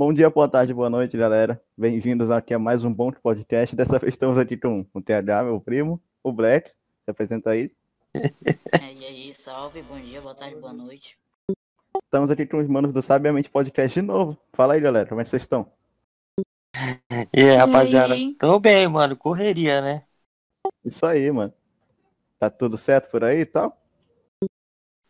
Bom dia, boa tarde, boa noite, galera. Bem-vindos aqui a mais um bom podcast. Dessa vez estamos aqui com o TH, meu primo, o Black. Se apresenta aí. É, e aí, salve, bom dia, boa tarde, boa noite. Estamos aqui com os manos do Sabiamente Podcast de novo. Fala aí, galera, como é que vocês estão? E aí, rapaziada? aí? Tô bem, mano. Correria, né? Isso aí, mano. Tá tudo certo por aí e tal?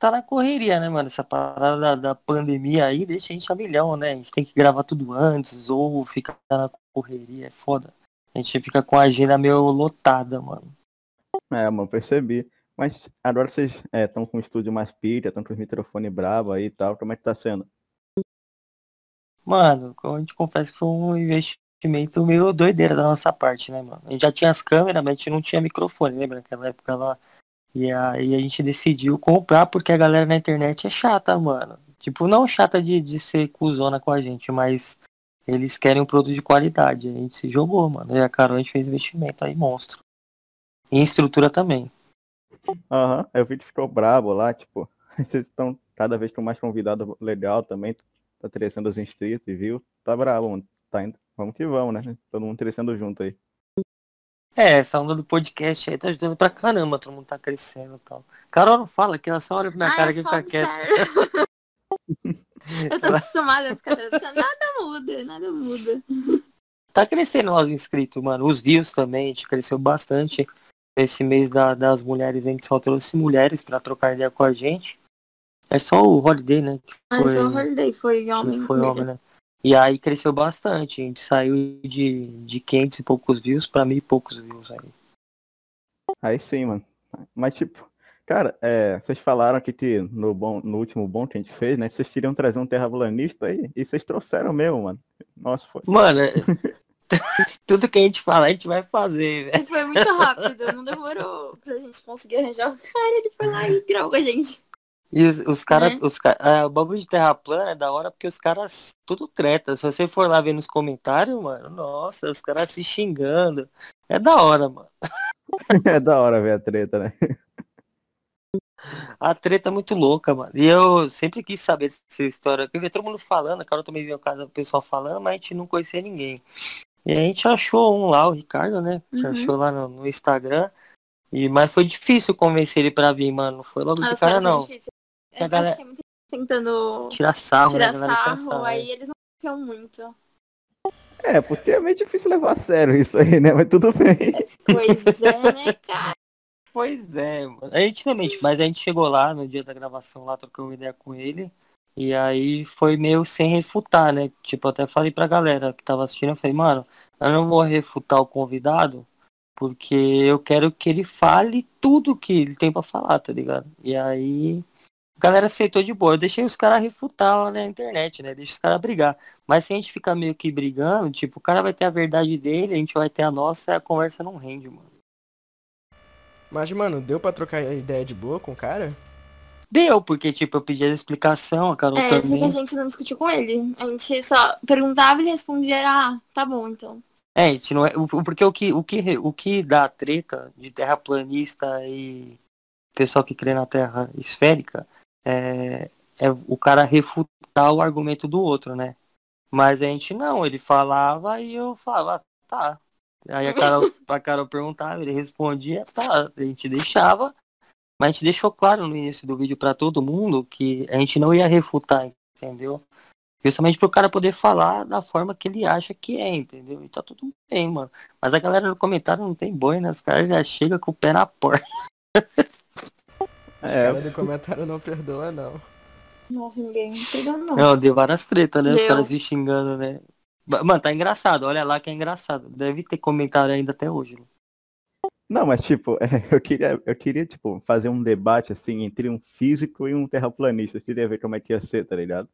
Tá na correria, né, mano? Essa parada da, da pandemia aí deixa a gente a milhão, né? A gente tem que gravar tudo antes ou ficar na correria. É foda. A gente fica com a agenda meio lotada, mano. É, mano, percebi. Mas agora vocês estão com o estúdio mais pilha, estão com os microfones brabo aí e tal. Como é que tá sendo? Mano, a gente confessa que foi um investimento meio doideira da nossa parte, né, mano? A gente já tinha as câmeras, mas a gente não tinha microfone, lembra naquela época lá? E aí a gente decidiu comprar porque a galera na internet é chata, mano. Tipo, não chata de, de ser cuzona com a gente, mas eles querem um produto de qualidade. A gente se jogou, mano. E a Carol a gente fez investimento aí, monstro. E em estrutura também. Aham, eu vi ficou brabo lá, tipo, vocês estão cada vez com mais convidado legal também, tá crescendo os inscritos, viu? Tá brabo, mano. Tá indo, vamos que vamos, né? Todo mundo crescendo junto aí. É, essa onda do podcast aí tá ajudando pra caramba, todo mundo tá crescendo e tal. Carol não fala que ela só olha pra minha Ah, cara que só fica quieta. Eu tô acostumada a ficar trazendo. Nada muda, nada muda. Tá crescendo os inscritos, mano. Os views também, a gente cresceu bastante. Esse mês da- das mulheres, a gente só trouxe mulheres pra trocar ideia com a gente. É só o Holiday, né? Que Mas foi, o Holiday foi homem. foi homem, né? E aí cresceu bastante. A gente saiu de, de 500 e poucos views pra mil e poucos views aí. Aí sim, mano. Mas tipo, cara, é, vocês falaram aqui que no, bom, no último bom que a gente fez, né? Que vocês queriam trazer um terraplanista aí, e vocês trouxeram mesmo, mano. Nossa, foi. Mano, é- tudo que a gente fala, a gente vai fazer, velho. E Foi muito rápido, não demorou pra gente conseguir arranjar o cara. Ele foi lá e gravou com a gente. E os, os caras, Né? os ca- ah, o bagulho de terra plana é da hora porque os caras tudo treta. Se você for lá ver nos comentários, mano, nossa, os caras se xingando. É da hora, mano. É da hora ver a treta, né? A treta é muito louca, mano. E eu sempre quis saber essa história. Eu vi todo mundo falando, a Carol também viu o caso do pessoal falando, mas a gente não conhecia ninguém. E a gente achou um lá, o Ricardo, né? A gente Uhum. achou lá no, no Instagram. E, mas foi difícil convencer ele pra vir, mano. Não foi logo Ah, de cara, não. difíceis. Que a Eu galera- acho que é muito tentando Tirar sarro, tirar né? A galera tira sarro, né? aí eles não confiam muito. É, porque é meio difícil levar a sério isso aí, né? Mas tudo bem. Pois é, né, cara? Pois é, mano. A gente também, mas a gente chegou lá no dia da gravação lá, trocou uma ideia com ele. E aí foi meio sem refutar, né? Tipo, eu até falei pra galera que tava assistindo, eu falei, mano, eu não vou refutar o convidado, porque eu quero que ele fale tudo que ele tem pra falar, tá ligado? E aí a galera aceitou de boa. Eu deixei os caras refutar lá na internet, né? Deixa os caras brigar. Mas se a gente ficar meio que brigando, tipo, o cara vai ter a verdade dele, a gente vai ter a nossa, e a conversa não rende, mano. Mas, mano, deu pra trocar ideia de boa com o cara? Deu, porque, tipo, eu pedi a explicação, a Carol É, só que também. a gente não discutiu com ele. A gente só perguntava e ele respondia, era, ah, tá bom, então. É, a gente não é. o- Porque o que, o que, o que dá treta de terraplanista e pessoal que crê na terra esférica é, é o cara refutar o argumento do outro, né? Mas a gente não, ele falava e eu falava, tá. Aí a Carol, a Carol perguntava, ele respondia, tá, a gente deixava. Mas a gente deixou claro no início do vídeo pra todo mundo que a gente não ia refutar, entendeu? Justamente pro cara poder falar da forma que ele acha que é, entendeu? E tá tudo bem, mano. Mas a galera no comentário não tem boi, né? Os caras já chegam com o pé na porta. Os É, caras do comentário não perdoa, não. Não, ninguém não pegou, não. Não, deu várias tretas, né? Os Deu. caras se xingando, né? Ma- Mano, tá engraçado. Olha lá que é engraçado. Deve ter comentário ainda até hoje. né? Não, mas tipo, é, eu queria, eu queria, tipo, fazer um debate assim entre um físico e um terraplanista. Eu queria ver como é que ia ser, tá ligado?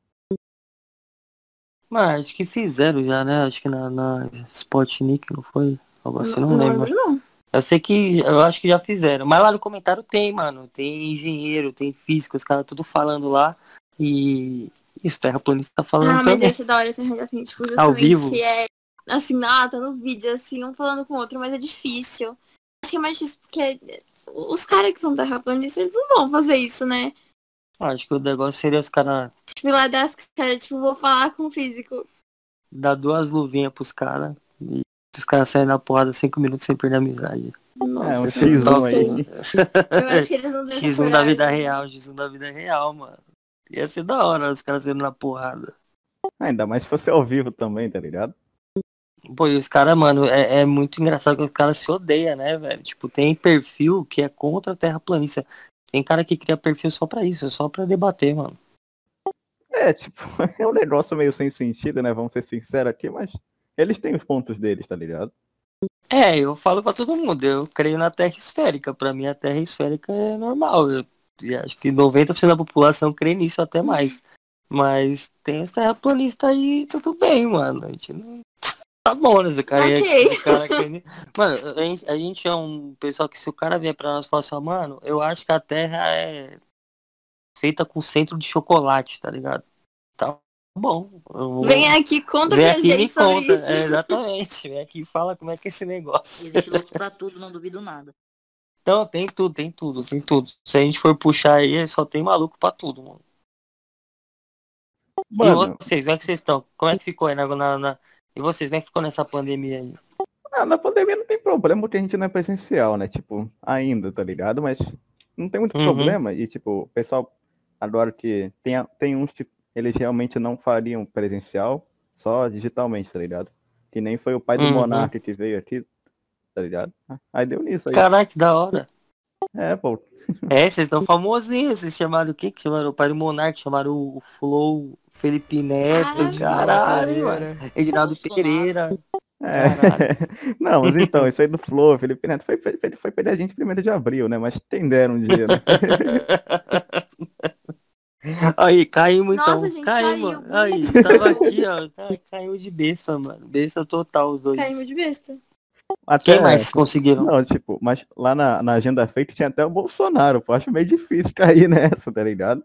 Mas acho que fizeram já, né? Acho que na, na Spotnik, não foi? Algo assim, não, não lembro. lembro, não. Eu sei que, eu acho que já fizeram. Mas lá no comentário tem, mano. Tem engenheiro, tem físico, os caras tudo falando lá. E isso, terraplanista tá falando Ah, mas também. esse da hora assim, tipo, Ao justamente vivo? é assim, ah, tá no vídeo, assim, um falando com o outro, mas é difícil. Acho que é mais difícil porque os caras que são terraplanistas, eles não vão fazer isso, né? Acho que o negócio seria os caras Tipo, lá das caras, tipo, vou falar com o físico. dá duas luvinhas pros caras os caras saem na porrada cinco minutos sem perder a amizade. Nossa, É, um Esse X1 top- aí. Eu acho que eles não têm X1 da vida real, X1 da vida real, mano. Ia ser da hora os caras saindo na porrada. Ainda mais se fosse ao vivo também, tá ligado? Pô, e os caras, mano, é, é muito engraçado que os caras se odeiam, né, velho? Tipo, tem perfil que é contra a terraplanista. Tem cara que cria perfil só pra isso, só pra debater, mano. É, tipo, é um negócio meio sem sentido, né? Vamos ser sinceros aqui, mas eles têm os pontos deles, tá ligado? É, eu falo pra todo mundo, eu creio na Terra esférica. Pra mim a Terra esférica é normal. Eu, e acho que 90% da população crê nisso até mais. Mas tem os terraplanistas aí, tudo bem, mano. A gente não. Tá bom, né? Cara, Ok. se o cara crê Mano, a gente, a gente é um pessoal que se o cara vier pra nós e falar assim, mano, eu acho que a Terra é feita com centro de chocolate, tá ligado? Tá bom. vou- Vem aqui, conta Vem pra aqui e me gente sobre conta. isso. É, exatamente. Vem aqui e fala como é que é esse negócio. Existe louco pra tudo, não duvido nada. Então, tem tudo, tem tudo, tem tudo. Se a gente for puxar aí, só tem maluco pra tudo, mano. Mano, E vocês, como é que vocês estão? Como é que ficou aí na, na, na- E vocês, como é que ficou nessa pandemia aí? ah, na pandemia não tem problema porque a gente não é presencial, né? Tipo, ainda, tá ligado? Mas não tem muito Uhum. problema. E, tipo, o pessoal adora que tem, tem uns que eles realmente não fariam presencial, só digitalmente, tá ligado? Que nem foi o pai do Uhum. Monark que veio aqui, tá ligado? Aí deu nisso aí. Caraca, que da hora. É, pô. É, vocês estão famosinhos. Vocês chamaram o quê? Que chamaram o pai do Monark, chamaram o Flow, Felipe Neto, Caralho. caralho, mano. Pereira. Reginaldo Bolsonaro. Pereira. É. Não, mas então, isso aí do Flow, Felipe Neto, foi, foi, foi perder a gente primeiro de abril, né? Mas tenderam um dia, né? Aí, caímos então. Nossa, gente, caímos. caiu. Aí, tava aqui, ó. Ca- Caiu de besta, mano. Besta total os dois. Caímos de besta. Até, Quem mais conseguiram? Não, tipo, mas lá na, na agenda feita tinha até o Bolsonaro, pô. Acho meio difícil cair nessa, tá ligado?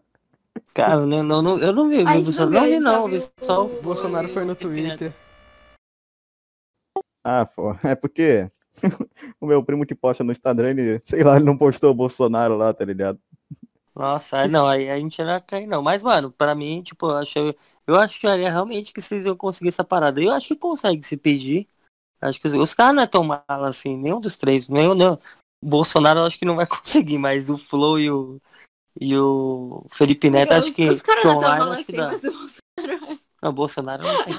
Cara, né, não, não, eu não vi. Gente só- não não vi, só não. Vi viu só o- o O Bolsonaro foi no. Twitter. Ah, pô, é porque o meu primo que posta no Instagram, ele, sei lá, ele não postou o Bolsonaro lá, tá ligado? Nossa, aí não, aí a gente não ia cair, não. Mas, mano, pra mim, tipo, eu acho, eu acharia realmente que vocês iam conseguir essa parada. Eu acho que consegue se pedir. Acho que os, os caras não é tão mal assim, nenhum dos três. Nenhum, não. O Bolsonaro eu acho que não vai conseguir, mas o Flow e o, e o Felipe Neto, acho os, que, os caras não estão online falando acho que assim, dá. mas o Bolsonaro Não, o Bolsonaro não tem?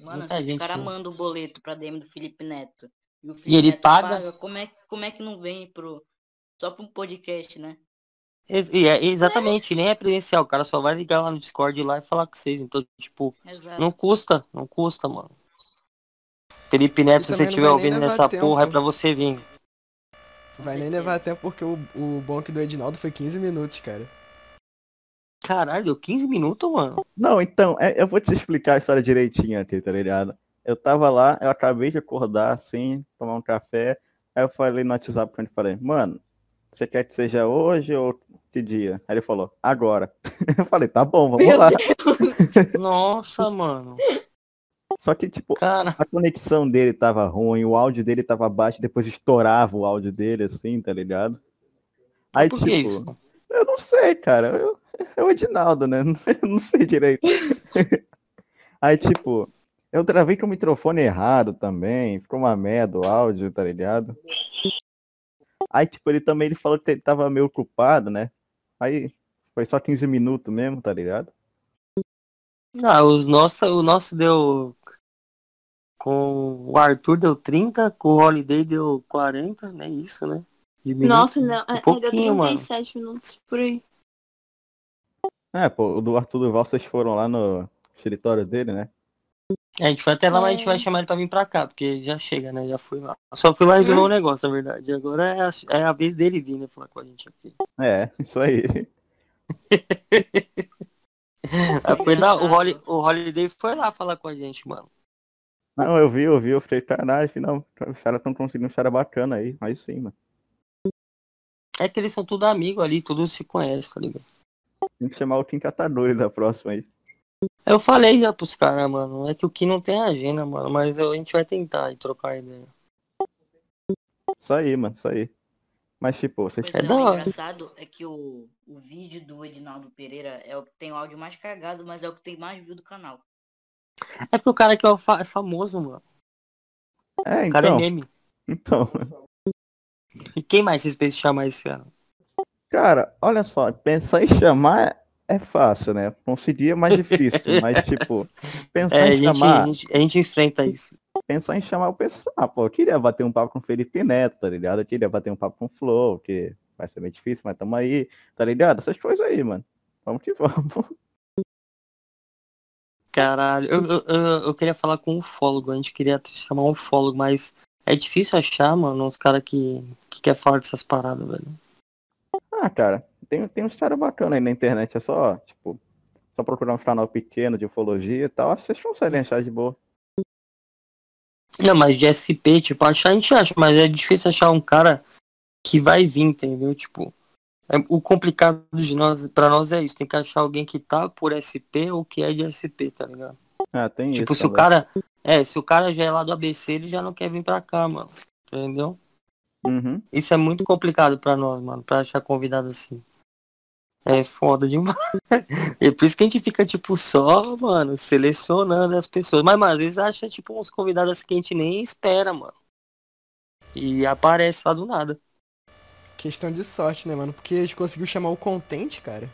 Mano, Muita se os gente caras mandam o boleto pra DM do Felipe Neto e o E ele Neto paga? como, é, como é que não vem pro. Só pra um podcast, né? E é- exatamente, nem é presencial. O cara só vai ligar lá no Discord lá e falar com vocês. Então, tipo, Exato. Não custa, não custa, mano. Felipe Neto, se você estiver ouvindo nessa tempo. porra, é pra você vir. Vai nem levar tempo porque o, o bonk do Edinaldo foi 15 minutos, cara. Caralho, deu 15 minutos, mano. Não, então, é- eu vou te explicar a história direitinho aqui, tá ligado? Eu tava lá, eu acabei de acordar, assim, tomar um café, aí eu falei no WhatsApp pra ele, falei, mano, você quer que seja hoje ou que dia? Aí ele falou, agora. Eu falei, tá bom, vamos Meu lá. Nossa, mano. Só que, tipo, Cara, a conexão dele tava ruim, o áudio dele tava baixo, depois estourava o áudio dele, assim, tá ligado? Aí, por tipo, que isso? eu não sei, cara. Eu, é o Edinaldo, né? Sei, não sei direito. Aí, tipo, eu gravei com o microfone errado também, ficou uma merda o áudio, tá ligado? Aí, tipo, ele também ele falou que ele tava meio ocupado, né? Aí foi só 15 minutos mesmo, tá ligado? Ah, os nossos, o nosso deu. Com o Arthur deu 30, com o Holiday deu 40, né? Isso, né? De minuto. Nossa, não, é, deu pouquinho, mano. 37 minutos por aí. É, pô, o do Arthur Duval, vocês foram lá no escritório dele, né? A gente foi até lá, mas a gente É. vai chamar ele pra vir pra cá, porque já chega, né? Já fui lá. Só fui lá resolver Hum. um negócio, na verdade. Agora é a, é a vez dele vir, né? Falar com a gente aqui. É, isso aí. Foi lá, o. Holi, o Holiday foi lá falar com a gente, mano. Não, eu vi, eu vi, eu fiquei, caralho, afinal, os caras estão conseguindo um cara bacana aí. Aí sim, mano. É que eles são tudo amigos ali, tudo se conhece, tá ligado? Tem que chamar o Kim Catadores da próxima aí. Eu falei já pros caras, mano. É que o Kim não tem agenda, mano. Mas eu- a gente vai tentar e trocar ideia. Isso aí, mano, isso aí. Mas, tipo, vocês Pois É da o engraçado é que o, o vídeo do Edinaldo Pereira é o que tem o áudio mais cagado, mas é o que tem mais view do canal. É porque o cara aqui é, fa- é famoso, mano. É, O cara então. é meme. Então, E quem mais vocês pensam em chamar esse ano? cara, olha só, pensar em chamar é fácil, né? Conseguir é mais difícil, mas tipo, pensar É, em gente, chamar, a, gente, a gente enfrenta isso. pensar em chamar o pessoal. Ah, pô, eu queria bater um papo com o Felipe Neto, tá ligado? Eu queria bater um papo com o Flow, que vai ser meio difícil, mas tamo aí, tá ligado? Essas coisas aí, mano. Vamos que vamos. Caralho, eu, eu, eu, eu queria falar com um ufólogo, a gente queria chamar um ufólogo, mas é difícil achar, mano, uns caras que, que quer falar dessas paradas, velho. Ah, cara, tem, tem uns caras bacanas aí na internet, é só, tipo, só procurar um canal pequeno de ufologia e tal, vocês conseguem achar de boa. Não, mas de SP, tipo, achar a gente acha, mas é difícil achar um cara que vai vir, entendeu? Tipo, é- o complicado de nós, pra nós é isso, tem que achar alguém que tá por SP ou que é de SP, tá ligado? Ah, tem tipo, isso se o também. cara. É, se o cara já é lá do ABC, ele já não quer vir pra cá, mano. Entendeu? Uhum. Isso é muito complicado pra nós, mano, pra achar convidado assim. É foda demais. É por isso que a gente fica, tipo, só, mano, selecionando as pessoas. Mas, mano, às vezes acha, tipo, uns convidados assim que a gente nem espera, mano. E aparece lá do nada. Questão de sorte, né, mano? Porque a gente conseguiu chamar o Contente, cara.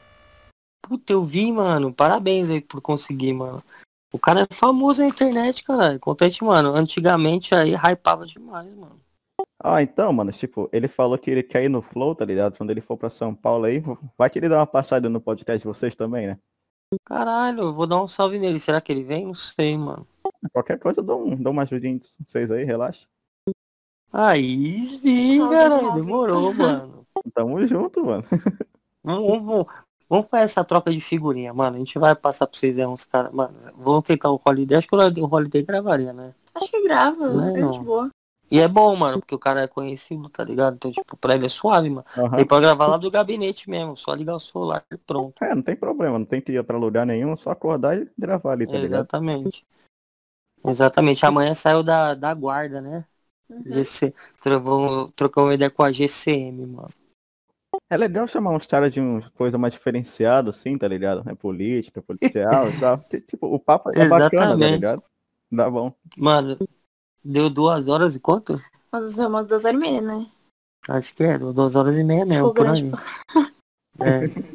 Puta, eu vi, mano. Parabéns aí por conseguir, mano. O cara é famoso na internet, cara. Contente, mano. Antigamente aí hypava demais, mano. Ah, então, mano, tipo, ele falou que ele quer ir no Flow, tá ligado? Quando ele for pra São Paulo aí, vai que ele dá uma passada no podcast de vocês também, né? Caralho, eu vou dar um salve nele. Será que ele vem? Não sei, mano. Qualquer coisa, eu dou, um, dou uma ajudinha em vocês aí, relaxa. Aí sim, cara. Demorou, mano. Tamo junto, mano. Vamos, vamos, vamos fazer essa troca de figurinha, mano. A gente vai passar pra vocês aí uns caras. Mano, vamos tentar o Holiday. Acho que o Holiday gravaria, né? Acho que grava, é, é de boa. E é bom, mano, porque o cara é conhecido, tá ligado? Então, tipo, pra ele é suave, mano. Aham. Ele pode gravar lá do gabinete mesmo, só ligar o celular e pronto. É, não tem problema, não tem que ir pra lugar nenhum, só acordar e gravar ali, tá ligado? Exatamente. Exatamente. Amanhã saiu da, da guarda, né? Uhum. GC. Trocou, trocou uma ideia com a GCM, mano. É legal chamar uns caras de uma coisa mais diferenciada, assim, tá ligado? É política, policial e tal. Tipo, o papo é bacana, tá Exatamente. ligado? Dá bom. Mano, deu duas horas e quanto? Mas é umas duas horas e meia, né? Acho que é, deu duas horas e meia mesmo, Ficou por grande aí. É.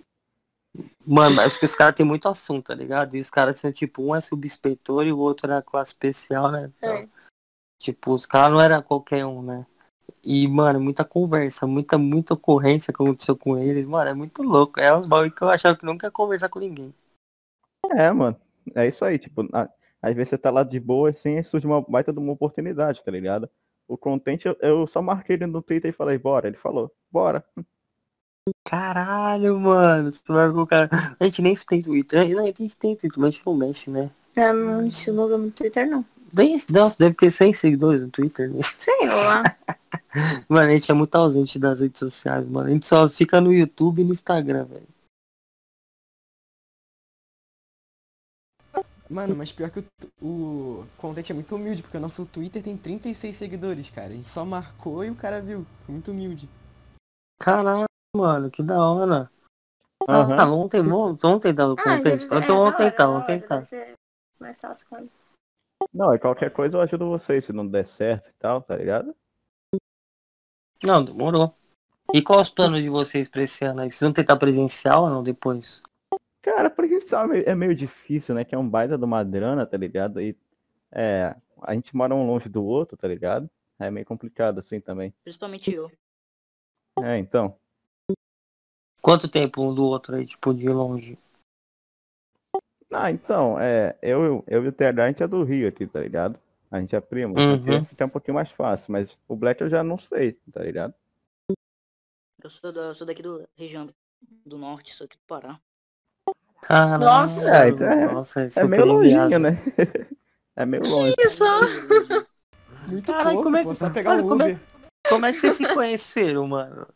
Mano, acho que os caras têm muito assunto, tá ligado? E os caras são tipo, um é subinspetor e o outro era classe especial, né? É. Tipo, os caras não era qualquer um, né? E, mano, muita conversa, muita, muita ocorrência que aconteceu com eles, mano, é muito louco. É uns bagulho que eu achava que nunca ia conversar com ninguém. É, mano. É isso aí, tipo, a- às vezes você tá lá de boa, assim, e surge uma baita de uma oportunidade, tá ligado? O Contente, eu, eu só marquei ele no Twitter e falei, bora. Ele falou, bora. Caralho, mano, você o cara. A gente nem tem Twitter. Não, a gente tem Twitter, mas a gente não mexe, né? Eu não, a gente não usa muito Twitter, não. Bem, nossa, deve ter 100 seguidores no Twitter, né? Sei lá. Mano, a gente é muito ausente das redes sociais, mano. A gente só fica no YouTube e no Instagram, velho. Mano, mas pior que o, o Contente é muito humilde, porque o nosso Twitter tem 36 seguidores, cara. A gente só marcou e o cara viu. Muito humilde. Caralho, mano, que da hora. Aham. Ah, vamos, vamos tentar o contexto. então vamos tentar, vamos tentar. Mais fácil com ele. Não, e qualquer coisa eu ajudo vocês, se não der certo e tal, tá ligado? Não, demorou. E qual os planos de vocês pra esse ano aí? Vocês vão tentar presencial ou não depois? Cara, presencial é meio- é meio difícil, né? Que é um baita de uma grana, tá ligado? E é, a gente mora um longe do outro, tá ligado? É meio complicado assim também. Principalmente eu. É, então. Quanto tempo um do outro aí, tipo, de longe? Ah, então, é, eu, eu e o TH, a gente é do Rio aqui, tá ligado? A gente é primo, Uhum. aqui fica um pouquinho mais fácil, mas o Black eu já não sei, tá ligado? Eu sou, da, eu sou daqui do região do norte, sou aqui do Pará. Caralho, Nossa. É, então é- nossa, É super meio longinho, né? é meio longe. Isso! Muito Caralho, pouco, como é pô, que- pegar Olha, um como é-. Como é que vocês se conheceram, mano?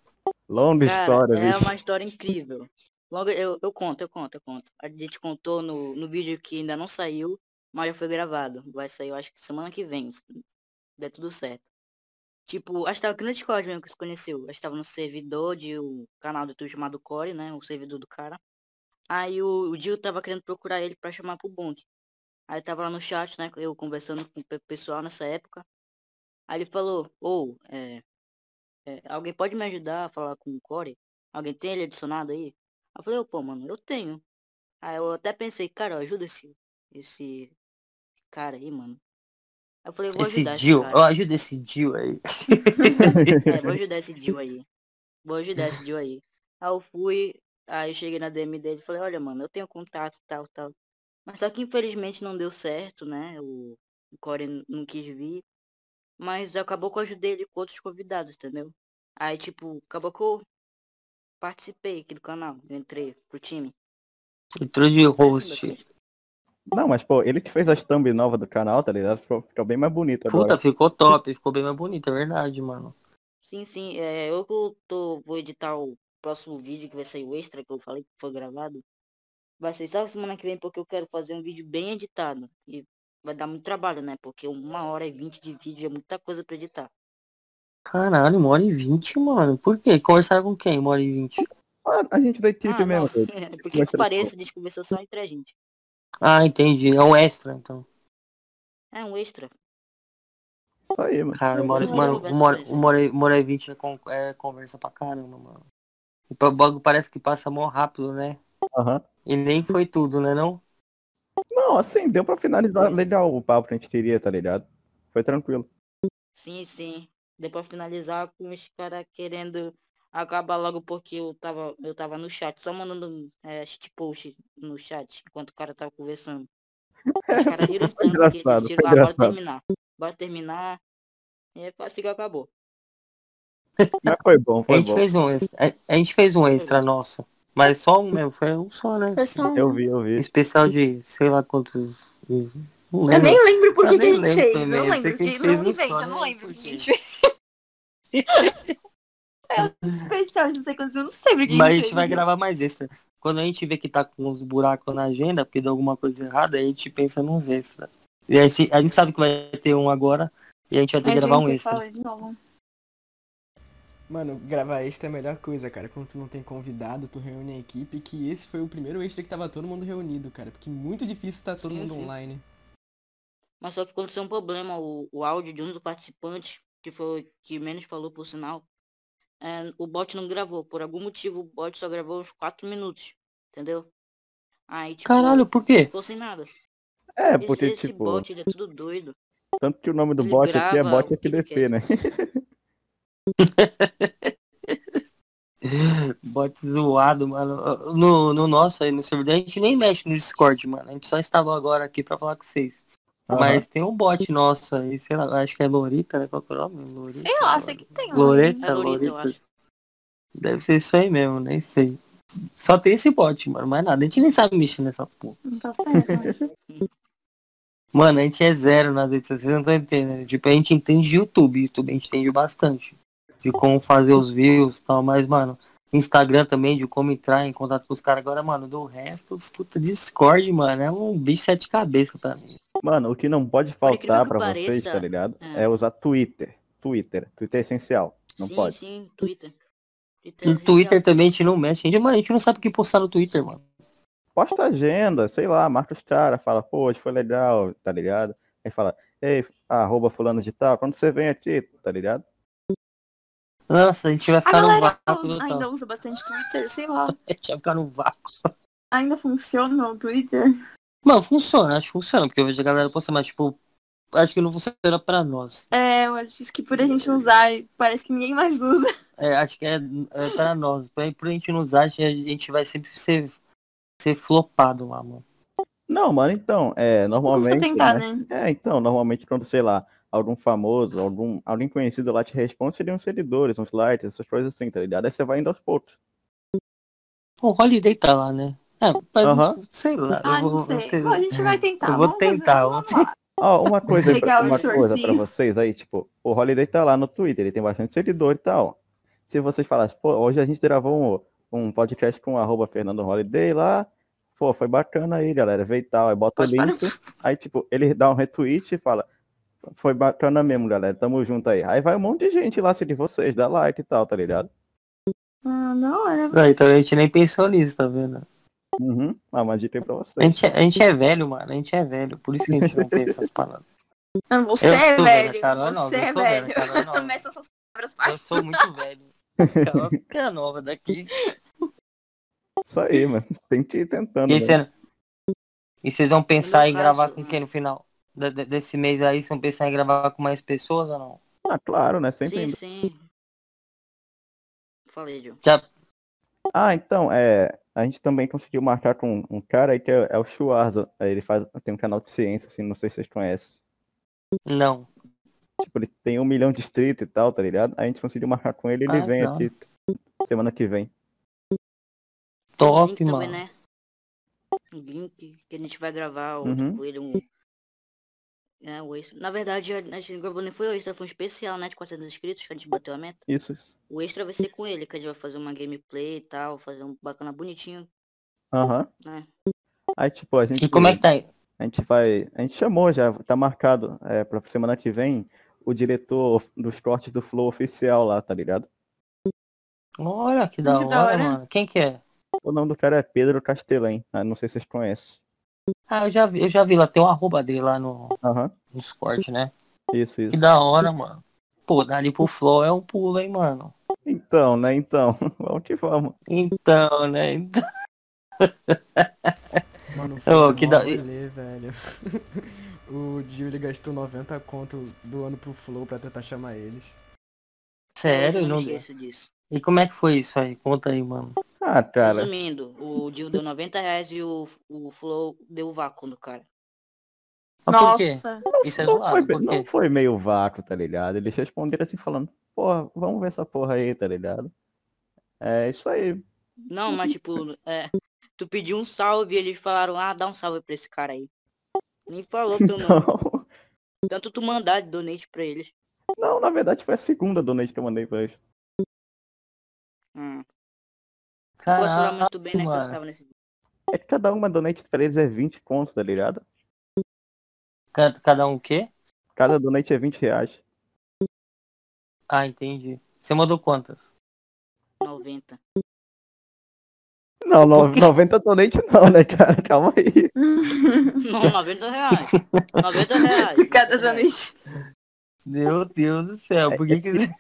Longa Cara, história, é bicho. uma história incrível. Logo, eu, eu conto, eu conto, eu conto. A gente contou no, no vídeo que ainda não saiu, mas já foi gravado. Vai sair, eu acho que semana que vem, se der tudo certo. Tipo, acho que tava aqui no Discord mesmo que se conheceu. Acho que tava no servidor de o canal do YouTube chamado Core, né? O servidor do cara. Aí o, o Dio tava querendo procurar ele pra chamar pro Bonk. Aí tava lá no chat, né? Eu conversando com o pe- pessoal nessa época. Aí ele falou, ou, é, é, alguém pode me ajudar a falar com o Corey? Alguém tem ele adicionado aí? Aí eu falei, ô, pô, mano, eu tenho. Aí eu até pensei, cara, ajuda esse, esse cara aí, mano. Aí eu falei, vou Esse ajudar esse Dio, cara. ó, ajuda esse Dio aí. É, vou ajudar esse Dio aí. Vou ajudar esse Dio aí. Aí eu fui, aí eu cheguei na DM dele e falei, olha, mano, eu tenho contato, tal, tal. Mas só que infelizmente não deu certo, né? O, o Corey não quis vir. Mas acabou que eu ajudei ele com outros convidados, entendeu? Aí, tipo, acabou que eu participei aqui do canal. Eu entrei pro time. Entrou de assim, host. Não, mas, pô, ele que fez as thumb nova do canal, tá ligado? Ficou, ficou bem mais bonito agora. Puta, ficou top, ficou bem mais bonito, é verdade, mano. Sim, sim. É, eu que eu tô, vou editar o próximo vídeo que vai sair o extra que eu falei que foi gravado. Vai ser só semana que vem porque eu quero fazer um vídeo bem editado. E vai dar muito trabalho, né? Porque uma hora e vinte de vídeo é muita coisa pra editar. Caralho, uma hora e vinte, mano. Por quê? Conversaram com quem, uma hora e vinte? Ah, a gente da equipe Ah, mesmo. tá? Porque que pareça, a gente conversou só entre a gente. Ah, entendi. É um extra, então. É um extra. Isso aí, mano. Cara, uma hora, mano, uma e- uma hora e vinte é, con- é conversa pra caramba, mano. O bagulho parece que passa mó rápido, né? Aham. E nem foi tudo, né não? Não, assim, deu pra finalizar legal o papo que a gente queria, tá ligado? Foi tranquilo. Sim, sim. Depois finalizar com os caras querendo acabar logo porque eu tava, eu tava no chat, só mandando é, post no chat enquanto o cara tava conversando. Os caras riram tanto que eles foi ah, bora terminar. Bora terminar. E é assim que acabou. Mas foi bom, A foi gente bom. fez um extra, a, a gente fez um extra nosso. Mas só um mesmo, foi um só, né? Foi só um. Eu vi, eu vi. Especial de sei lá quantos. Não Eu nem lembro por Eu que, a gente fez. também, Não eu lembro. que a Que gente fez não eu não lembro o que a por gente fez. É um especial, não sei quantos, eu não sei por que Mas a a gente gente vai gravar mais extra. Quando a gente vê que tá com uns buracos na agenda, porque deu alguma coisa errada, aí a gente pensa nos extra. E a gente, a gente sabe que vai ter um agora e a gente vai ter A que gravar gente um extra. fala de novo. Mano, gravar extra é a melhor coisa, cara. Quando tu não tem convidado, tu reúne a equipe, que esse foi o primeiro extra que tava todo mundo reunido, cara. Porque muito difícil tá todo Sim, mundo sim. online. Mas só que aconteceu um problema, o, o áudio de um dos participantes, que foi o que menos falou por sinal, é, o bot não gravou. Por algum motivo o bot só gravou uns 4 minutos. Entendeu? Aí, tipo, Caralho, por quê? ficou sem nada. É, Esse, porque, esse tipo, bot, ele é tudo doido. tanto que o nome do ele bot aqui é bot FDP, né? Bot zoado, mano. No, no nosso aí, no servidor, a gente nem mexe no Discord, mano. A gente só instalou agora aqui pra falar com vocês. Aham. Mas tem um bot nosso aí, sei lá, acho que é Lorita, né? Qual que é o nome? Lorita, Sei lá, sei que tem. Loreta, É Lorita, eu Lorita. acho. Deve ser isso aí mesmo, nem sei. Só tem esse bot, mano, mais nada. A gente nem sabe mexer nessa porra. Não tá certo. Mano, a gente é zero nas redes sociais, vocês não estão entendendo. Tipo, a gente entende de YouTube, YouTube a gente entende bastante. De como fazer os views e tal, mas, mano, Instagram também, de como entrar em contato com os caras. Agora, mano, do resto, puta, Discord, mano, é um bicho sete cabeças pra mim. Mano, o que não pode faltar pra vocês, tá ligado? é. É usar Twitter. Twitter. Twitter é essencial. Não sim, pode. sim, Twitter. Twitter é. Twitter também a gente não mexe. A gente, mano, a gente não sabe o que postar no Twitter, mano. Posta agenda, sei lá, marca os caras, fala, pô, hoje foi legal, tá ligado? Aí fala, ei, arroba fulano de tal, quando você vem aqui, tá ligado? Nossa, a gente vai A ficar no vácuo usa- ainda usa bastante Twitter, sei lá. A gente vai ficar no vácuo. Ainda funciona o Twitter? Mano, funciona, acho que funciona, porque eu vejo a galera postando, mas, tipo, acho que não funciona pra nós. É, eu acho que por a gente não usar, parece que ninguém mais usa. É, acho que é, é pra nós. Pra, por a gente não usar, a gente vai sempre ser, ser flopado lá, mano. Não, mano, então, é, normalmente. tentar, né? né? É, então, normalmente quando, sei lá, algum famoso, algum, alguém conhecido lá te responde, seriam uns seguidores, uns likes, essas coisas assim, tá ligado? Aí você vai indo aos poucos. O Holiday tá lá, né? É, mas Aham. sei lá. Ah, eu não vou, sei. a gente vai tentar. eu vou tentar, vou. Ó, uma coisa, pra, uma coisa pra vocês aí, tipo, o Holiday tá lá no Twitter, ele tem bastante seguidor e tal. Se vocês falassem, pô, hoje a gente gravou um, um podcast com o arroba Fernando Holiday lá, pô, foi bacana aí, galera, veio e tal, aí bota o link, aí, tipo, ele dá um retweet e fala, foi bacana mesmo, galera, tamo junto aí. Aí vai um monte de gente lá seguir vocês, dá like e tal, tá ligado? Ah, da hora. Ah, então a gente nem pensou nisso, tá vendo? Uhum. Ah, uma dica aí pra A vocês. gente, é- a gente é velho, mano. A gente é velho. Por isso que a gente não tem essas palavras. Não, você Eu é velho. velha, Carol é você é sou velha, velho. Carol é. Não essas palavras, Eu sou muito velho. Carol é nova daqui. Isso aí, mano. Tem que ir tentando. E, né? cê- vocês vão pensar em gravar com né? quem no final desse mês aí? Vocês vão pensar em gravar com mais pessoas ou não? Ah, claro, né? Sempre. Sim, sim. Falei, Joe. Já, Ah, então, é. A gente também conseguiu marcar com um cara aí que é, é o Schwarza. Ele faz, tem um canal de ciência, assim, não sei se vocês conhecem. não. Tipo, ele tem um milhão de inscritos e tal, tá ligado? A gente conseguiu marcar com ele e ele Ah, vem da aqui semana que vem. Top, Link também, mano. né? Um link que a gente vai gravar Uhum. com ele, um. É, o extra. Na verdade, a gente não gravou nem foi o extra, foi um especial, né? De 400 inscritos que a gente bateu a meta. Isso, isso. O extra vai ser com ele, que a gente vai fazer uma gameplay e tal, fazer um bacana bonitinho, Aham. né? Aí, tipo, a gente. E como é que tá aí? A gente vai. A gente chamou já, tá marcado é, pra semana que vem o diretor dos cortes do Flow oficial lá, tá ligado? Olha que da Que hora, da hora. mano. Quem que é? O nome do cara é Pedro Castelém. Ah, não sei se vocês conhecem. Ah, eu já vi, eu já vi lá, tem um arroba dele lá no, Aham. no Discord, né? Isso, Que isso. da hora, mano. Pô, dali pro Flow é um pulo, hein, mano. Então, né? Então. vamos que vamos. Então, né? Então, Mano, foi que da- rolê, velho. o Dio, ele gastou 90 conto do ano pro Flow pra tentar chamar eles. Sério? Eu Não... não esqueço disso. E como é que foi isso aí? Conta aí, mano. Ah, cara. Resumindo, o Dio deu 90 reais e o, o Flow deu o vácuo no cara. Mas por quê? Nossa. Isso é Não zoado, foi, por não foi meio vácuo, tá ligado? Eles responderam assim falando, porra, vamos ver essa porra aí, tá ligado? É isso aí. Não, mas tipo, é, tu pediu um salve e eles falaram, ah, dá um salve pra esse cara aí. Nem falou teu nome. Então, Tanto tu mandar de donate pra eles. não, na verdade foi a segunda donate que eu mandei pra eles. Hum. Falar Caraca, muito bem, né? Que eu tava nesse É que cada uma donate pra eles é 20 contos, tá ligado? Ca- Cada um o quê? Cada donate é 20 reais. Ah, entendi. Você mandou quantas? 90. Não, no, Por quê? 90 donate não, né, cara? Calma aí. Não, 90 reais. 90 reais. Cada 90 reais. donate. Meu Deus do céu, por que que isso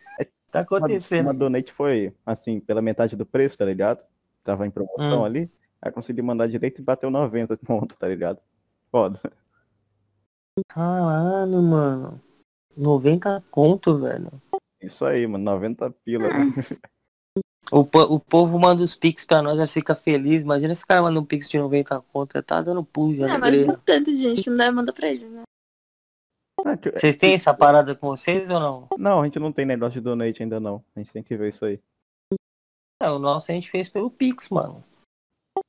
tá Uma, acontecendo? uma donate foi, assim, pela metade do preço, tá ligado? Tava em promoção Hum. ali. Aí consegui mandar direito e bateu 90 pontos, tá ligado? Foda. Caralho, mano. 90 conto, velho. Isso aí, mano. 90 pila. né? O, po- o povo manda os pix pra nós, já fica feliz. Imagina esse cara manda um pix de 90 conto, já tá dando pulo já. É, de mas tem tanto gente que não deve mandar pra eles, né? Ah, que- Vocês têm essa parada com vocês ou não? Não, a gente não tem negócio de donate ainda não. A gente tem que ver isso aí. É, o nosso a gente fez pelo Pix, mano.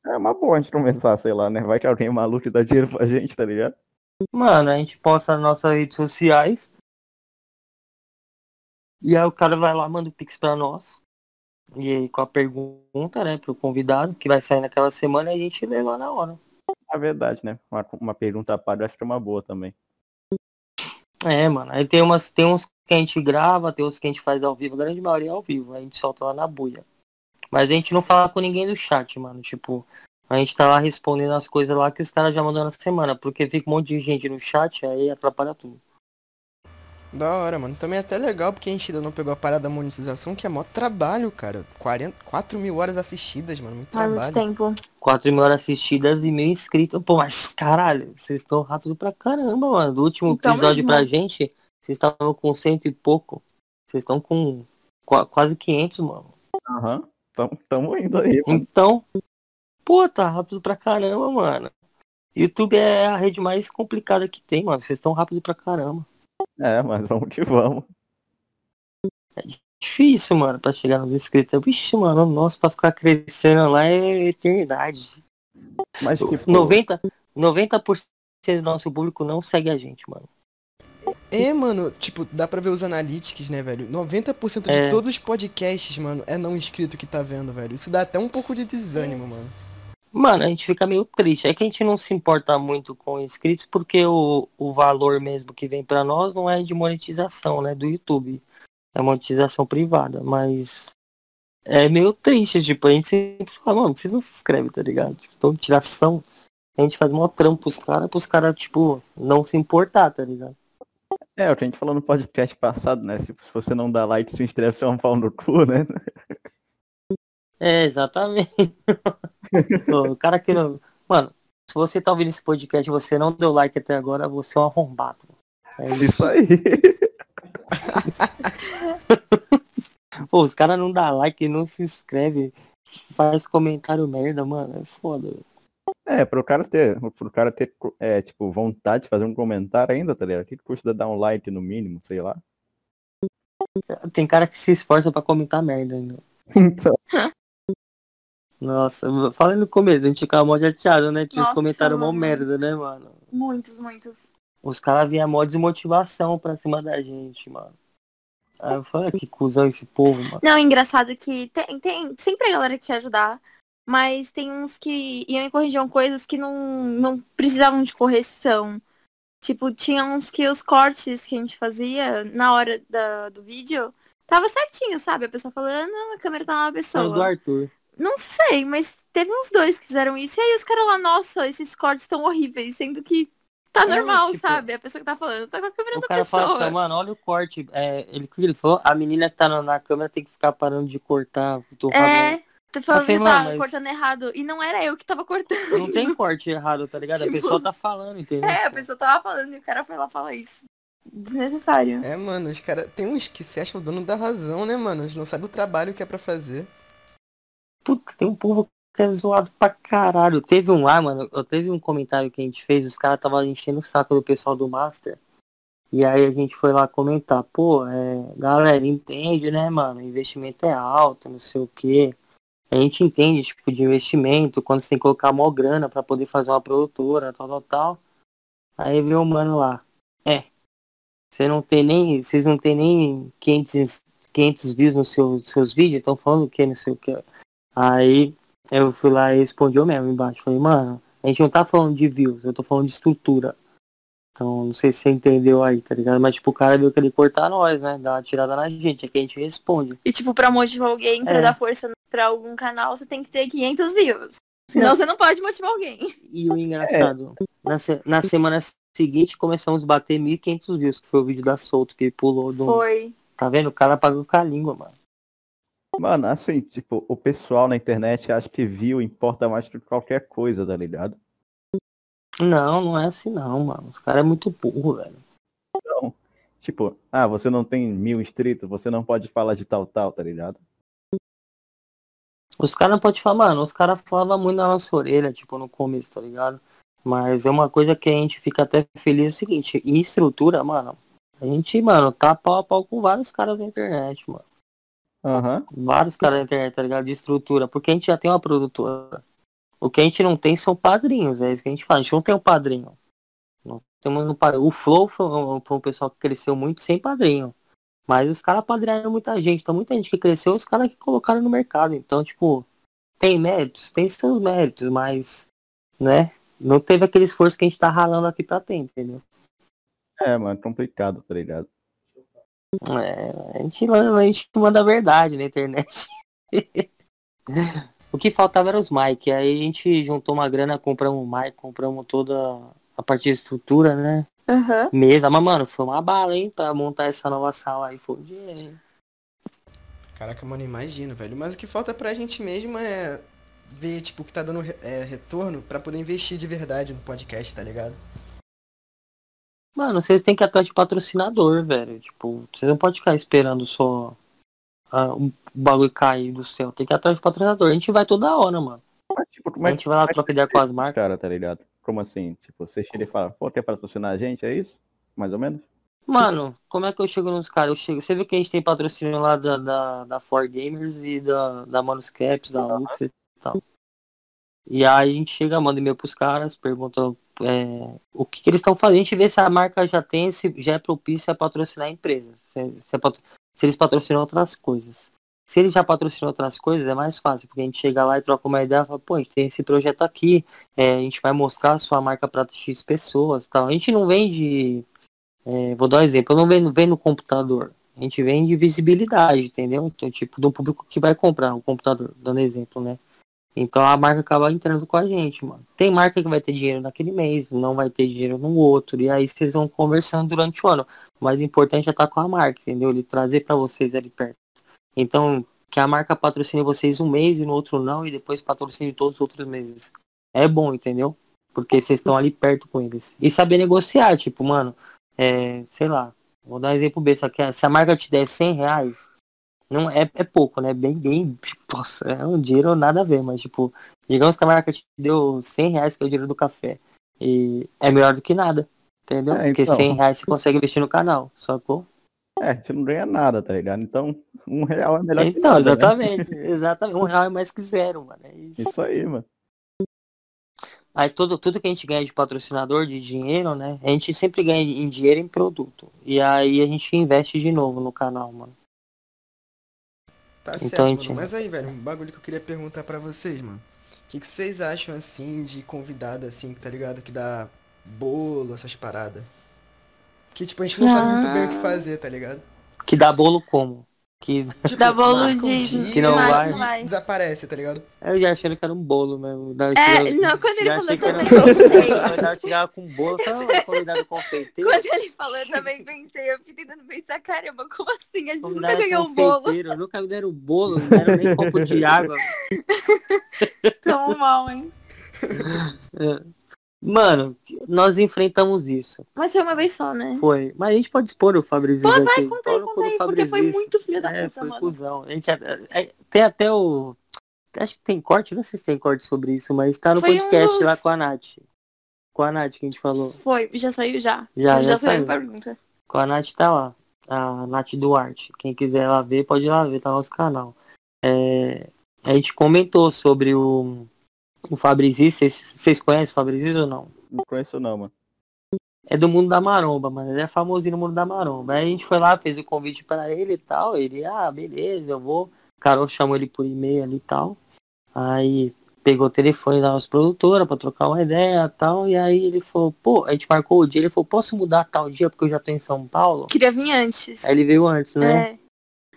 É uma boa a gente começar, sei lá, né? Vai que alguém maluco dá dinheiro pra gente, tá ligado? Mano, a gente posta nas nossas redes sociais. E aí o cara vai lá, manda o Pix pra nós. E aí com a pergunta, né, pro convidado, que vai sair naquela semana, a gente lê lá na hora. É verdade, né? Uma, uma pergunta paga acho que é uma boa também. É, mano. Aí tem umas, tem uns que a gente grava, tem outros que a gente faz ao vivo, a grande maioria é ao vivo, a gente solta lá na buia. Mas a gente não fala com ninguém do chat, mano. Tipo, a gente tá lá respondendo as coisas lá que os caras já mandou na semana, porque fica um monte de gente no chat, aí atrapalha tudo. Da hora, mano. Também é até legal porque a gente ainda não pegou a parada da monetização, que é mó trabalho, cara. 40, 4 mil horas assistidas, mano. Muito Faz muito trabalho. tempo. 4 mil horas assistidas e mil inscritos. Pô, mas caralho, vocês estão rápido pra caramba, mano. Do último Então episódio mesmo. pra gente, vocês estavam com cento e pouco. Vocês estão com qua- quase 500, mano. Aham. Tamo, tamo indo aí, mano. Então, pô, tá rápido pra caramba, mano. YouTube é a rede mais complicada que tem, mano. Vocês estão rápido pra caramba. É, mas vamos que vamos. Difícil, mano, pra chegar nos inscritos. Vixe, mano, nossa, pra ficar crescendo lá é eternidade. Mas tipo, 90, 90% do nosso público não segue a gente, mano. É, mano, tipo, dá pra ver os analytics, né, velho? 90% de É. todos os podcasts, mano, é não inscrito que tá vendo, velho. Isso dá até um pouco de desânimo, mano. Mano, a gente fica meio triste. É que a gente não se importa muito com inscritos porque o, o valor mesmo que vem pra nós não é de monetização, né? Do YouTube. É monetização privada. Mas é meio triste, tipo, a gente sempre fala, mano, vocês não se inscrevem, tá ligado? Tipo, então, tiração, a gente faz mó trampo pros caras, pros caras, tipo, não se importar, tá ligado? É, o que a gente falou no podcast passado, né? Se, se você não dá like, se inscreve, você é um pau no cu, né? É, exatamente. O cara que não. Mano, se você tá ouvindo esse podcast e você não deu like até agora, você é um arrombado. É isso. Isso aí. Pô, os caras não dá like, não se inscreve, faz comentário merda, mano. É foda. É, pro cara ter, pro cara ter, é, tipo, vontade de fazer um comentário ainda, tá ligado? O que que custa dar um like no mínimo, sei lá? Tem cara que se esforça pra comentar merda ainda. Então, Nossa, falando no começo, a gente ficava mó chateado, né? Tinha os comentários mó merda, né, mano? Muitos, muitos. Os caras vinham mó desmotivação pra cima da gente, mano. Aí eu falei, "Ah, que cuzão esse povo, mano. Não, engraçado que tem, tem sempre a galera que quer ajudar, mas tem uns que iam e corrigiam coisas que não, não precisavam de correção. Tipo, tinha uns que os cortes que a gente fazia na hora da, do vídeo tava certinho, sabe? A pessoa falando, ah, a câmera tá na pessoa. Falando do Arthur. Não sei, mas teve uns dois que fizeram isso. E aí os caras lá, nossa, esses cortes estão horríveis, sendo que tá É, normal, tipo, sabe? A pessoa que tá falando tá com a câmera O da cara pessoa. fala assim, mano, olha o corte. É, ele, o que ele falou? A menina que tá na, na câmera tem que ficar parando de cortar. o torrador. é, tu falando falei, que tá "Mano, mas- cortando errado. E não era eu que tava cortando. Não tem corte errado, tá ligado? Tipo, a pessoa tá falando, entendeu? É, a pessoa tava falando e o cara foi lá falar isso. Desnecessário. É, mano, os caras. Tem uns que se acham dono da razão, né, mano? Eles não sabem o trabalho que é pra fazer. Puta, tem um povo que é zoado pra caralho. Teve um lá, mano, eu teve um comentário que a gente fez, os caras estavam enchendo o saco do pessoal do Master. E aí a gente foi lá comentar, pô, é, galera, entende, né, mano? Investimento é alto, não sei o quê. A gente entende, tipo, de investimento, quando você tem que colocar mó grana pra poder fazer uma produtora, tal, tal, tal. Aí veio o mano lá. É. Você não tem nem. Vocês não tem nem 500, 500 views nos seus, seus vídeos, estão falando o que, não sei o que. Aí eu fui lá e respondi eu mesmo embaixo. Falei, mano, a gente não tá falando de views, eu tô falando de estrutura. Então, não sei se você entendeu aí, tá ligado? Mas, tipo, o cara veio querer cortar nós, né? Dar uma tirada na gente, é que a gente responde. E tipo, pra motivar alguém, pra É. dar força pra algum canal, você tem que ter 500 views. Senão Não. você não pode motivar alguém. E o engraçado, na, se- na semana seguinte começamos a bater 1.500 views, que foi o vídeo da Solto, que ele pulou do... Foi. Tá vendo? O cara pagou com a língua, mano. Mano, assim, tipo, o pessoal na internet acha que view importa mais do que qualquer coisa, tá ligado? Não, não é assim não, mano. Os caras é muito burro, velho. Tipo, ah, você não tem mil inscritos, você não pode falar de tal, tal, tá ligado? Os caras não podem falar, mano, os caras falavam muito na nossa orelha, tipo, no começo, tá ligado? Mas é uma coisa que a gente fica até feliz é o seguinte, em estrutura, mano, a gente, mano, tá pau a pau com vários caras da internet, mano. Aham. Vários caras da internet, tá ligado? De estrutura, porque a gente já tem uma produtora. O que a gente não tem são padrinhos, é isso que a gente fala. A gente não tem um padrinho. Não temos um padrinho. O Flow foi um, foi um pessoal que cresceu muito sem padrinho. Mas os caras padrinharam muita gente. Então muita gente que cresceu, os caras que colocaram no mercado. Então, tipo, tem méritos, tem seus méritos, mas, né? Não teve aquele esforço que a gente tá ralando aqui pra ter, entendeu? É, mano, complicado, tá ligado? É, a gente, a gente manda a verdade na internet. o que faltava era os mic. Aí a gente juntou uma grana, compramos um mic, compramos toda a parte de estrutura, né? Aham. Mesa, mas mano, foi uma bala, hein, pra montar essa nova sala aí. Foi um dinheiro, hein? Caraca, mano, imagino, velho. Mas o que falta pra gente mesmo é ver, tipo, que tá dando é, retorno pra poder investir de verdade no podcast, tá ligado? Mano, vocês têm que ir atrás de patrocinador, velho. Tipo, vocês não podem ficar esperando só ah, um bagulho cair do céu. Tem que ir atrás de patrocinador. A gente vai toda hora, mano. Mas, tipo, como A é gente vai lá, é troca ideia com as marcas. cara, tá ligado? Como assim? Tipo, você chega e fala, pô, quer patrocinar a gente? É isso? Mais ou menos? Mano, como é que eu chego nos caras? Eu chego. Você viu que a gente tem patrocínio lá da, da, da 4Gamers e da, da Manuscaps, da Lux e tal. E aí a gente chega, manda e-mail pros caras, pergunta é, o que, que eles estão fazendo. A gente vê se a marca já tem, se já é propícia a patrocinar a empresa. Se, se é se eles patrocinam outras coisas. Se eles já patrocinam outras coisas, é mais fácil, porque a gente chega lá e troca uma ideia e fala, pô, a gente tem esse projeto aqui, é, a gente vai mostrar a sua marca para X pessoas tal. A gente não vende é, vou dar um exemplo, não vendo, vendo computador. A gente vende visibilidade, entendeu? Então, tipo, do público que vai comprar o computador, dando exemplo, né? Então a marca acaba entrando com a gente, mano. Tem marca que vai ter dinheiro naquele mês, não vai ter dinheiro no outro. E aí vocês vão conversando durante o ano. O mais importante é estar com a marca, entendeu? Ele trazer para vocês ali perto. Então, que a marca patrocine vocês um mês e no outro não, e depois patrocine todos os outros meses. É bom, entendeu? Porque vocês estão ali perto com eles. E saber negociar, tipo, mano, é, sei lá, vou dar um exemplo B, se a marca te der 100 reais, não é, é pouco, né? Bem, bem. Nossa, é um dinheiro nada a ver, mas tipo, digamos que a marca te deu 100 reais, que é o dinheiro do café. E é melhor do que nada. Entendeu? É, então... Porque 100 reais você consegue investir no canal, sacou? É, a gente não ganha nada, tá ligado? Então, um real é melhor então, que nada. Então, exatamente. Né? Exatamente. Um real é mais que zero, mano. É isso. isso aí, mano. Mas tudo, tudo que a gente ganha de patrocinador, de dinheiro, né? A gente sempre ganha em dinheiro em produto. E aí a gente investe de novo no canal, mano. Tá então, certo, gente... Mas aí, velho, um bagulho que eu queria perguntar para vocês, mano. O que, que vocês acham, assim, de convidado, assim, tá ligado? Que dá bolo, essas paradas. Que, tipo, a gente não ah. sabe muito bem o que fazer, tá ligado? Que dá bolo como? Que tipo, dá bolo de. que não vai. vai. Desaparece, tá ligado? Eu já achei que era um bolo mesmo. É, não, quando ele falou também pensei. Eu chegava com bolo, só convidado confeiteiro. Quando ele falou, eu também pensei. Eu fiquei tentando pensar, caramba, como assim? A gente nunca ganhou um bolo. Nunca me deram bolo, não deram nem copo de água. Tão mal, hein? É. Mano, nós enfrentamos isso. Mas foi uma vez só, né? Foi. Mas a gente pode expor o Fabrício aqui. Vai, conta aí, conta aí, porque foi muito filho da é, puta, foi mano. Cuzão. A gente, é, é, tem até o... Acho que tem corte, não sei se tem corte sobre isso, mas tá no foi podcast um dos... lá com a Nath. Com a Nath que a gente falou. Foi, já saiu já. Já, já, já saiu. Pergunta. Com a Nath tá lá. A Nath Duarte. Quem quiser lá ver, pode ir lá ver, tá no nosso canal. É, a gente comentou sobre o o Fabrizio, vocês conhecem o Fabrizio ou não? Não conheço não, mano. É do mundo da maromba, mano. Ele é famosinho no mundo da maromba. Aí a gente foi lá, fez o convite para ele e tal. Ele, ah, beleza, eu vou. Carol chamou ele por e-mail ali e tal. Aí pegou o telefone da nossa produtora pra trocar uma ideia e tal. E aí ele falou, pô, a gente marcou o dia, ele falou, posso mudar tal dia porque eu já tô em São Paulo? Queria vir antes. Aí ele veio antes, né? É.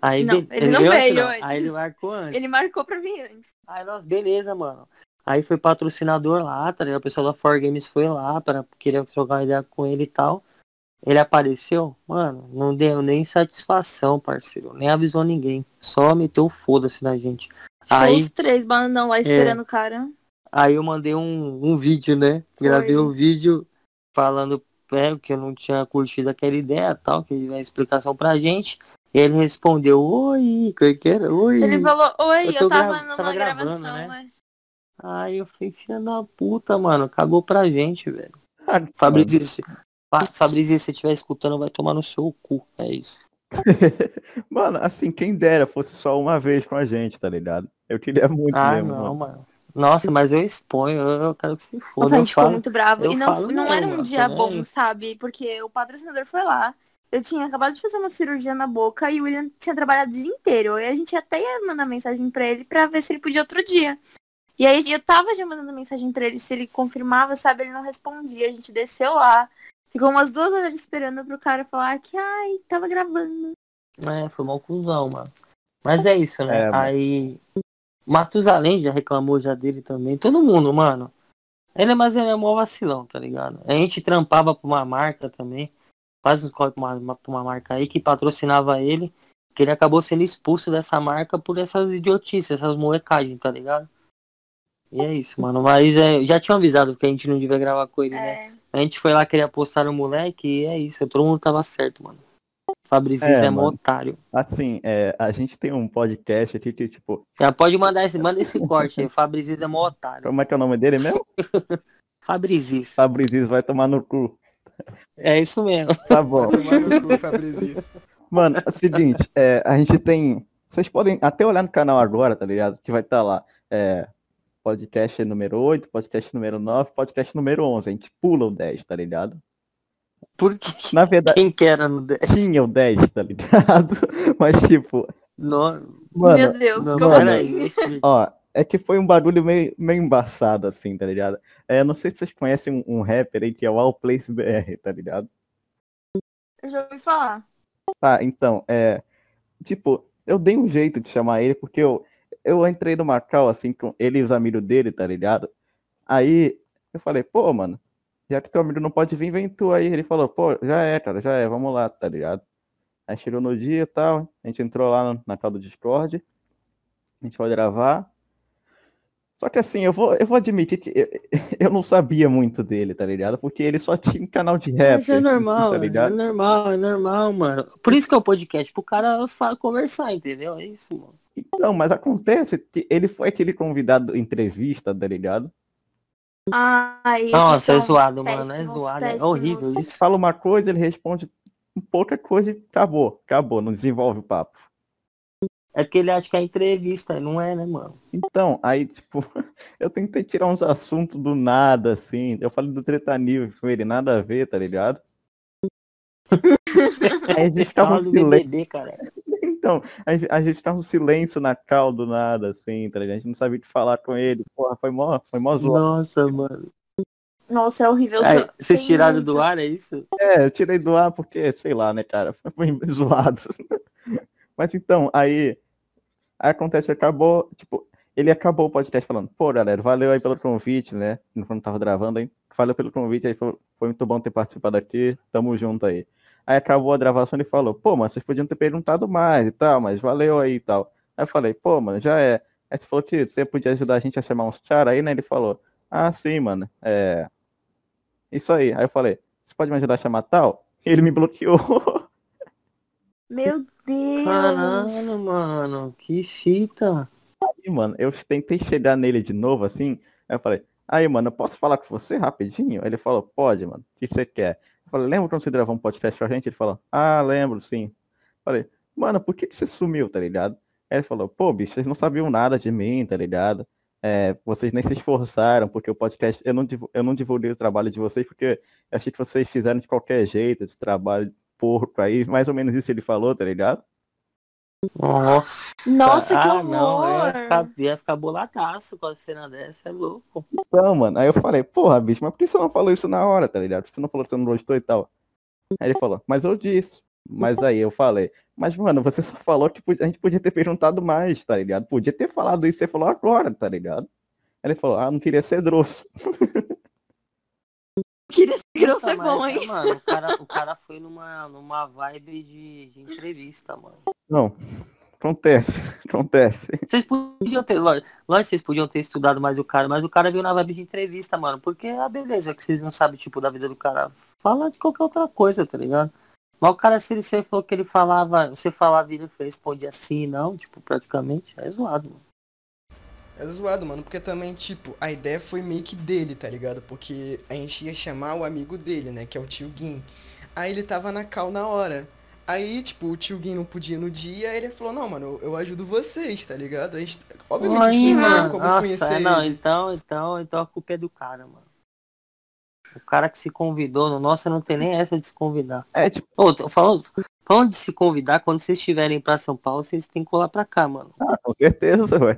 Aí não, ele, ele não veio, antes, antes. Aí ele marcou antes. Ele marcou pra vir antes. Aí nós, beleza, mano. Aí foi patrocinador lá, tá ligado? O pessoal da For Games foi lá para querer uma ideia com ele e tal. Ele apareceu, mano, não deu nem satisfação, parceiro. Nem avisou ninguém. Só meteu foda-se na gente. Aí, os três bandão lá esperando o cara. Aí eu mandei um, um vídeo, né? Foi. Gravei um vídeo falando é, que eu não tinha curtido aquela ideia tal, que ele vai explicação pra gente. E ele respondeu, oi, que era? Oi. Ele falou, oi, eu, eu tava gra numa tava gravação, né? Aí eu falei, filha da puta, mano, cagou pra gente, velho. Ah, Fabrício, se, Fabrício, se você estiver escutando, vai tomar no seu cu. É isso. mano, assim, quem dera fosse só uma vez com a gente, tá ligado? Eu queria muito ah, mesmo. Não, mano. mano. Nossa, mas eu exponho, eu quero que se foda. Nossa, a gente falo, ficou muito bravo. E não, não era um dia bom, sabe? Porque o patrocinador foi lá. Eu tinha acabado de fazer uma cirurgia na boca e o William tinha trabalhado o dia inteiro. E a gente até ia mandar mensagem pra ele pra ver se ele podia outro dia. E aí eu tava já mandando mensagem pra ele, se ele confirmava, sabe, ele não respondia. A gente desceu lá, ficou umas duas horas esperando pro cara falar que, ai, tava gravando. É, foi uma confusão, mano. Mas é isso, né? É, aí. Matusalém já reclamou já dele também. Todo mundo, mano. Ele é mais ele é mó vacilão, tá ligado? A gente trampava pra uma marca também. Faz uns corre pra uma, pra uma marca aí que patrocinava ele. Que ele acabou sendo expulso dessa marca por essas idiotices, essas molecagens, tá ligado? E é isso, mano. Mas é, já tinha avisado que a gente não devia gravar com ele, né? é. né? A gente foi lá querer apostar no moleque e é isso. Todo mundo tava certo, mano. Fabrício é, é um otário. Assim, é, a gente tem um podcast aqui que, tipo. Já pode mandar esse, manda esse corte aí. Fabrício é um otário. Como é que é o nome dele mesmo? Fabrício. Fabrício vai tomar no cu. É isso mesmo. Tá bom. Mano, é o seguinte, é, a gente tem. Vocês podem até olhar no canal agora, tá ligado? Que vai estar tá lá. É, podcast número 8, podcast número 9, podcast número 11. A gente pula o 10, tá ligado? Porque na verdade quem que era no 10? Tinha o 10, tá ligado? Mas tipo, no... Mano, Meu Deus, não, como mano, assim? Ó, é que foi um bagulho meio, meio embaçado, assim, tá ligado? É, não sei se vocês conhecem um, um rapper aí que é o All Place BR, tá ligado? Eu já ouvi falar. Tá, então, é. Tipo, eu dei um jeito de chamar ele, porque eu, eu entrei no Macau, assim, com ele e os amigos dele, tá ligado? Aí eu falei, pô, mano, já que teu amigo não pode vir, vem tu aí. Ele falou, pô, já é, cara, já é, vamos lá, tá ligado? Aí chegou no dia e tal, a gente entrou lá na tela do Discord, a gente vai gravar. Só que assim, eu vou, eu vou admitir que eu, eu não sabia muito dele, tá ligado? Porque ele só tinha um canal de rap. Mas é normal, tá ligado? é normal, é normal, mano. Por isso que é o podcast, pro cara falar, conversar, entendeu? É isso, mano. Então, mas acontece que ele foi aquele convidado entrevista, tá ligado? Ai, Nossa, é zoado, péssimos, mano. É zoado. Péssimos. É horrível isso. Fala uma coisa, ele responde pouca coisa e acabou. Acabou, não desenvolve o papo. É porque ele acha que é entrevista, não é, né, mano? Então, aí, tipo, eu tentei tirar uns assuntos do nada, assim. Eu falei do tretanível com ele, nada a ver, tá ligado? aí a gente ficava um silêncio. cara. Então, a gente ficava um silêncio na cal do nada, assim, tá ligado? A gente não sabia o que falar com ele. Porra, foi mó, foi mó zoado. Nossa, mano. Nossa, é horrível. É, vocês tiraram muito. do ar, é isso? É, eu tirei do ar porque, sei lá, né, cara? Foi zoado. Mas então, aí, aí acontece, acabou, tipo, ele acabou o podcast falando, pô, galera, valeu aí pelo convite, né? Não tava gravando, hein? Valeu pelo convite aí, foi, foi muito bom ter participado aqui, tamo junto aí. Aí acabou a gravação e falou, pô, mas vocês podiam ter perguntado mais e tal, mas valeu aí e tal. Aí eu falei, pô, mano, já é. Aí você falou que você podia ajudar a gente a chamar uns char aí, né? Ele falou, ah, sim, mano, é. Isso aí. Aí eu falei, você pode me ajudar a chamar tal? E ele me bloqueou. Meu Deus! Caralho, mano, que chita. Aí, mano, eu tentei chegar nele de novo, assim. Aí eu falei, aí, mano, eu posso falar com você rapidinho? Ele falou, pode, mano, o que você quer? Eu falei, lembra quando você gravou um podcast com a gente? Ele falou, ah, lembro, sim. Eu falei, mano, por que, que você sumiu, tá ligado? Ele falou, pô, bicho, vocês não sabiam nada de mim, tá ligado? É, vocês nem se esforçaram, porque o podcast, eu não, eu não divulguei o trabalho de vocês, porque achei que vocês fizeram de qualquer jeito esse trabalho porco aí, mais ou menos isso ele falou, tá ligado? Nossa, Nossa que ah, horror! Não, ia ficar, ia ficar boladaço com a cena dessa, é louco. Então, mano, aí eu falei, porra, bicho, mas por que você não falou isso na hora, tá ligado? Por que você não falou que você não gostou e tal? Aí ele falou, mas eu disse. Mas aí eu falei, mas mano, você só falou que a gente podia ter perguntado mais, tá ligado? Podia ter falado isso, você falou agora, tá ligado? Aí ele falou, ah, não queria ser grosso. Queria ser grosso é bom, hein? Mano, o cara, o cara foi numa, numa vibe de, de entrevista, mano. Não, Acontece, acontece. Vocês podiam ter, lógico, vocês podiam ter estudado mais o cara, mas o cara veio na vibe de entrevista, mano. Porque a beleza que vocês não sabem, tipo, da vida do cara. Fala de qualquer outra coisa, tá ligado? Mas o cara, se ele falou que ele falava, você falava e ele responde assim, não, tipo, praticamente, é zoado, mano. É zoado, mano, porque também, tipo, a ideia foi meio que dele, tá ligado? Porque a gente ia chamar o amigo dele, né, que é o tio Gin. Aí ele tava na cal na hora. Aí, tipo, o tio Gin não podia no dia, aí ele falou, não, mano, eu, ajudo vocês, tá ligado? A gente, obviamente, Oi, a gente não como Nossa, conhecer não, ele. então, então, então a culpa é do cara, mano. O cara que se convidou no nosso não tem nem essa de se convidar. É, tipo. Ô, tô falando, falando de se convidar, quando vocês estiverem pra São Paulo, vocês têm que colar pra cá, mano. Ah, com certeza, ué.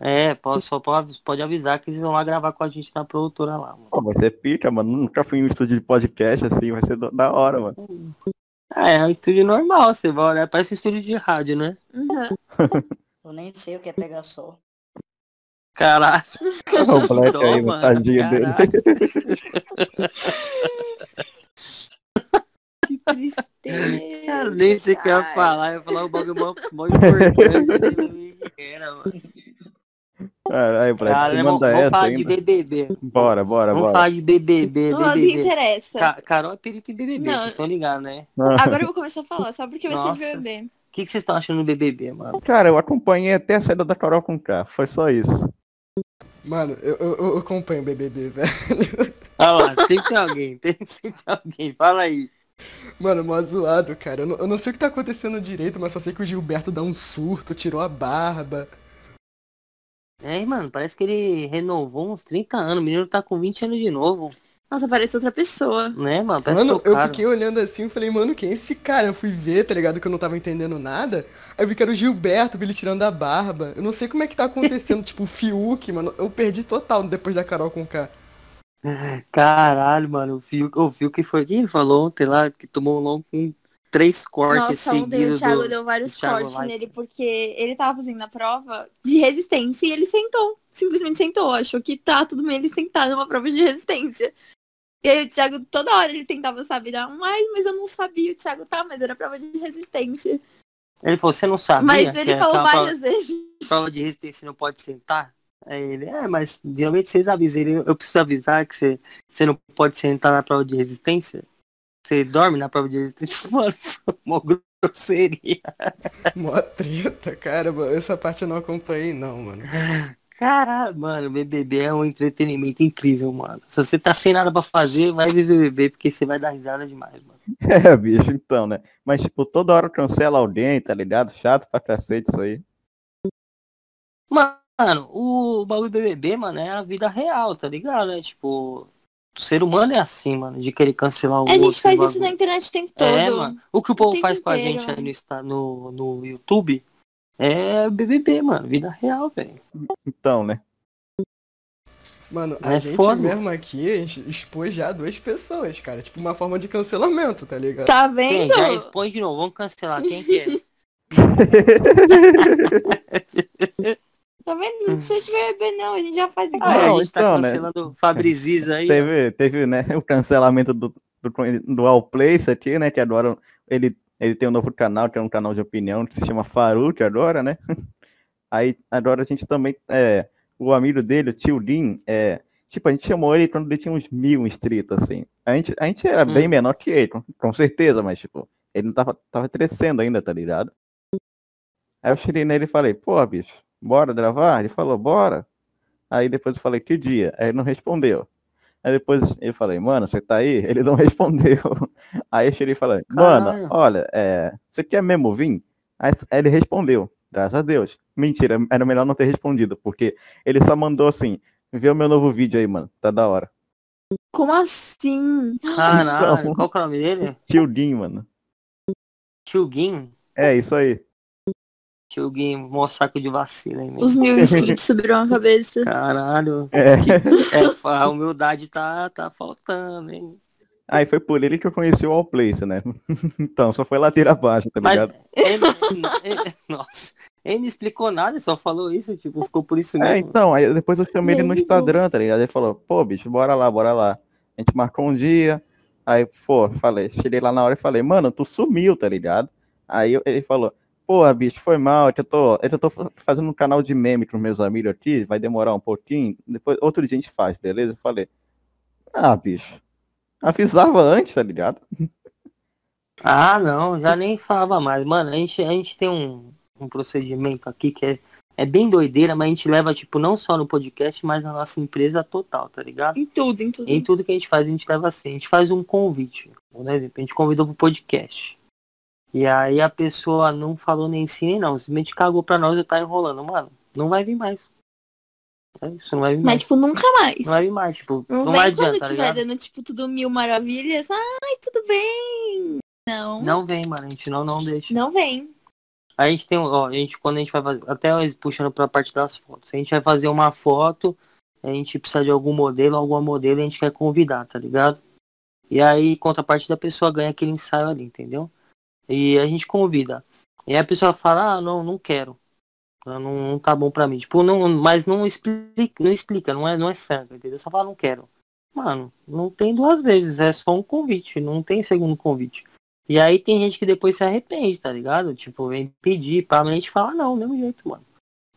É, pode, só pode, pode avisar que eles vão lá gravar com a gente na produtora lá, mano. Pô, vai ser pica, mano. Nunca fui em um estúdio de podcast assim, vai ser da hora, mano. Ah, é um estúdio normal, você vai olhar, parece um estúdio de rádio, né? Uhum. Eu nem sei o que é pegar sol. Caralho. o Black Toma, aí no tadinho dele. que tristeza. Cara, nem sei o que eu ia falar. Eu ia falar o bagulho mó importante. Era, mano. Caralho, Black, Cara, vamos, vamos falar ainda. de BBB. Bora, bora, vamos bora. falar de BBB, não, BBB. Não interessa. Ca Carol é perito em BBB, não. vocês estão ligados, né? Agora eu vou começar a falar, só porque vai ser BBB. O que, que vocês estão achando do BBB, mano? Cara, eu acompanhei até a saída da Carol com K, foi só isso. Mano, eu, eu, eu acompanho o BBB, velho. Olha lá, sempre tem alguém, tem sempre alguém, fala aí. Mano, mó zoado, cara. Eu não, eu não sei o que tá acontecendo direito, mas só sei que o Gilberto dá um surto, tirou a barba. É, mano, parece que ele renovou uns 30 anos. O menino tá com 20 anos de novo. Nossa, parece outra pessoa. Né, mano? Parece mano, eu fiquei olhando assim e falei, mano, quem é esse cara? Eu fui ver, tá ligado? Que eu não tava entendendo nada. Aí eu vi que era o Gilberto, vi ele tirando a barba. Eu não sei como é que tá acontecendo, tipo, o Fiuk, mano. Eu perdi total depois da Carol com K. Caralho, mano, o Fiuk, o Fiuk foi quem falou ontem lá, que tomou um longo com três cortes Nossa, ontem o seguidos Thiago do... deu vários Thiago cortes nele porque ele tava fazendo a prova de resistência e ele sentou. Simplesmente sentou. Achou que tá tudo bem ele sentar numa prova de resistência. E aí o Thiago, toda hora ele tentava saber, dar um, ai, mas eu não sabia. O Thiago, tá, mas era prova de resistência. Ele falou, você não sabia mas ele falou uma prova- várias vezes. prova de resistência não pode sentar? Aí ele, é, mas geralmente vocês avisam ele, eu preciso avisar que você, você não pode sentar na prova de resistência? Você dorme na prova de resistência? Mano, uma grosseria. Mó treta, cara. Essa parte eu não acompanhei, não, mano. Caralho, mano, BBB é um entretenimento incrível, mano. Se você tá sem nada pra fazer, vai ver BBB, porque você vai dar risada demais, mano. É, bicho, então, né? Mas, tipo, toda hora cancela alguém, tá ligado? Chato pra cacete isso aí. Mano, o bagulho BBB, mano, é a vida real, tá ligado? É tipo, o ser humano é assim, mano, de querer cancelar o A outro. gente faz isso na internet o tempo todo. É, mano. O que o povo tempo faz com a gente aí no, no, no YouTube é BBB, mano. Vida real, velho. Então, né? Mano, a É gente foda. mesmo aqui a gente expôs já duas pessoas, cara. Tipo, uma forma de cancelamento, tá ligado? Tá Quem? vendo? Já expõe de novo. Vamos cancelar. Quem que é? Tá vendo? Não precisa de BBB, não. A gente já faz igual. Ah, a gente tá então, né? cancelando Fabriziz aí. ó. teve, teve, né, o cancelamento do, do, do Allplace aqui, né? Que agora ele, ele tem um novo canal, que é um canal de opinião que se chama Faruk agora, né? Aí agora a gente também. É, o amigo dele, o tio Din, é. Tipo, a gente chamou ele quando ele tinha uns mil inscritos, assim. A gente, a gente era bem Hum. menor que ele, com, com certeza, mas, tipo, ele não tava, tava crescendo ainda, tá ligado? Aí eu cheguei nele e falei, pô, bicho, bora gravar? Ele falou, bora. Aí depois eu falei, que dia? Aí ele não respondeu. Aí depois eu falei, mano, você tá aí? Ele não respondeu. Aí eu cheguei e falei, mano, Caralho. olha, é, você quer mesmo vir? Aí ele respondeu, graças a Deus. Mentira, era melhor não ter respondido, porque ele só mandou assim, vê o meu novo vídeo aí, mano, tá da hora. Como assim? Caralho, Então. qual que é o nome dele? Tio Din, mano. Tio Guim. É, isso aí. Tio Guim, mó saco de vacina aí, mesmo. Os mil inscritos subiram a cabeça. Caralho. É. É, a humildade tá, tá faltando, hein? Aí foi por ele que eu conheci o Allplace, né? Então, só foi ladeira abaixo, tá Mas ligado? ele, ele- nossa, ele não explicou nada, ele só falou isso, tipo, ficou por isso É, mesmo. então, aí depois eu chamei ele no Instagram, tá ligado? Ele falou, pô, bicho, bora lá, bora lá. A gente marcou um dia, aí, pô, falei, cheguei lá na hora e falei, mano, tu sumiu, tá ligado? Aí ele falou, pô, bicho, foi mal, é que eu tô, é que eu tô fa- fazendo um canal de meme com meus amigos aqui, vai demorar um pouquinho, depois, outro dia a gente faz, beleza? Eu falei, ah, bicho, avisava antes, tá ligado? Ah, não, já nem falava mais. Mano, a gente, a gente tem um, um procedimento aqui que é, é bem doideira, mas a gente leva, tipo, não só no podcast, mas na nossa empresa total, tá ligado? Em tudo, em tudo. Em tudo que a gente faz, a gente leva assim. A gente faz um convite. Por exemplo, a gente convidou pro podcast. E aí a pessoa não falou nem sim nem não. Simplesmente cagou pra nós e tá enrolando. Mano, não vai vir mais. É isso, não vai vir Mas, mais. tipo, nunca mais. Não vai vir mais, tipo, Não, não, vem vai quando adianta, tá tiver ligado? dando, tipo, tudo mil maravilhas. Ai, tudo bem. Não. Não vem, mano. A gente não, não deixa. Não vem. A gente tem, ó, a gente, quando a gente vai fazer, até puxando pra parte das fotos, a gente vai fazer uma foto, a gente precisa de algum modelo, alguma modelo, a gente quer convidar, tá ligado? E aí, contraparte da pessoa ganha aquele ensaio ali, entendeu? E a gente convida. E a pessoa fala, ah, não, não quero. Não, não tá bom pra mim. Tipo, não, mas não explica, não explica, não é, não é franca, entendeu? Só fala, não quero. Mano, não tem duas vezes, é só um convite, não tem segundo convite. E aí tem gente que depois se arrepende, tá ligado? Tipo, vem pedir, pra a gente fala não, do mesmo jeito, mano.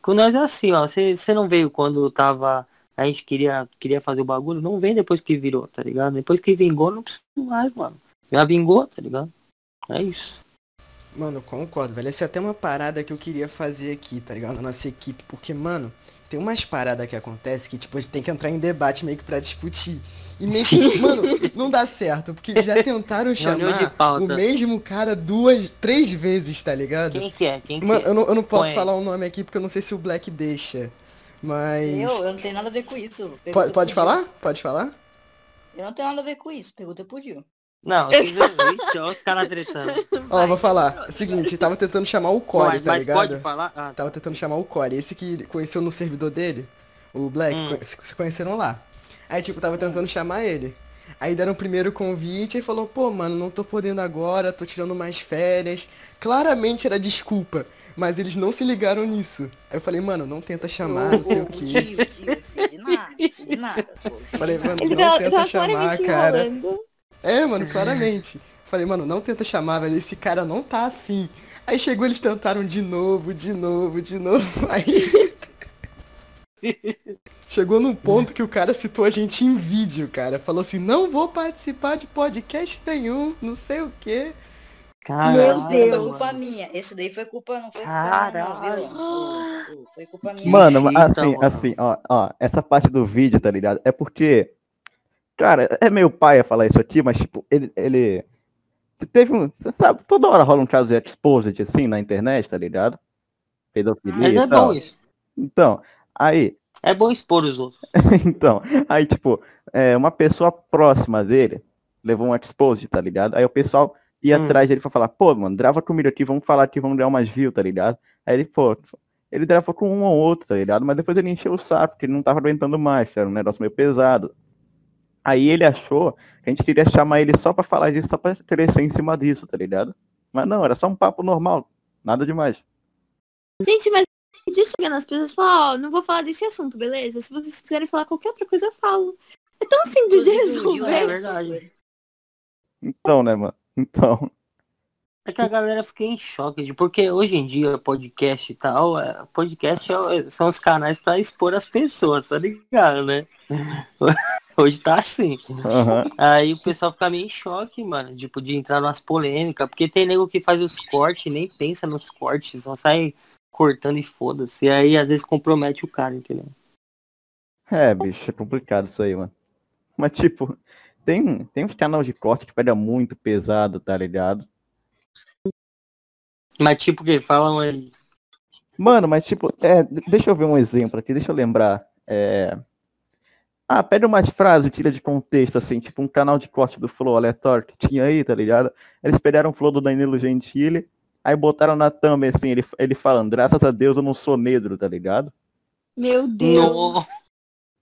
Com nós é assim, ó. Você não veio quando tava. A gente queria, queria fazer o bagulho, não vem depois que virou, tá ligado? Depois que vingou, não precisa mais, mano. Já vingou, tá ligado? É isso. Mano, eu concordo, velho. Essa é até uma parada que eu queria fazer aqui, tá ligado? Na nossa equipe. Porque, mano, tem umas paradas que acontecem que, tipo, a gente tem que entrar em debate meio que pra discutir. E meio que, mano, não dá certo. Porque já tentaram chamar o mesmo cara duas, três vezes, tá ligado? Quem que é? Quem que Mano, é? eu não, eu não posso Põe falar o nome aqui porque eu não sei se o Black deixa. Mas. Eu, eu não tenho nada a ver com isso. Pergunta Pode, pode falar? Pode falar? Eu não tenho nada a ver com isso. Pergunta pro Gil. Não, vocês- Ixi, olha os caras tretando. Ó, vou falar. É o seguinte, tava tentando chamar o Core, tá mas ligado? pode falar? Ah, Tava tentando chamar o Core. Esse que conheceu no servidor dele, o Black, Hum. se conheceram lá. Aí, tipo, tava tentando chamar ele. Aí deram o primeiro convite e falou, pô, mano, não tô podendo agora, tô tirando mais férias. Claramente era desculpa. Mas eles não se ligaram nisso. Aí eu falei, mano, não tenta chamar, não sei o quê. Tio, tio, sei de nada, sei de nada. Pô, sei Falei, de nada. mano, não tá, tenta tá chamar, cara. É, mano, claramente. Falei, mano, não tenta chamar, velho. Esse cara não tá afim. Aí chegou, eles tentaram de novo, de novo, de novo. Aí. Chegou num ponto que o cara citou a gente em vídeo, cara. Falou assim: não vou participar de podcast nenhum, não sei o quê. Caralho, Meu Esse daí foi Deus. culpa minha. Esse daí foi culpa, não foi Caralho. não, Foi culpa minha. Mano, assim, mano. assim, ó, ó, essa parte do vídeo, tá ligado? É porque, cara, é meio paia falar isso aqui, mas, tipo, ele, ele teve um, você sabe, toda hora rola um caso de exposed, assim, na internet, tá ligado? Pedofilia Mas é bom isso. Então, aí, É bom expor os outros. então, aí, tipo, é, uma pessoa próxima dele levou um exposed, tá ligado? Aí o pessoal ia Hum. atrás dele pra falar, pô, mano, grava comigo aqui, vamos falar aqui, vamos dar umas views, tá ligado? Aí ele, pô, ele gravou com um ou outro, tá ligado? Mas depois ele encheu o saco, porque ele não tava aguentando mais, era um negócio meio pesado. Aí ele achou que a gente queria chamar ele só pra falar disso, só pra crescer em cima disso, tá ligado? Mas não, era só um papo normal, nada demais. Gente, mas de chegar nas pessoas e falar, ó, não vou falar desse assunto, beleza? Se vocês quiserem falar qualquer outra coisa, eu falo. É tão simples de resolver. É verdade. Então, né, mano? Então, É que a galera fica em choque, de- porque hoje em dia podcast e tal, é, podcast é- são os canais pra expor as pessoas, tá ligado, né? Hoje tá assim. aham. Aí o pessoal fica meio em choque, mano, tipo, de entrar nas polêmicas, porque tem nego que faz os cortes e nem pensa nos cortes, só sai cortando e foda-se. E aí às vezes compromete o cara, entendeu? É, bicho, é complicado isso aí, mano. Mas, tipo, tem, tem uns canais de corte que pega muito pesado, tá ligado? Mas tipo que falam aí. Mano, mas, tipo, é, deixa eu ver um exemplo aqui, deixa eu lembrar. É... Ah, pega umas frases, tira de contexto, assim, tipo um canal de corte do Flow aleatório que tinha aí, tá ligado? Eles pegaram o Flow do Danilo Gentili, aí botaram na thumb, assim, ele, ele falando, graças a Deus eu não sou negro, tá ligado? Meu Deus. Nossa,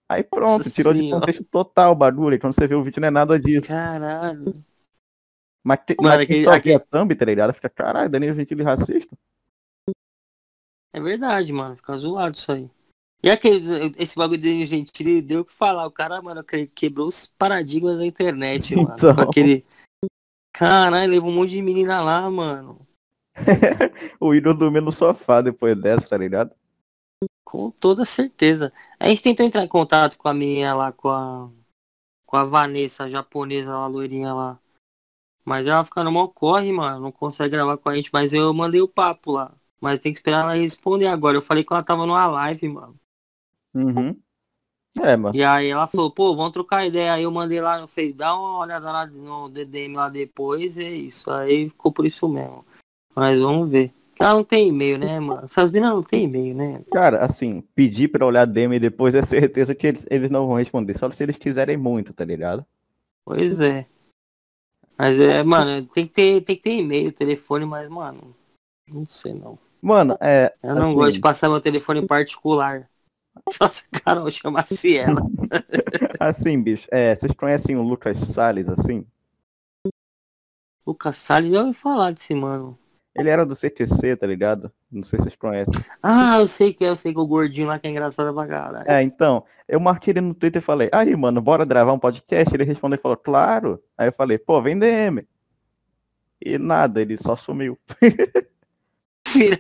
Aí pronto, Nossa tirou de Senhora. contexto total o bagulho, e quando você vê o vídeo não é nada disso. caralho. Mas, que, Mano, mas aquele- aquele- a thumb, tá ligado? Fica, caralho, Danilo Gentili racista? É verdade, mano. Fica zoado isso aí. E aquele, esse bagulho de gente, ele deu o que falar. O cara, mano, que- quebrou os paradigmas da internet, mano. Então. Aquele. Caralho, levou um monte de menina lá, mano. o ídolo dormiu no sofá depois dessa, tá ligado? Com toda certeza. A gente tentou entrar em contato com a menina lá, com a. Com a Vanessa, a japonesa lá, a loirinha lá. Mas ela fica no mal corre, mano. Não consegue gravar com a gente. Mas eu mandei o papo lá. Mas tem que esperar ela responder agora. Eu falei que ela tava numa live, mano. Uhum. É, mano. E aí ela falou, pô, vamos trocar ideia. Aí eu mandei lá, eu falei, dá uma olhada lá no DDM lá depois, e é isso. Aí ficou por isso mesmo. Mas vamos ver. Ela não tem e-mail, né, mano? Essas meninas não tem e-mail, né? Cara, assim, pedir pra olhar DM depois é certeza que eles, eles não vão responder, só se eles quiserem muito, tá ligado? Pois é. Mas é, mano, tem que ter, tem que ter e-mail, telefone, mas, mano, não sei não. Mano, é. Eu não assim, gosto de passar meu telefone particular. Só se a Carol chamasse ela. Assim, bicho, é, vocês conhecem o Lucas Salles, assim? Lucas Salles, já ouvi falar desse mano. Ele era do CTC, tá ligado? Não sei se vocês conhecem. Ah, eu sei que é, eu sei que o gordinho lá que é engraçado pra caralho. É, então, eu marquei ele no Twitter e falei, aí, mano, bora gravar um podcast? Ele respondeu e falou, claro. Aí eu falei, pô, vem DM. E nada, ele só sumiu. Filha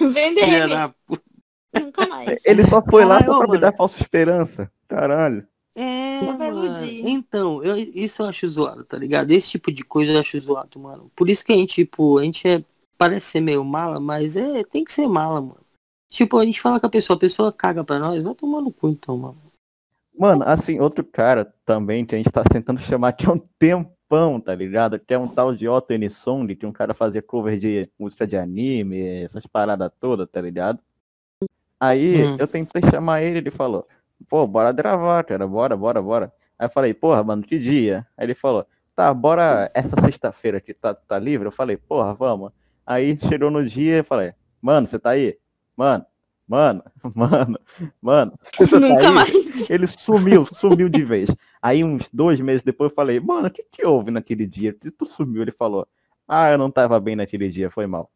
Vender da puta. Nunca mais. Ele só foi lá só pra me mano. dar falsa esperança. Caralho. É, Só vai mano. iludir. Então, eu, isso eu acho zoado, tá ligado? Esse tipo de coisa eu acho zoado, mano. Por isso que a gente, tipo, a gente é, parece ser meio mala, mas é, tem que ser mala, mano. Tipo, a gente fala com a pessoa, a pessoa caga pra nós, vai tomar no cu então, mano. Mano, assim, outro cara também que a gente tá tentando chamar aqui há um tempão, tá ligado? Que é um tal de Otto N. Song, que um cara fazia cover de música de anime, essas paradas todas, tá ligado? Aí Hum. eu tentei chamar ele, ele falou, pô, bora gravar, cara, bora, bora, bora. Aí eu falei, porra, mano, que dia? Aí ele falou, tá, bora essa sexta-feira que tá, tá livre? Eu falei, porra, vamos. Aí chegou no dia, eu falei, mano, você tá aí? Mano, Mano, mano, mano. Nunca tá mais. Ele sumiu, sumiu de vez. Aí, uns dois meses depois, eu falei, mano, o que que houve naquele dia? Tu sumiu? Ele falou, ah, eu não tava bem naquele dia, foi mal.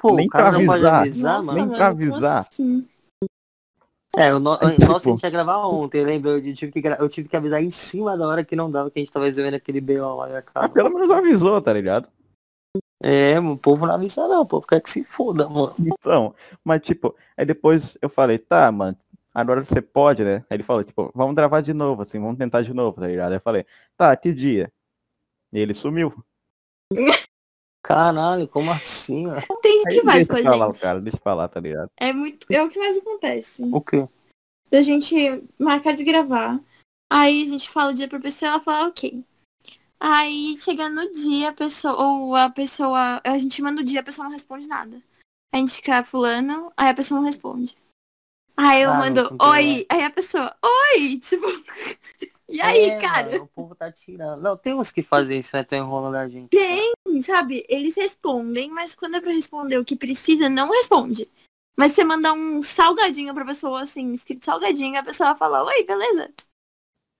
Pô, nem pra avisar, avisar Nossa, nem pra avisar. Assim? É, o no... tipo... nossa, a gente ia gravar ontem, lembra? Eu tive, que gra... eu tive que avisar em cima da hora que não dava, que a gente tava resolvendo aquele B.O. lá. Ah, pelo menos avisou, tá ligado? É, o povo não avisa não, o povo quer que se foda, mano. Então, mas tipo, aí depois eu falei, tá, mano, agora você pode, né? Aí ele falou, tipo, vamos gravar de novo, assim, vamos tentar de novo, tá ligado? Aí eu falei, tá, que dia? E ele sumiu. Caralho, como assim, mano? Tem que mais com a gente. Falar, cara, deixa eu falar, tá ligado? É muito. É o que mais acontece. O quê? Da gente marcar de gravar. Aí a gente fala o dia pra pessoa, ela fala ok. Aí chega no dia, a pessoa, ou a pessoa, a gente manda o dia, a pessoa não responde nada. A gente fica fulano, aí a pessoa não responde. Aí eu ah, mando, oi, aí a pessoa, oi, tipo. E aí, é, cara? Mano, o povo tá tirando. Não, tem uns que fazem isso, né? Tem enrolando a gente. Tem, sabe? Eles respondem, mas quando é pra responder o que precisa, não responde. Mas você manda um salgadinho pra pessoa, assim, escrito salgadinho, a pessoa fala, oi, beleza.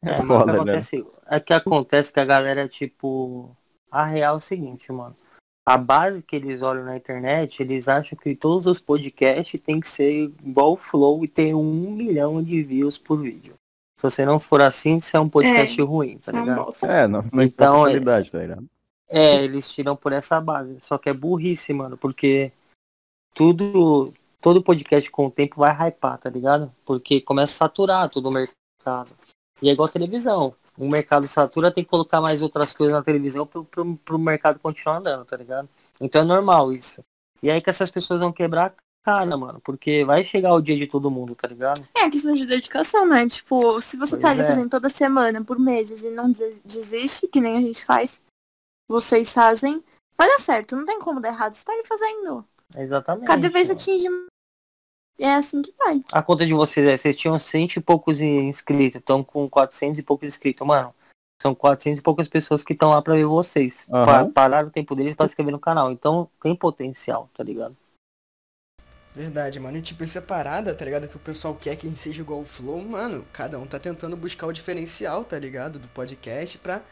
É, é foda, que né? acontece, é que acontece que a galera, tipo. A real é o seguinte, mano. A base que eles olham na internet, eles acham que todos os podcasts tem que ser igual o Flow e ter um milhão de views por vídeo. Se você não for assim, você é um podcast é, ruim, tá ligado? É, não, não então, é, qualidade, tá ligado? É, eles tiram por essa base. Só que é burrice, mano, porque tudo, todo podcast com o tempo vai hypar, tá ligado? Porque começa a saturar todo o mercado. E é igual televisão. O mercado satura, tem que colocar mais outras coisas na televisão pro, pro, pro mercado continuar andando, tá ligado? Então é normal isso. E aí que essas pessoas vão quebrar cara, mano, porque vai chegar o dia de todo mundo, tá ligado? É a questão de dedicação, né? Tipo, se você pois tá ali é. fazendo toda semana, por meses, e não desiste, que nem a gente faz, vocês fazem, vai dar certo, não tem como dar errado, você tá ali fazendo. Exatamente. Cada vez atinge. É assim que vai. A conta de vocês é, vocês tinham cento e poucos inscritos, estão com 400 e poucos inscritos, mano. São 400 e poucas pessoas que estão lá pra ver vocês. Uhum. Pararam o tempo deles pra se inscrever no canal. Então tem potencial, tá ligado? Verdade, mano. E tipo, essa parada, tá ligado? Que o pessoal quer que a gente seja igual o Flow, mano. Cada um tá tentando buscar o diferencial, tá ligado? Do podcast pra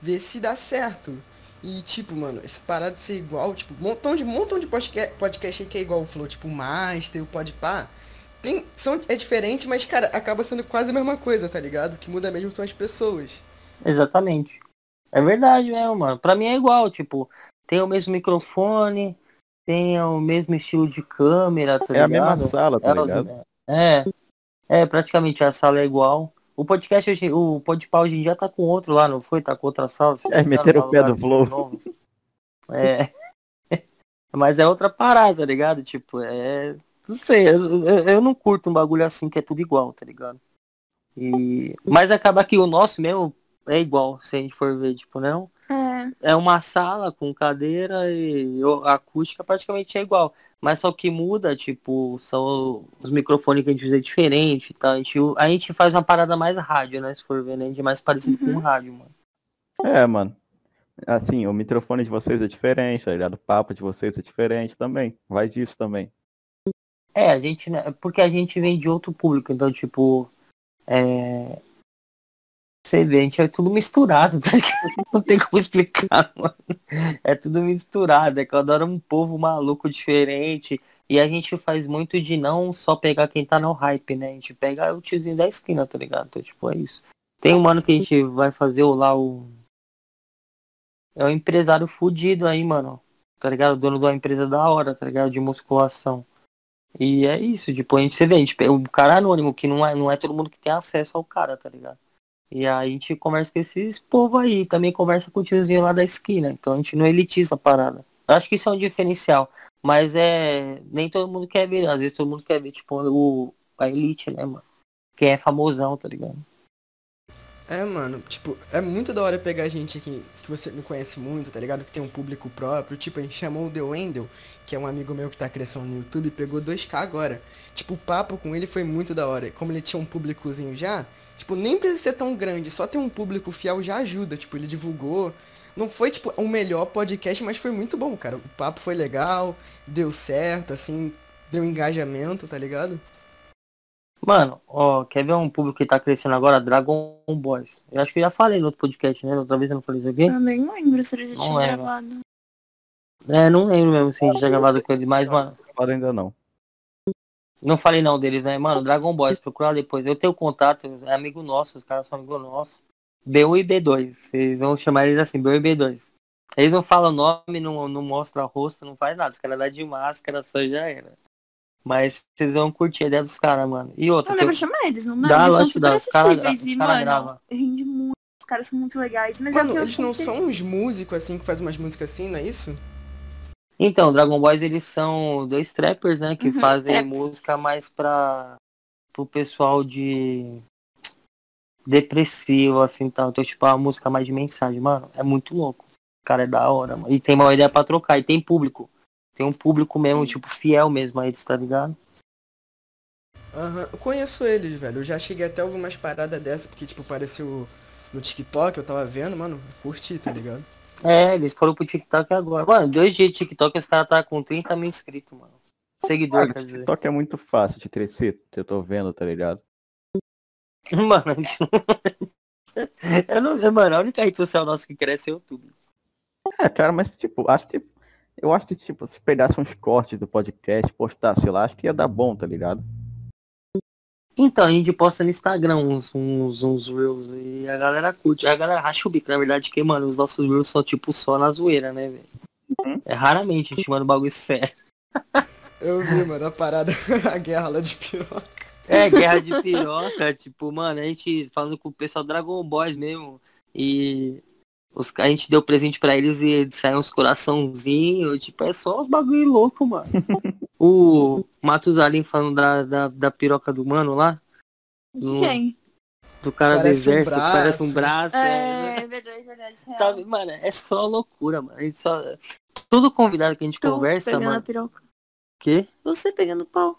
ver se dá certo. E tipo, mano, essa parada de ser igual, tipo, montão de montão de podcast, podcast aí que é igual o Flow, tipo o Master, o Podpah. Tem, são, é diferente, mas, cara, acaba sendo quase a mesma coisa, tá ligado? O que muda mesmo são as pessoas. Exatamente. É verdade mesmo, mano. Pra mim é igual, tipo, tem o mesmo microfone, tem o mesmo estilo de câmera, tá É ligado? a mesma sala, tá ligado? É, é, praticamente a sala é igual. O podcast, hoje, o Podpah hoje em dia tá com outro lá, não foi? Tá com outra sala. É, meteram o pé do Flow. É. Mas é outra parada, tá ligado? Tipo, é. Não sei, eu, eu, não curto um bagulho assim que é tudo igual, tá ligado? E... Mas acaba que o nosso mesmo é igual, se a gente for ver, tipo, não. É uma sala com cadeira e a acústica praticamente é igual. Mas só que muda, tipo, são os microfones que a gente usa diferente, tá? A gente, a gente faz uma parada mais rádio, né? Se for ver, né? A gente é mais parecido uhum. com rádio, mano. É, mano. Assim, o microfone de vocês é diferente, tá ligado? O papo de vocês é diferente também. Vai disso também. É, a gente, né? Porque a gente vem de outro público, então, tipo, é, você vê, a gente é tudo misturado, tá? Não tem como explicar, mano. É tudo misturado, é que eu adoro um povo maluco diferente. E a gente faz muito de não só pegar quem tá no hype, né? A gente pega o tiozinho da esquina, tá ligado? Então, tipo, é isso. Tem um mano que a gente vai fazer lá o. É um empresário fudido aí, mano. Tá ligado? O dono de uma empresa da hora, tá ligado? De musculação. E é isso, tipo, a gente, você vê, a gente, o cara anônimo, que não é, não é todo mundo que tem acesso ao cara, tá ligado? E aí a gente conversa com esses povo aí, também conversa com o tiozinho lá da esquina. Então a gente não elitiza a parada. Eu acho que isso é um diferencial. Mas é. Nem todo mundo quer ver. Às vezes todo mundo quer ver, tipo, o, a elite, né, mano? Quem é famosão, tá ligado? É, mano, tipo, é muito da hora pegar gente aqui que você não conhece muito, tá ligado? Que tem um público próprio. Tipo, a gente chamou o The Wendell, que é um amigo meu que tá crescendo no YouTube, pegou 2k agora. Tipo, o papo com ele foi muito da hora. Como ele tinha um públicozinho já, Tipo, nem precisa ser tão grande, só ter um público fiel já ajuda. Tipo, ele divulgou. Não foi, tipo, o melhor podcast, mas foi muito bom, cara. O papo foi legal, deu certo, assim. deu engajamento, tá ligado? Mano, ó, quer ver um público que tá crescendo agora? Dragon Boys. Eu acho que eu já falei no outro podcast, né? Outra vez eu não falei isso aqui. Eu nem lembro se ele já Não tinha lembro. gravado. É, não lembro mesmo se a gente já gravado com eles, mas, mano, ainda não. Não falei não deles, né? Mano, Dragon Boys, procura depois. Eu tenho contato, é amigo nosso, os caras são amigos nossos. B1 e B2. Vocês vão chamar eles assim, B1 e B2. Eles não falam nome, não, não mostram rosto, não faz nada. Os caras dá de máscara, só já era. Mas vocês vão curtir a ideia dos caras, mano. E outra, Não tem- lembro de chamar eles, não dá. Dá, eles são lógico, super dá. Os cara acessíveis gra- e, os cara mano, grava. rende muito. Os caras são muito legais. Mas é Mano, que eu eles não são uns músicos assim que fazem umas músicas assim, não é isso? Então, Dragon Boys eles são dois trappers, né? Que Uhum, fazem trappers. música mais pra pro pessoal de depressivo, assim, tal. Então, tipo, a música mais de mensagem, mano, é muito louco. O cara é da hora, mano. E tem uma ideia pra trocar, e tem público. Tem um público mesmo, tipo, fiel mesmo a eles, tá ligado? Aham, eu conheço eles, velho. Eu já cheguei até a ouvir umas paradas dessa, porque, tipo, apareceu no TikTok, eu tava vendo, mano, curti, tá ligado? É, eles foram pro TikTok agora. Mano, dois dias de TikTok, os caras tá com 30 mil inscritos, mano. Seguidor, quer dizer. TikTok é muito fácil de crescer, eu tô vendo, tá ligado? Mano, não... Eu não, mano, a única rede social nossa que cresce é o YouTube. É, cara, mas tipo, acho que. Eu acho que, tipo, se pegasse uns cortes do podcast, postasse lá, acho que ia dar bom, tá ligado? Então, a gente posta no Instagram uns, uns, uns Reels e a galera curte. A galera racha o bico, na verdade, que, mano, os nossos Reels são tipo só na zoeira, né, velho? Uhum. É raramente a gente manda um bagulho sério. Eu vi, mano, a parada, a guerra lá de piroca. É, guerra de piroca, tipo, mano, a gente falando com o pessoal Dragon Boys mesmo. E os, a gente deu presente pra eles e saiu uns coraçãozinhos, tipo, é só uns bagulho louco, mano. O Matusalém falando da, da, da piroca do mano lá. Do, Quem? do cara do Parece um exército, que parece um braço. braço. é, É, verdade, verdade. Tá, real. mano, é só loucura, mano. A gente só... Todo convidado que a gente Tu conversa, pegando a mano. piroca. Que? Você pegando pau.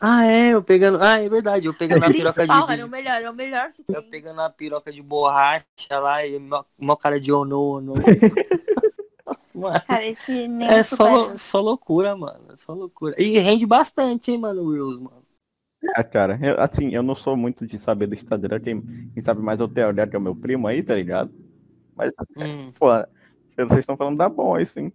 Ah, é, eu pegando. Ah, é verdade, eu pegando a piroca de. Principal, era o melhor, é o melhor que Eu pegando a piroca de borracha lá e mó, mó cara de ono, ono. Mano, Cara, esse nem é só, só loucura, mano. É só loucura. E rende bastante, hein, mano, o Reels, mano. É, cara, eu- assim, eu não sou muito de saber do Instagram, quem, quem sabe mais é o Theodoro, que é o meu primo aí, tá ligado? Mas, Hum. pô, vocês estão falando da bom aí, sim.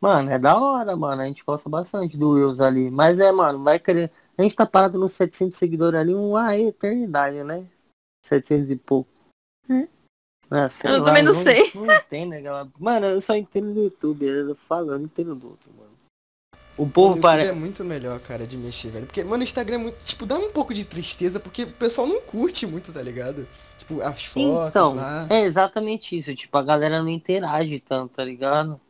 Mano, é da hora, mano. A gente gosta bastante do Reels ali. Mas é, mano, vai querer. A gente tá parado nos 700 seguidores ali, uma eternidade, né? 700 e pouco. Ah, sei Eu lá, também não sei. Não entendo aquela. Mano, eu só entendo do YouTube. Eu falo, eu não entendo do outro, mano. O O povo YouTube parece. é muito melhor, cara, de mexer, velho. Porque, mano, o Instagram é muito. Tipo, dá um pouco de tristeza, porque o pessoal não curte muito, tá ligado? Tipo, as fotos Então, lá. é exatamente isso. Tipo, a galera não interage tanto, tá ligado?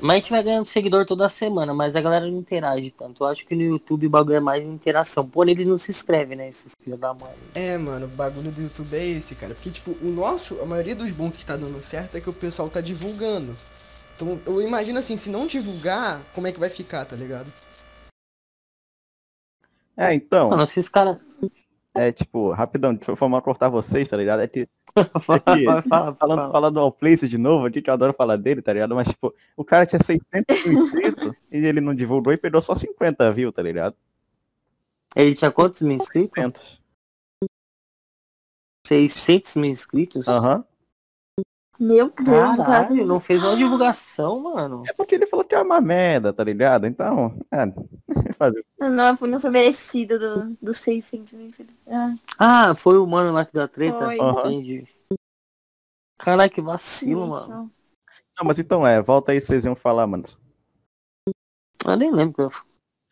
Mas a gente vai ganhando seguidor toda semana, mas a galera não interage tanto. Eu acho que no YouTube o bagulho é mais interação. Porém, eles não se inscrevem, né? Esses filhos da mãe. É, mano, o bagulho do YouTube é esse, cara. Porque, tipo, o nosso, a maioria dos bons que tá dando certo é que o pessoal tá divulgando. Então, eu imagino assim, se não divulgar, como é que vai ficar, tá ligado? É, então, Mano, esses caras. É tipo, rapidão, eu formar cortar vocês, tá ligado? É que, fala, falando, fala. falando do Allplace de novo aqui, que eu adoro falar dele, tá ligado? Mas, tipo, o cara tinha 600 mil inscritos e ele não divulgou e perdeu só 50 views, tá ligado? Ele tinha quantos mil inscritos? 600. 600 mil inscritos? Aham. Meu Deus, o cara Caralho, não fez uma divulgação, mano. É porque ele falou que é uma merda, tá ligado? Então, é, fazer. Não, foi- não foi merecido do, dos 600 mil. Ah, Ah, foi o mano lá que deu a treta? Foi. Entendi. Caralho, que vacilo, isso. mano. Não, mas então é, volta aí, vocês iam falar, mano. Eu nem lembro que eu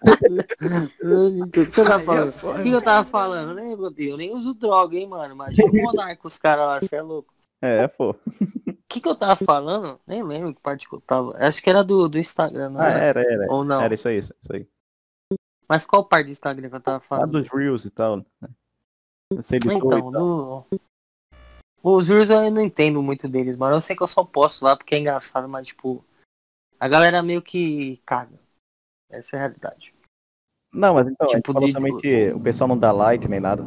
o que eu tava falando. O que eu tava falando? Eu lembro, eu nem uso droga, hein, mano. Imagina o monarca, os caras lá, você é louco. É, pô. O que, que eu tava falando? Nem lembro que parte que eu tava. Acho que era do, do Instagram, não Ah, era? era, era. Ou não? Era isso aí, isso aí. Mas qual parte do Instagram que eu tava falando? dos Reels e tal. né? Você editou Então, do... Os Reels eu não entendo muito deles, mano. Eu sei que eu só posto lá porque é engraçado, mas tipo. A galera meio que caga. Essa é a realidade. Não, mas então, a Tipo, de- o pessoal não dá like nem nada.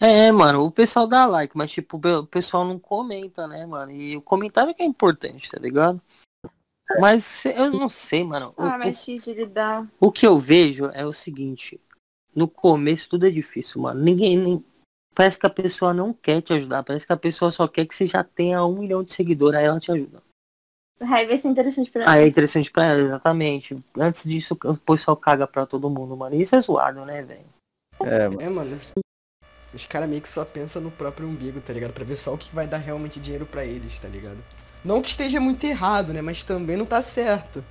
É, mano, o pessoal dá like, mas tipo, o pessoal não comenta, né, mano? E o comentário que é importante, tá ligado? Mas eu não sei, mano. Ah, o, mas difícil de lidar. O que eu vejo é o seguinte. No começo tudo é difícil, mano. Ninguém. Nem... Parece que a pessoa não quer te ajudar. Parece que a pessoa só quer que você já tenha um milhão de seguidores, aí ela te ajuda. Aí vai ser interessante pra ela. Aí é interessante pra ela, exatamente. Antes disso, o pessoal caga pra todo mundo, mano. Isso é zoado, né, velho? É, mano. É, mano. Os caras meio que só pensam no próprio umbigo, tá ligado? Pra ver só o que vai dar realmente dinheiro para eles, tá ligado? Não que esteja muito errado, né? Mas também não tá certo.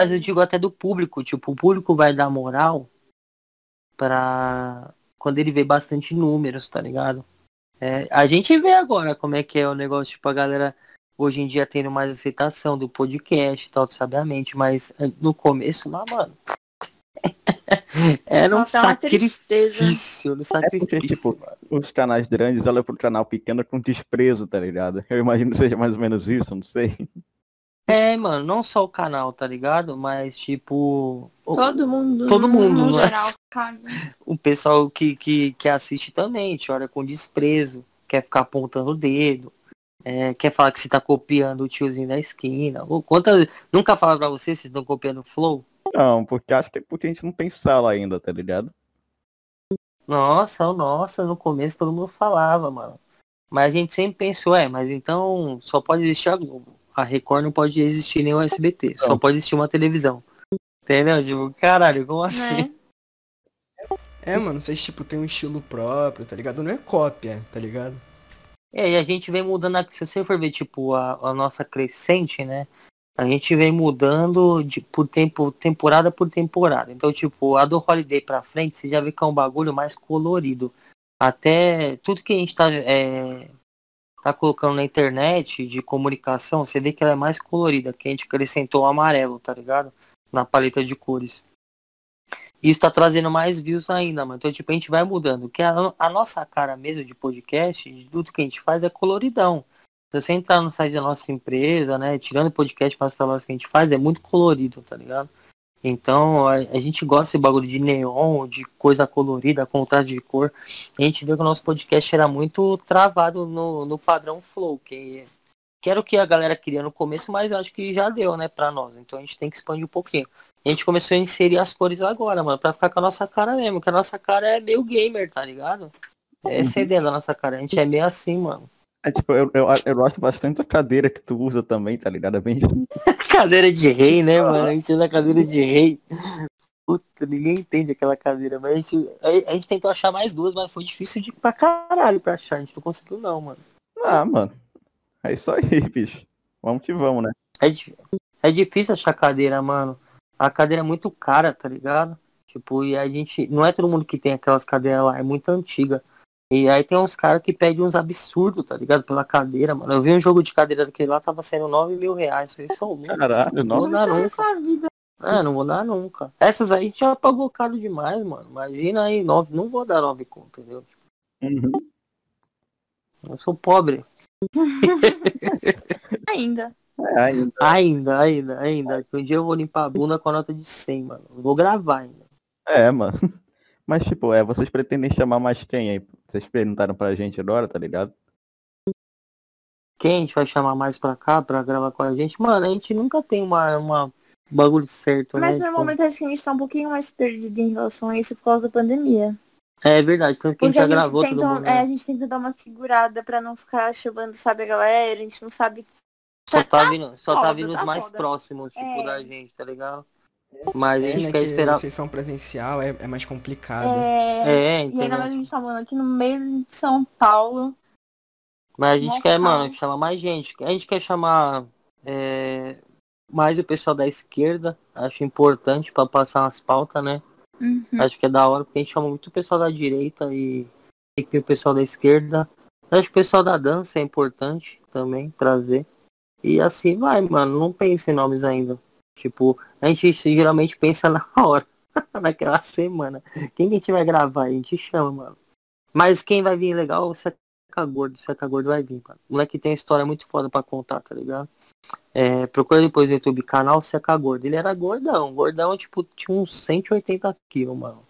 Mas eu digo até do público, tipo, o público vai dar moral pra quando ele vê bastante números, tá ligado? É, a gente vê agora como é que é o negócio, tipo, a galera hoje em dia tendo mais aceitação do podcast e tal, sabiamente, mas no começo lá, mano, Era um Nossa, é sacrifício, um sacrifício. É porque, tipo, os canais grandes olham pro canal pequeno com desprezo, tá ligado? Eu imagino que seja mais ou menos isso, não sei. É, mano, não só o canal, tá ligado? Mas, tipo... Todo mundo. Todo mundo, no é? geral, O pessoal que, que, que assiste também, te olha com desprezo, quer ficar apontando o dedo. É, quer falar que você tá copiando o tiozinho da esquina. Ou quantas... Nunca fala pra você se estão copiando o Flow? Não, porque acho que é porque a gente não tem sala ainda, tá ligado? Nossa, nossa, no começo todo mundo falava, mano. Mas a gente sempre pensou, é, mas então só pode existir a Globo. A Record não pode existir nem o SBT, não. só pode existir uma televisão. Entendeu? Tipo, caralho, como assim? É, é mano, vocês tipo tem um estilo próprio, tá ligado? Não é cópia, tá ligado? É, e a gente vem mudando, se você for ver, tipo, a, a nossa crescente, né? A gente vem mudando de, por tempo, temporada por temporada. Então, tipo, a do Holiday pra frente, você já vê que é um bagulho mais colorido. Até tudo que a gente tá, é, tá colocando na internet de comunicação, você vê que ela é mais colorida, que a gente acrescentou o amarelo, tá ligado? Na paleta de cores. Isso tá trazendo mais views ainda, mano. Então, tipo, a gente vai mudando. Que a, a nossa cara mesmo de podcast, de tudo que a gente faz é coloridão. Se você entrar no site da nossa empresa, né, tirando o podcast para os trabalhos que a gente faz, é muito colorido, tá ligado? Então a, a, gente gosta desse bagulho de neon, de coisa colorida, contraste de cor. A gente vê que o nosso podcast era muito travado no, no padrão flow, que, que era o que a galera queria no começo, mas acho que já deu, né, pra nós. Então a gente tem que expandir um pouquinho. A gente começou a inserir as cores agora, mano, pra ficar com a nossa cara mesmo, que a nossa cara é meio gamer, tá ligado? Essa é a ideia da nossa cara, a gente é meio assim, mano. É tipo, eu, eu, eu gosto bastante da cadeira que tu usa também, tá ligado? É bem. cadeira de rei, né, mano? A gente usa cadeira de rei. Puta, ninguém entende aquela cadeira, mas a gente, a, a, gente tentou achar mais duas, mas foi difícil de pra caralho pra achar. A gente não conseguiu não, mano. Ah, mano. É isso aí, bicho. Vamos que vamos, né? É, é difícil achar cadeira, mano. A cadeira é muito cara, tá ligado? Tipo, e a gente. Não é todo mundo que tem aquelas cadeiras lá, é muito antiga. E aí tem uns caras que pedem uns absurdos, tá ligado? Pela cadeira, mano. Eu vi um jogo de cadeira daquele lá, tava sendo 9 mil reais. Foi só um. Caralho, não vou dar nunca. Vida. É, não vou dar nunca. Essas aí a gente já pagou caro demais, mano. Imagina aí, 9. Não vou dar 9 conto, entendeu? Uhum. Eu sou pobre. ainda. É, ainda. Ainda, ainda, ainda. Um dia eu vou limpar a bunda com a nota de 100, mano. vou gravar ainda. É, mano. Mas, tipo, é, vocês pretendem chamar mais quem aí? Vocês perguntaram pra gente agora, tá ligado? Quem a gente vai chamar mais pra cá pra gravar com a gente? Mano, a gente nunca tem uma, uma bagulho certo, Mas né? no tipo... momento acho que a gente tá um pouquinho mais perdido em relação a isso por causa da pandemia. É verdade, tanto que Porque a gente já a gente gravou tenta, mundo, né? é, a gente tenta dar uma segurada pra não ficar chamando, sabe, a galera, a gente não sabe. Só tá, tá vindo, só tá vindo tá os mais foda. próximos, tipo, é. da gente, tá ligado? Mas é, a gente né, quer esperar. sessão presencial é, é mais complicado. É, é e ainda mais a gente tá morando aqui no meio de São Paulo. Mas a gente quer, mano, chamar mais gente. A gente quer chamar é, mais o pessoal da esquerda. Acho importante para passar umas pautas, né? Uhum. Acho que é da hora, porque a gente chama muito o pessoal da direita e tem que o pessoal da esquerda. Acho que o pessoal da dança é importante também trazer. E assim vai, mano. Não pense em nomes ainda. Tipo, a gente geralmente pensa na hora, naquela semana. Quem que a gente vai gravar? A gente chama, mano. Mas quem vai vir legal é o Seca Gordo. O Seca Gordo vai vir, mano. O moleque tem história muito foda pra contar, tá ligado? É, procura depois no YouTube canal Seca Gordo. Ele era gordão. Gordão, tipo, tinha uns 180 quilos, mano.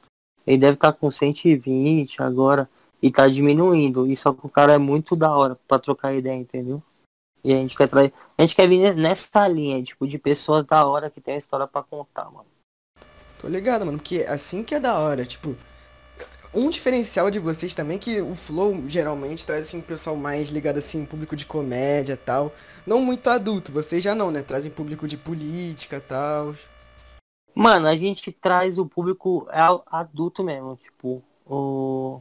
Ele deve estar tá com 120 agora. E tá diminuindo. E só que o cara é muito da hora pra trocar ideia, entendeu? E a gente quer trazer. A gente quer vir nessa linha, tipo, de pessoas da hora que tem a história para contar, mano. Tô ligado, mano, porque assim que é da hora, tipo. Um diferencial de vocês também é que o Flow geralmente traz assim um pessoal mais ligado assim, público de comédia e tal. Não muito adulto, vocês já não, né? Trazem público de política e tal. Mano, a gente traz o público adulto mesmo, tipo, o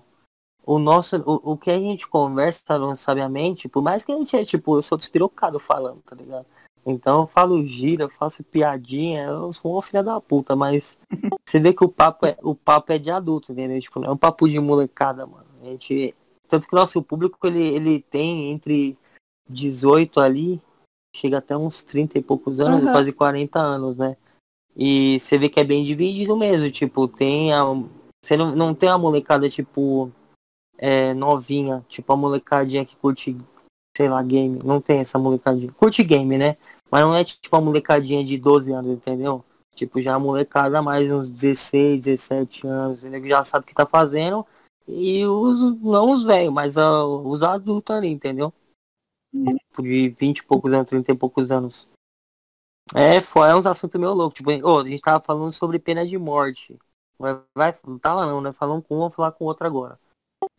o nosso, o, o que a gente conversa sabiamente, por mais que a gente é, tipo, eu sou despirocado falando, tá ligado? Então eu falo gira, eu faço piadinha, eu sou uma filha da puta, mas você vê que o papo é, o papo é de adulto, entendeu? Tipo, não é um papo de molecada, mano. A gente, tanto que o nosso público, ele, ele tem entre 18 ali, chega até uns 30 e poucos anos, uhum. quase 40 anos, né? E você vê que é bem dividido mesmo, tipo, tem a. Você não, não tem a molecada, tipo, é, novinha, tipo a molecadinha que curte, sei lá, game. Não tem essa molecadinha. Curte game, né? Mas não é tipo a molecadinha de 12 anos, entendeu? Tipo, já a molecada mais uns 16, 17 anos, ele já sabe o que tá fazendo. E os, não os velhos, mas uh, os adultos ali, entendeu? Tipo, de 20 e poucos anos, 30 e poucos anos. É, foi é uns assuntos meio loucos. Tipo, oh, a gente tava falando sobre pena de morte. Vai, vai, não tava não, né? Falando com um, vou falar com outro agora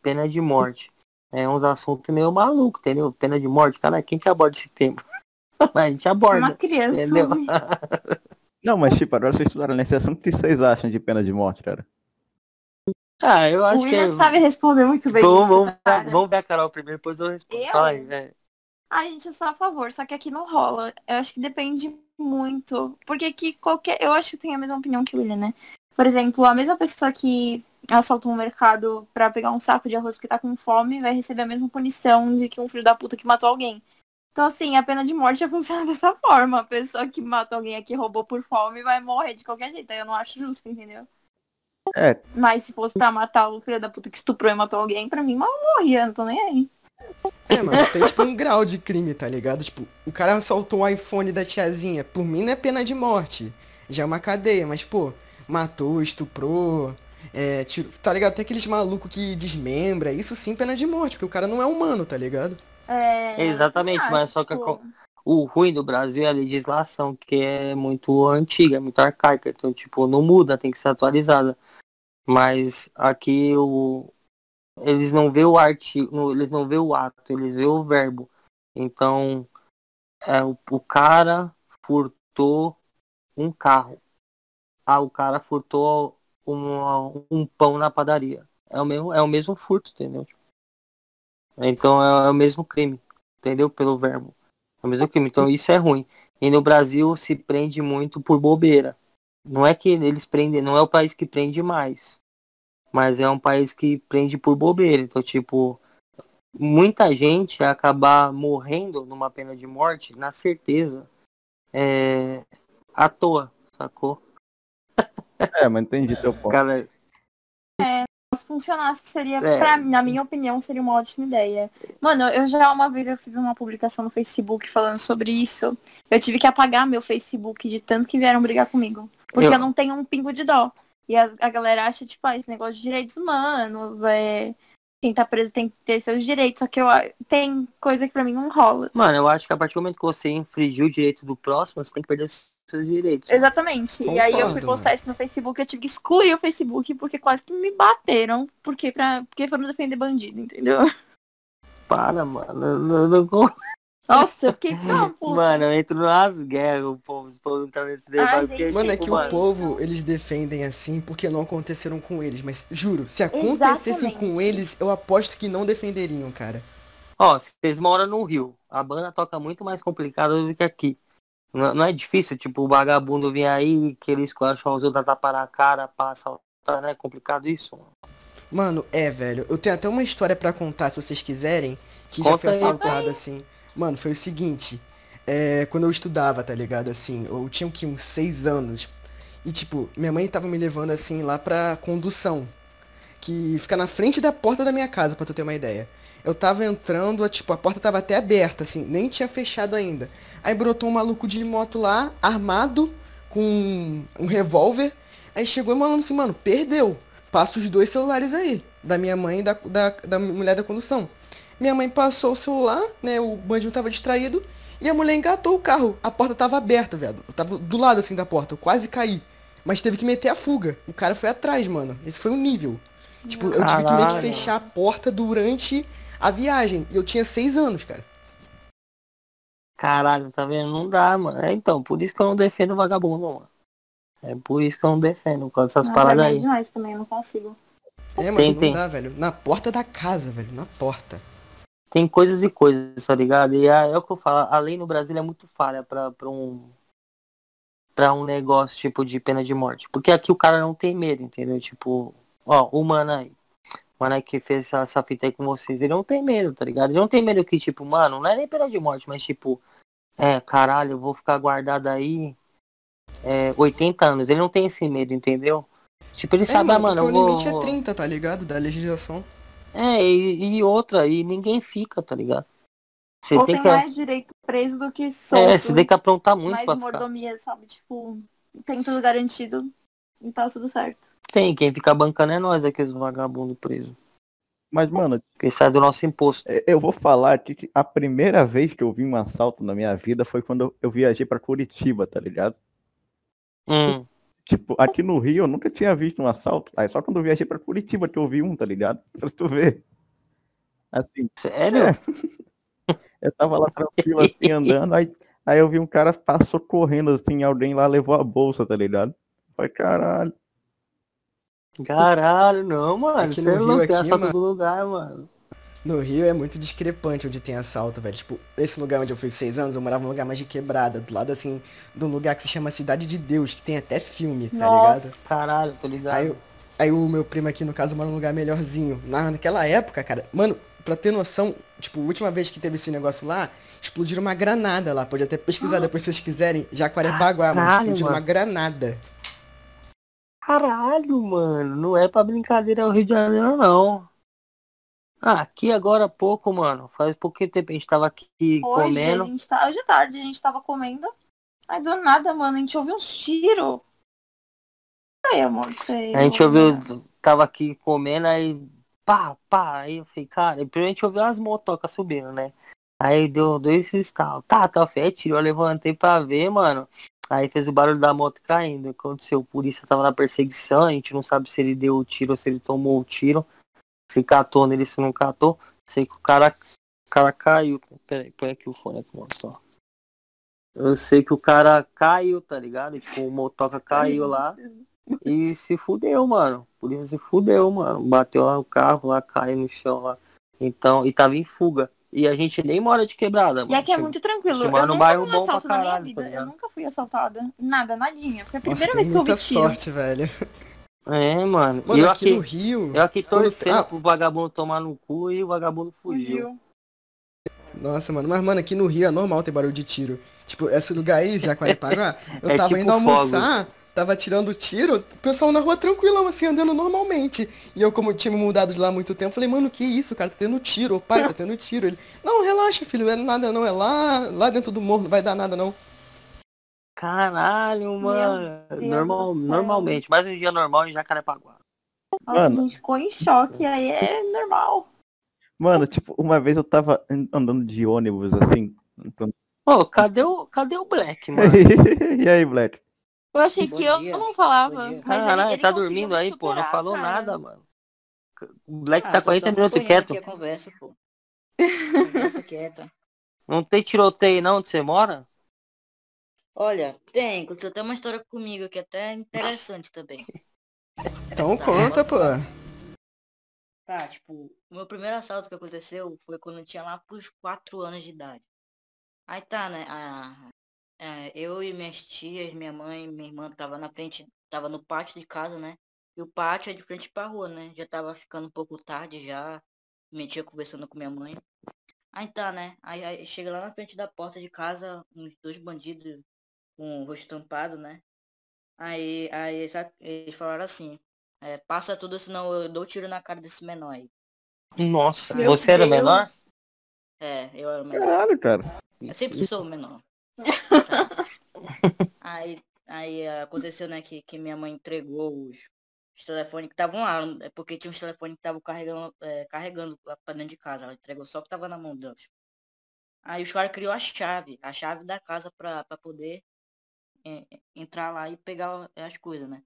pena de morte. É uns assuntos meio maluco, entendeu? Pena de morte, cara, quem que aborda esse tema? a gente aborda. Uma criança. Entendeu? Não, mas tipo, agora vocês estudaram nesse assunto, o que vocês acham de pena de morte, cara? Ah, eu acho o que. O sabe responder muito bem. Vamos, isso, vamos, vamos ver a Carol primeiro, depois eu respondo. Eu? É. A gente é só a favor, só que aqui não rola. Eu acho que depende muito. Porque aqui qualquer. Eu acho que tem a mesma opinião que o William, né? Por exemplo, a mesma pessoa que assalta um mercado para pegar um saco de arroz porque tá com fome, vai receber a mesma punição de que um filho da puta que matou alguém. Então, assim, a pena de morte funciona dessa forma. A pessoa que matou alguém aqui roubou por fome vai morrer de qualquer jeito. Aí eu não acho justo, entendeu? É. Mas se fosse pra matar o filho da puta que estuprou e matou alguém, pra mim mal morria, não tô nem aí. É, mas tem tipo um grau de crime, tá ligado? Tipo, o cara assaltou o iPhone da tiazinha. Por mim não é pena de morte. Já é uma cadeia, mas, pô, matou, estuprou, é, tiro, tá ligado? Tem aqueles malucos que desmembra, isso sim pena de morte, porque o cara não é humano, tá ligado? É, Exatamente, mas só que tipo... o ruim do Brasil é a legislação, que é muito antiga, é muito arcaica, então tipo, não muda, tem que ser atualizada. Mas aqui o eles não vê o artigo, eles não vê o ato, eles vê o verbo. Então, é, o, o cara furtou um carro. Ah, o cara furtou um, um pão na padaria. É o mesmo, é o mesmo furto, entendeu? Então é, é o mesmo crime, entendeu? Pelo verbo. É o mesmo crime. Então isso é ruim. E no Brasil se prende muito por bobeira. Não é que eles prendem, não é o país que prende mais. Mas é um país que prende por bobeira. Então, tipo, muita gente acabar morrendo numa pena de morte, na certeza, é, à toa, sacou? É, mas entendi teu ponto. Cara... É, se funcionasse, seria, é. pra, na minha opinião, seria uma ótima ideia. Mano, eu já uma vez eu fiz uma publicação no Facebook falando sobre isso. Eu tive que apagar meu Facebook de tanto que vieram brigar comigo. Porque eu, eu não tenho um pingo de dó. E a, a galera acha, tipo, ah, esse negócio de direitos humanos, é, quem tá preso tem que ter seus direitos, só que eu tem coisa que pra mim não rola. Mano, eu acho que a partir do momento que você infringiu o direito do próximo, você tem que perder seus direitos. Exatamente. Concordo, e aí eu fui postar mano. isso no Facebook, eu tive que excluir o Facebook porque quase que me bateram porque, pra, porque foram defender bandido, entendeu? Para, mano. Não, não... Nossa, eu fiquei tão Mano, eu entro nas guerras, o povo, os povos estão nesse debate. Porque, mano, é que mano, o povo, eles defendem assim porque não aconteceram com eles. Mas, juro, se acontecessem Exatamente. com eles, eu aposto que não defenderiam, cara. Ó, vocês moram no Rio. A banda toca muito mais complicado do que aqui. Não, não, é difícil, tipo, o vagabundo vir aí, que ele esculacha os outros, tapar na cara, passa, tá, né? É complicado isso. Mano, é, velho. Eu tenho até uma história para contar, se vocês quiserem, que Conta já foi assaltado assim. Mano, foi o seguinte. É, quando eu estudava, tá ligado? Assim, eu tinha que uns seis anos. E tipo, minha mãe tava me levando assim lá pra condução. Que fica na frente da porta da minha casa, pra tu ter uma ideia. Eu tava entrando, tipo, a porta tava até aberta, assim, nem tinha fechado ainda. Aí brotou um maluco de moto lá, armado, com um revólver. Aí chegou e falando assim, mano, perdeu. Passa os dois celulares aí. Da minha mãe e da, da, da mulher da condução. Minha mãe passou o celular, né? O bandido tava distraído. E a mulher engatou o carro. A porta tava aberta, velho. Eu tava do lado assim da porta. Eu quase caí. Mas teve que meter a fuga. O cara foi atrás, mano. Esse foi o nível. Tipo, eu tive que meio que fechar a porta durante a viagem. E eu tinha seis anos, cara. Caralho, tá vendo? Não dá, mano. É, então, por isso que eu não defendo vagabundo, mano. É por isso que eu não defendo, por causa dessas não, paradas aí. demais também, eu não consigo. É, mas tem, não tem. dá, velho. Na porta da casa, velho. Na porta tem coisas e coisas, tá ligado? E é, é, o que eu falo, a lei no Brasil é muito falha pra, pra um para um negócio tipo de pena de morte. Porque aqui o cara não tem medo, entendeu? Tipo, ó, o mano aí. Mano aí que fez essa, essa fita aí com vocês, ele não tem medo, tá ligado? Ele não tem medo que, tipo, mano, não é nem pena de morte, mas tipo, é, caralho, eu vou ficar guardado aí é, 80 anos. Ele não tem esse medo, entendeu? Tipo, ele é, sabe, mano, ah, mano vou... O limite é 30, tá ligado? Da legislação. É, e, e, outra, e ninguém fica, tá ligado? Você Ou tem, tem que... mais direito preso do que solto. É, você tem que aprontar muito mais pra mordomia, ficar. sabe? Tipo, tem tudo garantido e tá tudo certo. Tem, quem fica bancando é nós aqui, os vagabundos presos. Mas, mano. Quem sai do nosso imposto. É, eu vou falar que a primeira vez que eu vi um assalto na minha vida foi quando eu viajei para Curitiba, tá ligado? Hum. Tipo, aqui no Rio eu nunca tinha visto um assalto. Aí só quando eu viajei pra Curitiba que eu vi um, tá ligado? Pra tu ver. Assim. Sério? É. Eu tava lá tranquilo assim, andando, aí, aí eu vi um cara passou correndo assim, alguém lá levou a bolsa, tá ligado? Falei, caralho. Caralho, não, mano. Você não tem assalto do lugar, mano. No Rio é muito discrepante onde tem assalto, velho. Tipo, esse lugar onde eu fui seis anos, eu morava num lugar mais de quebrada, do lado assim, de um lugar que se chama Cidade de Deus, que tem até filme, tá Nossa, ligado? Caralho, tô ligado. Aí, aí o meu primo aqui, no caso, mora num lugar melhorzinho. Na, naquela época, cara, mano, pra ter noção, tipo, a última vez que teve esse negócio lá, explodiram uma granada lá. Pode até pesquisar ah. depois se vocês quiserem. Jacarepaguá, mano. Explodiram mano. uma granada. Caralho, mano. Não é pra brincadeira o Rio de Janeiro, não. Ah, aqui agora há pouco, mano. Faz pouquinho tempo a gente tava aqui Hoje, comendo. A gente tá... Hoje de tarde a gente tava comendo. Aí do nada, mano, a gente ouviu uns tiros. Aí, amor, sei. A gente ouviu, tava aqui comendo, aí pá, pá. Aí eu falei, cara, primeiro a gente ouviu as motocas subindo, né? Aí deu dois estalos. Tá, tá, fé, tirou, eu levantei pra ver, mano. Aí fez o barulho da moto caindo. Aconteceu, o polícia tava na perseguição, a gente não sabe se ele deu o tiro ou se ele tomou o tiro. Se catou nele, se não catou. Sei que o cara, o cara caiu. Peraí, põe aqui o fone aqui, mano, só. Eu sei que o cara caiu, tá ligado? Tipo, o motoca caiu lá e se fudeu, mano. Por isso se fudeu, mano. Bateu lá o carro lá, caiu no chão lá. Então, e tava em fuga. E a gente nem mora de quebrada. E aqui é muito tranquilo. Eu nunca bairro bom pra caralho, tá eu nunca fui assaltada. Nada, nadinha. Foi a primeira Nossa, vez que eu vi tiro. sorte, velho. É, mano. Mano, eu aqui, aqui no Rio. Eu aqui torcendo ah. pro vagabundo tomar no cu e o vagabundo fugiu. Nossa, mano, mas mano, aqui no Rio é normal ter barulho de tiro. Tipo, esse lugar aí, Jacarepaguá, eu é tava tipo indo almoçar, fogo. Tava tirando tiro, o pessoal na rua tranquilão, assim, andando normalmente. E eu, como tinha mudado de lá há muito tempo, falei, mano, que isso, cara, tá tendo tiro, o pai tá tendo tiro. Ele, não, relaxa, filho, é nada não, é lá, lá dentro do morro, não vai dar nada não. Caralho, mano. Normal, normalmente, mais um dia normal em Jacarepaguá. Mano. a gente ficou em choque, aí é normal. Mano, tipo, uma vez eu tava andando de ônibus, assim. Ô, oh, cadê o, cadê o Black, mano? e aí, Black? Eu achei Bom que dia. eu não falava. Caralho, tá dormindo aí, pô. Não falou cara. nada, mano. O Black ah, tá 40 minutos quieto. Aqui a conversa, pô. Conversa quieta. Não tem tiroteio não onde você mora? Olha, tem, aconteceu até uma história comigo que é até interessante também. Então tá, conta, pô. Tá, tipo, o meu primeiro assalto que aconteceu foi quando eu tinha lá pros 4 anos de idade. Aí tá, né? A, a, eu e minhas tias, minha mãe, minha irmã tava na frente, tava no pátio de casa, né? E o pátio é de frente pra rua, né? Já tava ficando um pouco tarde já. Minha tia conversando com minha mãe. Aí tá, né? Aí, aí chega lá na frente da porta de casa, uns dois bandidos com o rosto tampado, né? Aí, aí eles falaram assim, é, passa tudo, senão eu dou tiro na cara desse menor aí. Nossa, Meu você Deus. era menor? É, eu era o menor. Caralho, cara. Eu sempre sou o menor. Aí, aí aconteceu, né, que, que minha mãe entregou os, os telefones que estavam lá, é porque tinha uns telefones que estavam carregando, é, carregando lá pra dentro de casa. Ela entregou só o que tava na mão deles. Aí os caras criou a chave, a chave da casa pra, pra poder é, entrar lá e pegar as coisas, né?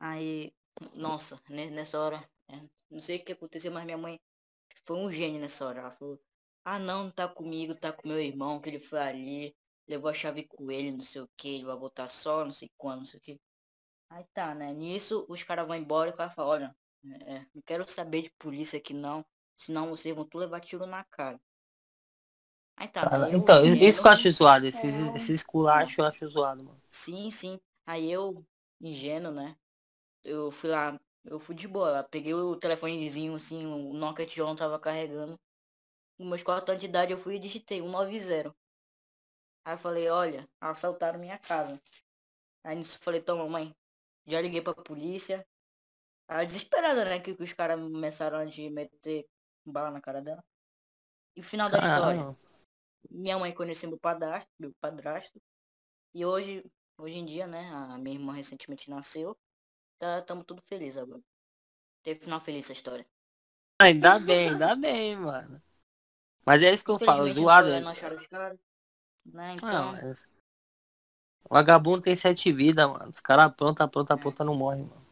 Aí, nossa, nessa hora, é, não sei o que aconteceu, mas minha mãe foi um gênio nessa hora. Ela falou, ah não, tá comigo, tá com meu irmão, que ele foi ali, levou a chave com ele, não sei o que, ele vai voltar só, não sei quando, não sei o que. Aí tá, né? Nisso os caras vão embora e o cara fala, olha, é, não quero saber de polícia aqui não, senão vocês vão tudo levar tiro na cara. Aí tá. Cara, eu, então, isso que eu acho zoado, esses, é... esses esculachos eu acho zoado, mano. Sim, sim. Aí eu, ingênuo, né? Eu fui lá, eu fui de boa lá, peguei o telefonezinho assim, o Nokia Tijolo tava carregando. Com meus 4 anos de idade eu fui e digitei 190. Aí eu falei, olha, assaltaram minha casa. Aí nisso eu falei, toma mãe, já liguei pra polícia. Aí desesperada, né? Que, que os caras começaram a meter bala na cara dela. E final da história. Minha mãe conheceu meu padrasto, meu padrasto. E hoje, hoje em dia, né? A minha irmã recentemente nasceu. Tá, tamo tudo feliz agora. Teve final feliz essa história. Ainda bem, ainda bem, mano. Mas é isso que eu falo, zoado. Não os caras, né? Então. Não, o vagabundo tem sete vidas, mano. Os caras aprontam, aprontam, aprontam, não morre, mano.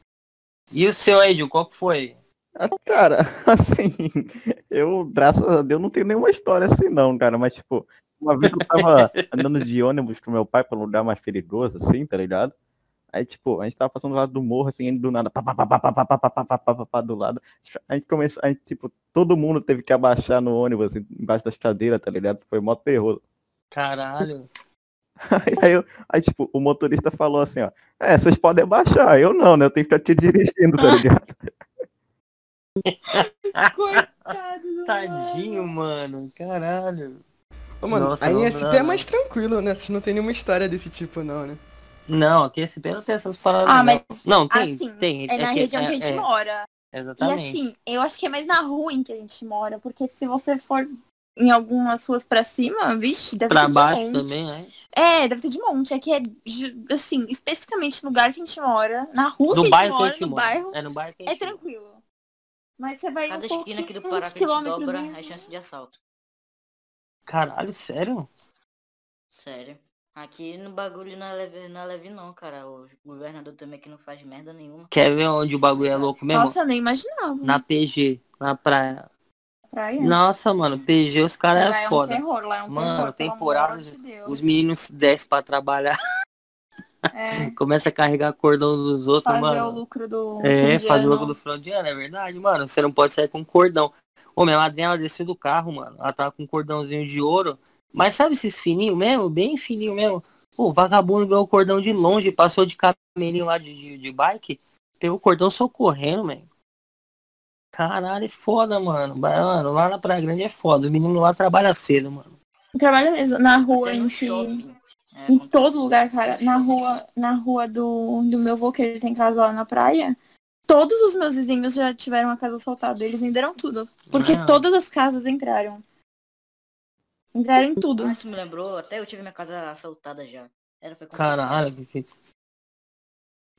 E o seu, Edil, qual que foi? Ah, cara, assim, eu, graças a Deus, não tenho nenhuma história assim, não, cara. Mas, tipo, uma vez eu tava andando de ônibus com meu pai pra um lugar mais perigoso, assim, tá ligado? Aí, tipo, a gente tava passando do lado do morro, assim, do nada, pá, pá, pá, pá, pá, pá, pá, pá, pá, pá, pá, do lado. A gente começou, a gente, tipo, todo mundo teve que abaixar no ônibus, assim, embaixo das cadeiras, tá ligado? Foi mó terror. Caralho. Aí, aí, aí, tipo, o motorista falou assim, ó, é, vocês podem baixar, eu não, né? Eu tenho que ficar te dirigindo, tá ligado? Coitado, Tadinho, mano. Caralho. Ô, mano, Nossa, a ISP é mais tranquilo, né? Vocês não tem nenhuma história desse tipo, não, né? Não, aqui SP não tem essas paradas. Ah, mas. Não, tem, assim, tem. É, na que, região é, que a gente é, mora. Exatamente. E assim, eu acho que é mais na rua em que a gente mora, porque se você for em algumas ruas pra cima, vixe, deve pra ter baixo de monte. também, né? É, deve ter de monte. Aqui é, assim, especificamente no lugar que a gente mora, na rua no que a gente mora, no mora. bairro, é, no bairro que a gente é tranquilo. Mas você vai Cada um esquina aqui do Pará que a gente dobra é chance de assalto. Caralho, sério? Sério. Aqui no bagulho não é leve, não, é leve não, cara. O governador também que não faz merda nenhuma. Quer ver onde o bagulho é louco mesmo? Nossa, eu nem imaginava. Na PG, na praia. Praia? Nossa, mano, PG os caras é, é foda. Um terror, lá é um mano, temporadas, de os meninos descem pra trabalhar. É. Começa a carregar cordão dos outros, fazer mano. Fazer o lucro do. É, fazer o lucro do final de ano, é verdade, mano. Você não pode sair com cordão. Ô, minha madrinha, ela desceu do carro, mano. Ela tava com um cordãozinho de ouro. Mas sabe esses fininhos mesmo? Bem fininho mesmo. Pô, o vagabundo ganhou o cordão de longe, passou de camelinho lá de, de, de bike, pegou o cordão socorrendo, velho. Caralho, é foda, mano. Mano, lá na Praia Grande é foda. Os meninos lá trabalham cedo, mano. Trabalha mesmo, na rua em si. É, em todo lugar, cara. Na rua, na rua do, do meu avô, que ele tem casa lá na praia. Todos os meus vizinhos já tiveram a casa assaltada. Eles venderam tudo. Porque ah. todas as casas entraram. Entraram em tudo. Mas isso me lembrou, até eu tive minha casa assaltada já. Era, foi Caralho, que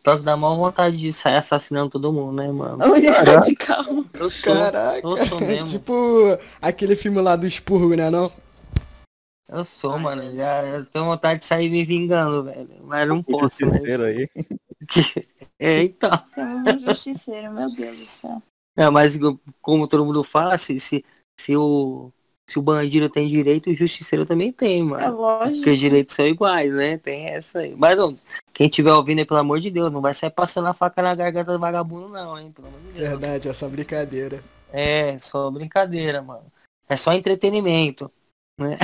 Pior que dá maior vontade de sair assassinando todo mundo, né, mano? radical. Eu sou, Caraca. eu sou mesmo. tipo aquele filme lá do expurgo, né, não? Eu sou, Ai, mano. Já eu tenho vontade de sair me vingando, velho. Mas não posso, né? aí. é, então. Temos um justiceiro, meu Deus do céu. É, mas como todo mundo fala, se, se, se o se o bandido tem direito, o justiceiro também tem, mano. É lógico. Porque os direitos são iguais, né? Tem essa aí. Mas não, quem tiver ouvindo aí, pelo amor de Deus, não vai sair passando a faca na garganta do vagabundo, não, hein? Pelo amor de Deus. Verdade, é só brincadeira. É, só brincadeira, mano. É só entretenimento, né?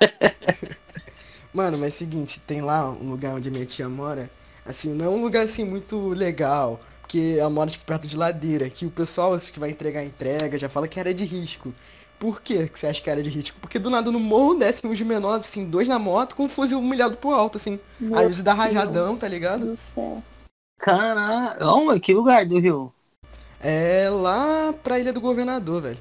mano, mas é o seguinte, tem lá um lugar onde minha tia mora, assim, não é um lugar assim muito legal, porque ela mora tipo, perto de ladeira, que o pessoal assim, que vai entregar entrega já fala que era de risco. Por que você acha que era de risco? Porque do nada no morro descem uns menores, assim, dois na moto com um fuzil humilhado pro alto, assim. Meu Às vezes dá rajadão, tá ligado? Do céu. Caralho, que lugar do Rio? É lá pra Ilha do Governador, velho.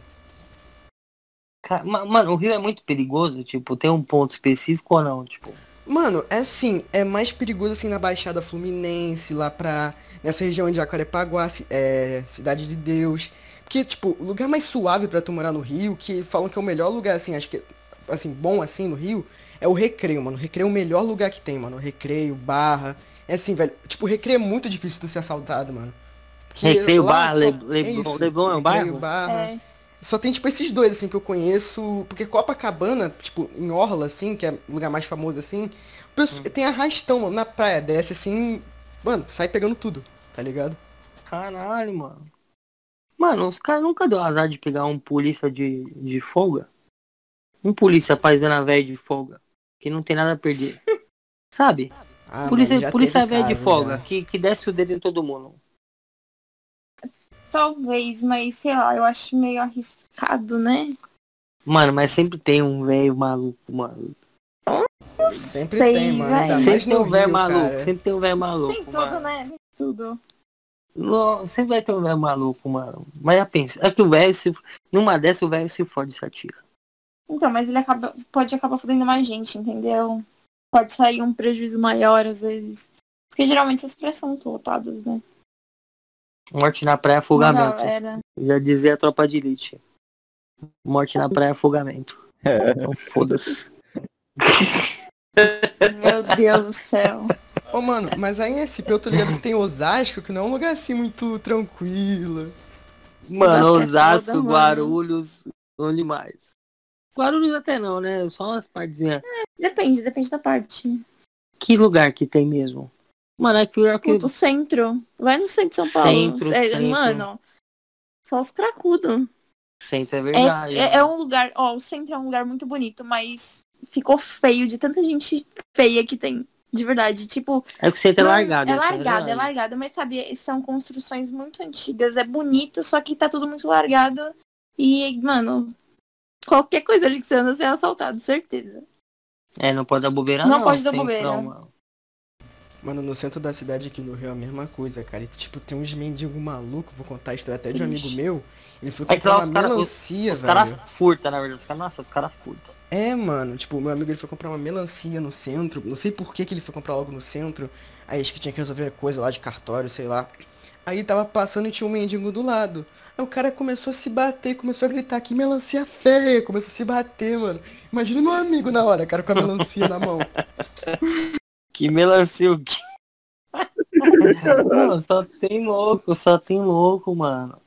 Mano, o Rio é muito perigoso, tipo, tem um ponto específico ou não, tipo? Mano, é assim, é mais perigoso assim na Baixada Fluminense, lá pra nessa região de Jacarepaguá, é, Cidade de Deus. Porque, tipo, o lugar mais suave para tu morar no Rio, que falam que é o melhor lugar, assim, acho que, assim, bom assim no Rio, é o Recreio, mano. O Recreio é o melhor lugar que tem, mano. Recreio, Barra. É assim, velho. Tipo, Recreio é muito difícil de ser assaltado, mano. Porque recreio, Barra, só... Leblon, é Leblon é um bairro? Barra. É. Só tem, tipo, esses dois, assim, que eu conheço. Porque Copacabana, tipo, em Orla, assim, que é o lugar mais famoso, assim, hum. tem arrastão, mano, na praia. Desce, assim, mano, sai pegando tudo, tá ligado? Caralho, mano. Mano, os caras nunca deu azar de pegar um polícia de, de folga. Um polícia paisana velho de folga. Que não tem nada a perder. Sabe? Ah, polícia polícia velho de folga. Que, que desce o dedo em todo mundo. Talvez, mas sei lá, eu acho meio arriscado, né? Mano, mas sempre tem um velho maluco, mano. Sempre sei, tem, mano. Sempre tem um velho maluco, sempre tem um velho maluco. Tem tudo, mano. né? Tudo. Não, sempre vai ter um velho maluco, mano. Mas já pensa, é que o velho, se. Numa dessa, o velho se fode e se atira. Então, mas ele acaba, pode acabar fodendo mais gente, entendeu? Pode sair um prejuízo maior, às vezes. Porque geralmente essas praias são lotadas, né? Morte na praia, afogamento. Já dizia a tropa de elite. Morte na praia, afogamento. É. Então foda-se. Meu Deus do céu. Ô, mano, mas aí em SP eu tô ligado que tem Osasco, que não é um lugar assim muito tranquilo. Mano, Osasco, é Guarulhos, onde mais? Guarulhos até não, né? Só umas partezinhas. É, depende, depende da parte. Que lugar que tem mesmo? Mano, é pior que. Puto, centro. Vai no centro de São Paulo. Centro, é, centro. Mano, só os cracudos. Centro é verdade. É, é, é, um lugar, ó, o centro é um lugar muito bonito, mas ficou feio de tanta gente feia que tem. De verdade, tipo. É que o centro é largado. É largado, é largado, mas sabe, são construções muito antigas, é bonito, só que tá tudo muito largado. E, mano, qualquer coisa ali que você anda, você é assaltado, certeza. É, não pode dar bobeira não. Não pode dar bobeira. Mano. Mano, no centro da cidade aqui no Rio é a mesma coisa, cara. E, tipo, tem uns mendigos malucos, vou contar a história até de um amigo meu. Ele foi é comprar é uma melancia, os, velho. Os caras furtam, na verdade. Os caras, nossa, os caras furtam. É, mano. Tipo, meu amigo ele foi comprar uma melancia no centro. Não sei por que, que ele foi comprar logo no centro. Aí acho que tinha que resolver coisa lá de cartório, sei lá. Aí tava passando e tinha um mendigo do lado. Aí o cara começou a se bater, começou a gritar, que melancia feia. Começou a se bater, mano. Imagina meu amigo na hora, cara, com a melancia na mão. Que melancia o quê? Não, só tem louco, só tem louco, mano.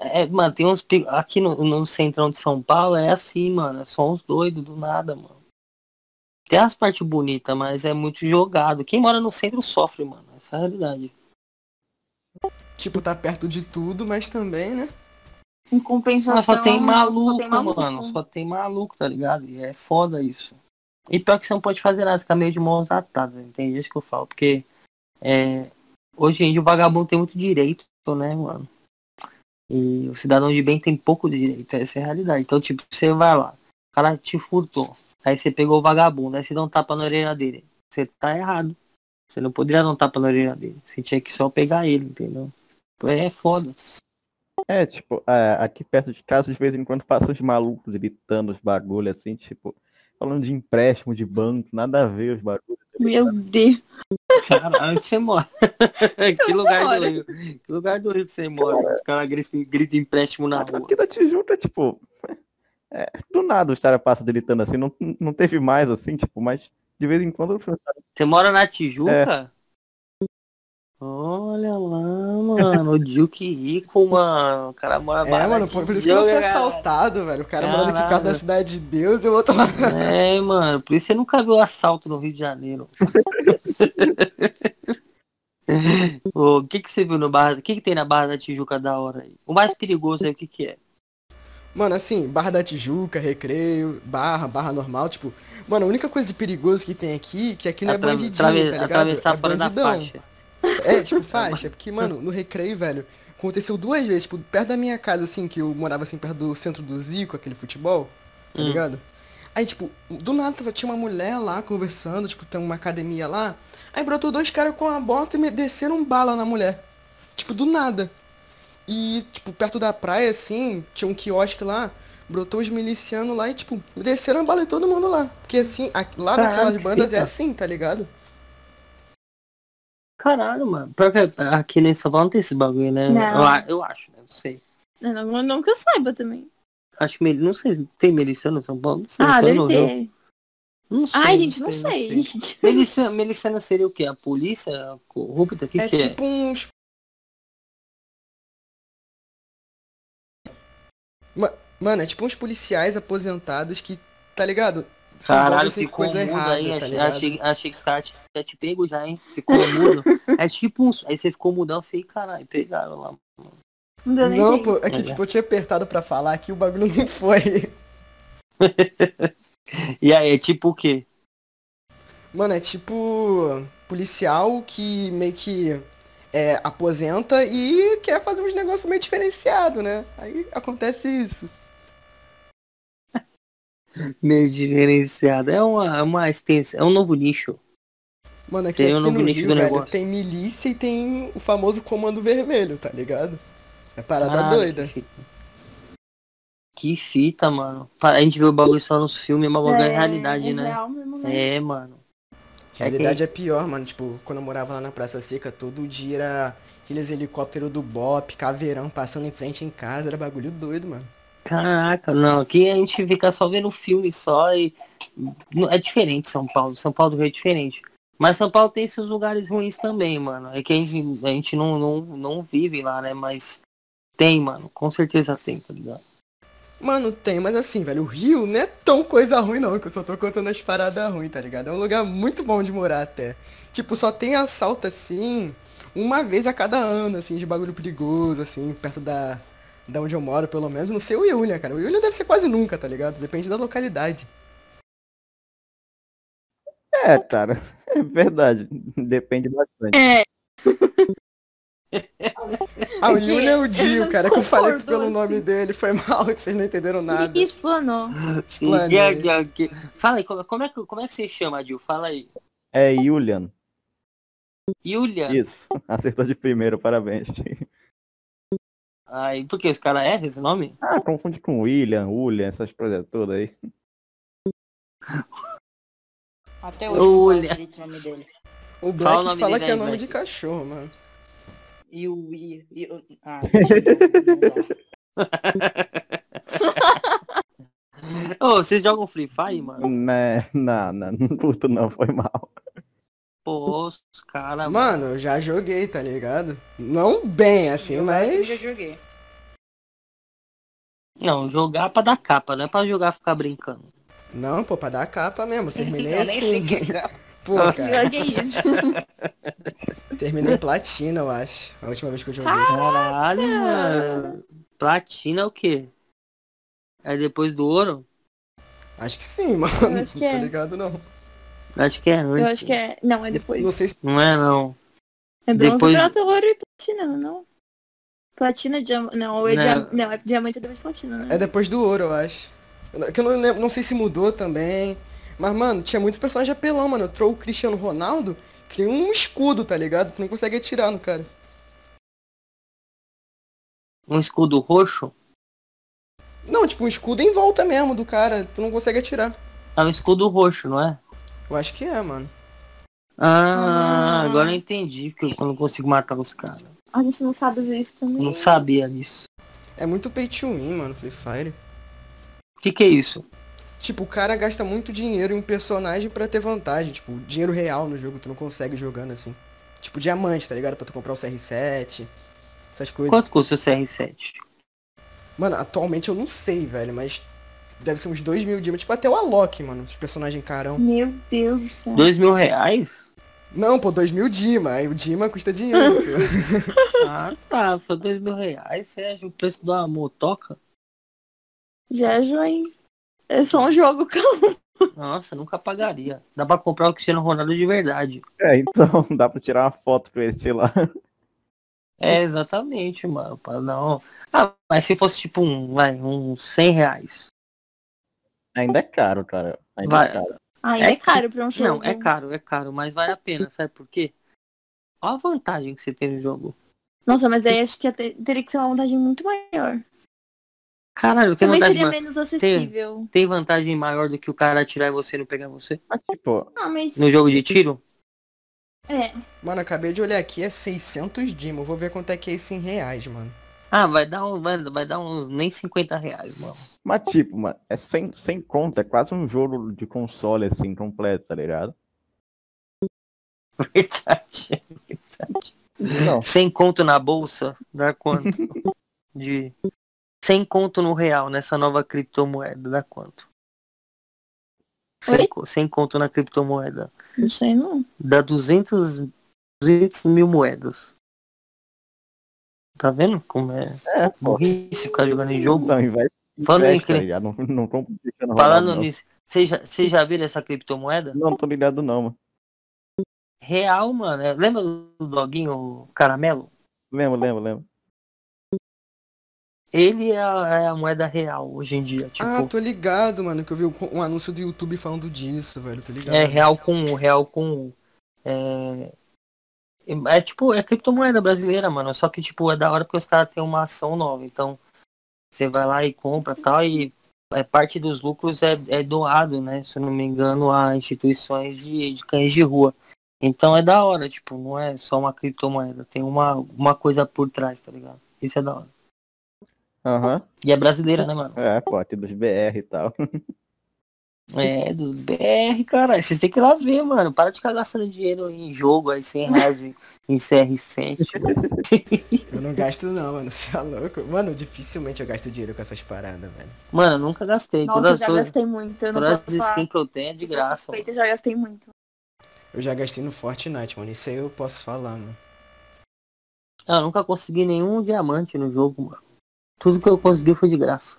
É, mano, tem uns. Aqui no, no centrão de São Paulo é assim, mano. É só uns doidos do nada, mano. Tem as partes bonitas, mas é muito jogado. Quem mora no centro sofre, mano. Essa é a realidade. Tipo, tá perto de tudo, mas também, né? Em compensação. Mas só tem maluco, só tem maluco, mano. Só tem maluco, tá ligado? E é foda isso. E pior que você não pode fazer nada, ficar meio de mãos atadas, entende? Isso que eu falo, porque é, hoje em dia o vagabundo tem muito direito, né, mano? E o cidadão de bem tem pouco direito, essa é a realidade. Então, tipo, você vai lá, o cara te furtou, aí você pegou o vagabundo, aí você dá um tapa na orelha dele. Você tá errado. Você não poderia dar um tapa na orelha dele. Você tinha que só pegar ele, entendeu? É foda. É, tipo, é, aqui perto de casa, de vez em quando passam os malucos gritando os bagulho assim, tipo, falando de empréstimo de banco, nada a ver os barulhos. Meu Deus. Caralho, onde você mora? que lugar mora? do Rio? Que lugar do Rio que você mora? Os caras gritam, gritam empréstimo na rua. Aqui da Tijuca, tipo, é, do nada os caras passam gritando assim, não, não teve mais assim, tipo, mas de vez em quando. Você mora na Tijuca? É. Olha lá, mano, o Duke rico, mano. O cara mora É, mano, por, por isso que eu fui assaltado, velho. O cara mora aqui perto da cidade de Deus e o outro lá. É, mano, por isso você nunca viu assalto no Rio de Janeiro. O que que você viu no Barra? O que que tem na Barra da Tijuca da hora aí? O mais perigoso aí, o que que é? Mano, assim, Barra da Tijuca, Recreio, Barra, Barra normal, tipo... Mano, a única coisa de perigoso que tem aqui, que aqui não é bandidinho, tá ligado? Atravessar é fora bandidão. da faixa. É, tipo, faixa. Porque, mano, no recreio, velho, aconteceu duas vezes, tipo, perto da minha casa, assim, que eu morava, assim, perto do centro do Zico, aquele futebol, tá hum. ligado? Aí, tipo, do nada tinha uma mulher lá conversando, tipo, tem uma academia lá. Aí brotou dois caras com a bota e me desceram bala na mulher. Tipo, do nada. E, tipo, perto da praia, assim, tinha um quiosque lá, brotou os milicianos lá e, tipo, desceram a bala em todo mundo lá. Porque, assim, lá naquelas bandas é assim, tá ligado? Caralho, mano. Porque aqui no São Paulo não tem esse bagulho, né? Não. Eu, eu acho, né? Não sei. Eu não, não que eu saiba também. Acho que não sei se tem milícia no São Paulo. Não sei, Ah, deve não, ter. Não sei, Ai, gente, não não sei. Milícia, milícia não seria o quê? A polícia corrupta? O que, É que é? tipo uns. Ma- Mano, é tipo uns policiais aposentados que, tá ligado? Se Caralho, ficou coisa mudo errada, aí. tá achei, ligado? achei, achei que os caras tinham te pego já, hein? Ficou mudo. é tipo uns. Aí você ficou mudão, eu falei, caralho, pegaram lá. Não Não, pô, é que É. tipo, eu tinha apertado pra falar que o bagulho não foi. E aí, é tipo o quê? Mano, é tipo policial que meio que é, aposenta e quer fazer uns negócios meio diferenciados, né? Aí acontece isso. Meio diferenciado. É uma, é uma extensão, é um novo nicho. Mano, aqui, Tem aqui um novo no nicho Rio, do velho, negócio. tem milícia e tem o famoso comando vermelho, tá ligado? É parada Caralho, doida. Que fita. que fita, mano. A gente vê o bagulho só nos filmes, mas o bagulho é, realidade, é né? real mesmo, né? É, mano. Realidade é pior, mano. Tipo, quando eu morava lá na Praça Seca, todo dia era aqueles helicópteros do BOP, caveirão passando em frente em casa, era bagulho doido, mano. Caraca, não. Aqui a gente fica só vendo filme só e. É diferente São Paulo. São Paulo do Rio é diferente. Mas São Paulo tem seus lugares ruins também, mano. É que a gente, a gente não, não, não vive lá, né? Mas tem, mano. Com certeza tem, tá ligado? Mano, tem, mas assim, velho, o Rio não é tão coisa ruim não, que eu só tô contando as paradas ruins, tá ligado? É um lugar muito bom de morar até. Tipo, só tem assalto assim, uma vez a cada ano, assim, de bagulho perigoso, assim, perto da, da onde eu moro, pelo menos. Não sei o Iulia, cara. O Iulia deve ser quase nunca, tá ligado? Depende da localidade. É, cara, é verdade. Depende bastante. É, Ah, o É que Iulia é o Dio, cara, que eu falei pelo nome assim. dele. Foi mal que vocês não entenderam nada. e explanou. Fala aí, como, como é que, como é que você chama, Dil? Fala aí. É Julian. Yulia. Isso. Acertou de primeiro, parabéns. Aí, por que? Os caras erram esse nome? Ah, confunde com William, William, essas coisas todas aí. Até hoje eu não direito o nome dele. O Fala o Black nome fala dele que é aí, nome Black. de cachorro, mano. E o. E, e, o- ah, não, não. Ô, vocês jogam Free Fire, mano? Né, não, não, não curto não, foi mal. Pô, os caras. Mano, eu já joguei, tá ligado? Não bem assim, Jogar eu mas. já joguei. Não, jogar pra dar capa, não é pra jogar ficar brincando. Não, pô, pra dar capa mesmo. Terminei Eu nem sei assim. que é. Pô, cara. Joguei isso. Terminei platina, eu acho. A última vez que eu joguei. Caralho, mano. Platina é o quê? É depois do ouro? Acho que sim, mano. Que não tô é. ligado, não. Acho que é antes. Eu acho que é. Não, é depois. Não sei se. Não é não. É bronze, depois- prata, ouro e platina, não? é não? Platina, diamante. Não, ou é Não. dia- não, é diamante é depois de platina, né? É depois do ouro, eu acho. Que eu não, lembro- não sei se mudou também. Mas, mano, tinha muito personagem apelão, mano. Eu trouxe o Cristiano Ronaldo, criei um escudo, tá ligado? Tu não consegue atirar no cara. Um escudo roxo? Não, tipo, um escudo em volta mesmo do cara. Tu não consegue atirar. É um escudo roxo, não é? Eu acho que é, mano. Ah, Ah. agora eu entendi que eu não consigo matar os caras. A gente não sabe usar isso também. Eu não sabia disso. É muito pay to win, mano, Free Fire. O que que é isso? Tipo, o cara gasta muito dinheiro em um personagem pra ter vantagem. Tipo, dinheiro real no jogo, tu não consegue jogando assim. Tipo, diamante, tá ligado? Pra tu comprar o CR7. Essas coisas. Quanto custa o CR7? Mano, atualmente eu não sei, velho, mas deve ser uns 2 mil diamantes. Tipo, até o Alok, mano, os personagens carão. Meu Deus do céu. Dois mil reais? Não, pô, 2 mil Dima. Aí o Dima custa dinheiro. Ah, tá. Foi dois mil reais. Você acha o preço da motoca? Já é joinha. É só um jogo, calma. Nossa, nunca pagaria. Dá pra comprar o Cristiano Ronaldo de verdade. É, então, dá pra tirar uma foto com esse lá. É, exatamente, mano. Pra Não. Ah, mas se fosse tipo um, vai, uns 100 reais. Ainda é caro, cara. Ainda Vai. é caro. Ainda É é, caro pra um jogo. Não, é caro, é caro, mas vale a pena, sabe por quê? Olha a vantagem que você tem no jogo. Nossa, mas aí acho que ia ter- teria que ser uma vantagem muito maior. Caralho, tem Também vantagem, seria ma- menos acessível. tem vantagem maior do que o cara atirar em você e não pegar você? Mas, tipo, Ah, mas No jogo de tiro? É. Mano, acabei de olhar aqui, é 600 Dimo. Vou ver quanto é que é isso em reais, mano. Ah, vai dar, um, vai, vai dar uns nem 50 reais, mano. Mas tipo, mano, é sem, sem conta, é quase um jogo de console assim, completo, tá ligado? Verdade, verdade. Não. Sem conto na bolsa, dá quanto? de sem conto no real, nessa nova criptomoeda, dá quanto? Sem, sem conto na criptomoeda. Não sei não. Dá 200, 200 mil moedas. Tá vendo como é, é burrice ficar jogando em jogo? Não, investe, Falando investe, em tá não, não, não Falando nisso, vocês já, você já viram essa criptomoeda? Não, tô ligado não, mano. Real, mano. É, lembra do doguinho caramelo? Lembro, lembro, lembro. Ele é a, é a, moeda real hoje em dia. Tipo... Ah, tô ligado, mano. Que eu vi um anúncio do YouTube falando disso, velho. Tô ligado. É real com real com. É, é tipo, é criptomoeda brasileira, mano. Só que, tipo, é da hora porque os caras têm uma ação nova. Então, você vai lá e compra tal. E é, parte dos lucros é, é doado, né? Se eu não me engano, a instituições de, de cães de rua. Então é da hora, tipo, não é só uma criptomoeda. Tem uma, uma coisa por trás, tá ligado? Isso é da hora. Aham. Uhum. E é brasileira, né, mano? É, pô, aqui dos BR e tal. É, do BR, cara. Vocês têm que ir lá ver, mano. Para de ficar gastando dinheiro em jogo aí, 100 reais em CR7. eu não gasto não, mano. Você é louco? Mano, dificilmente eu gasto dinheiro com essas paradas, velho. Mano, eu nunca gastei. Nossa, todas, eu já todas, gastei muito. Eu todas as skins que eu tenho é de graça. Eu já gastei muito. Eu já gastei no Fortnite, mano. Isso aí eu posso falar, mano. Eu nunca consegui nenhum diamante no jogo, mano. Tudo que eu consegui foi de graça.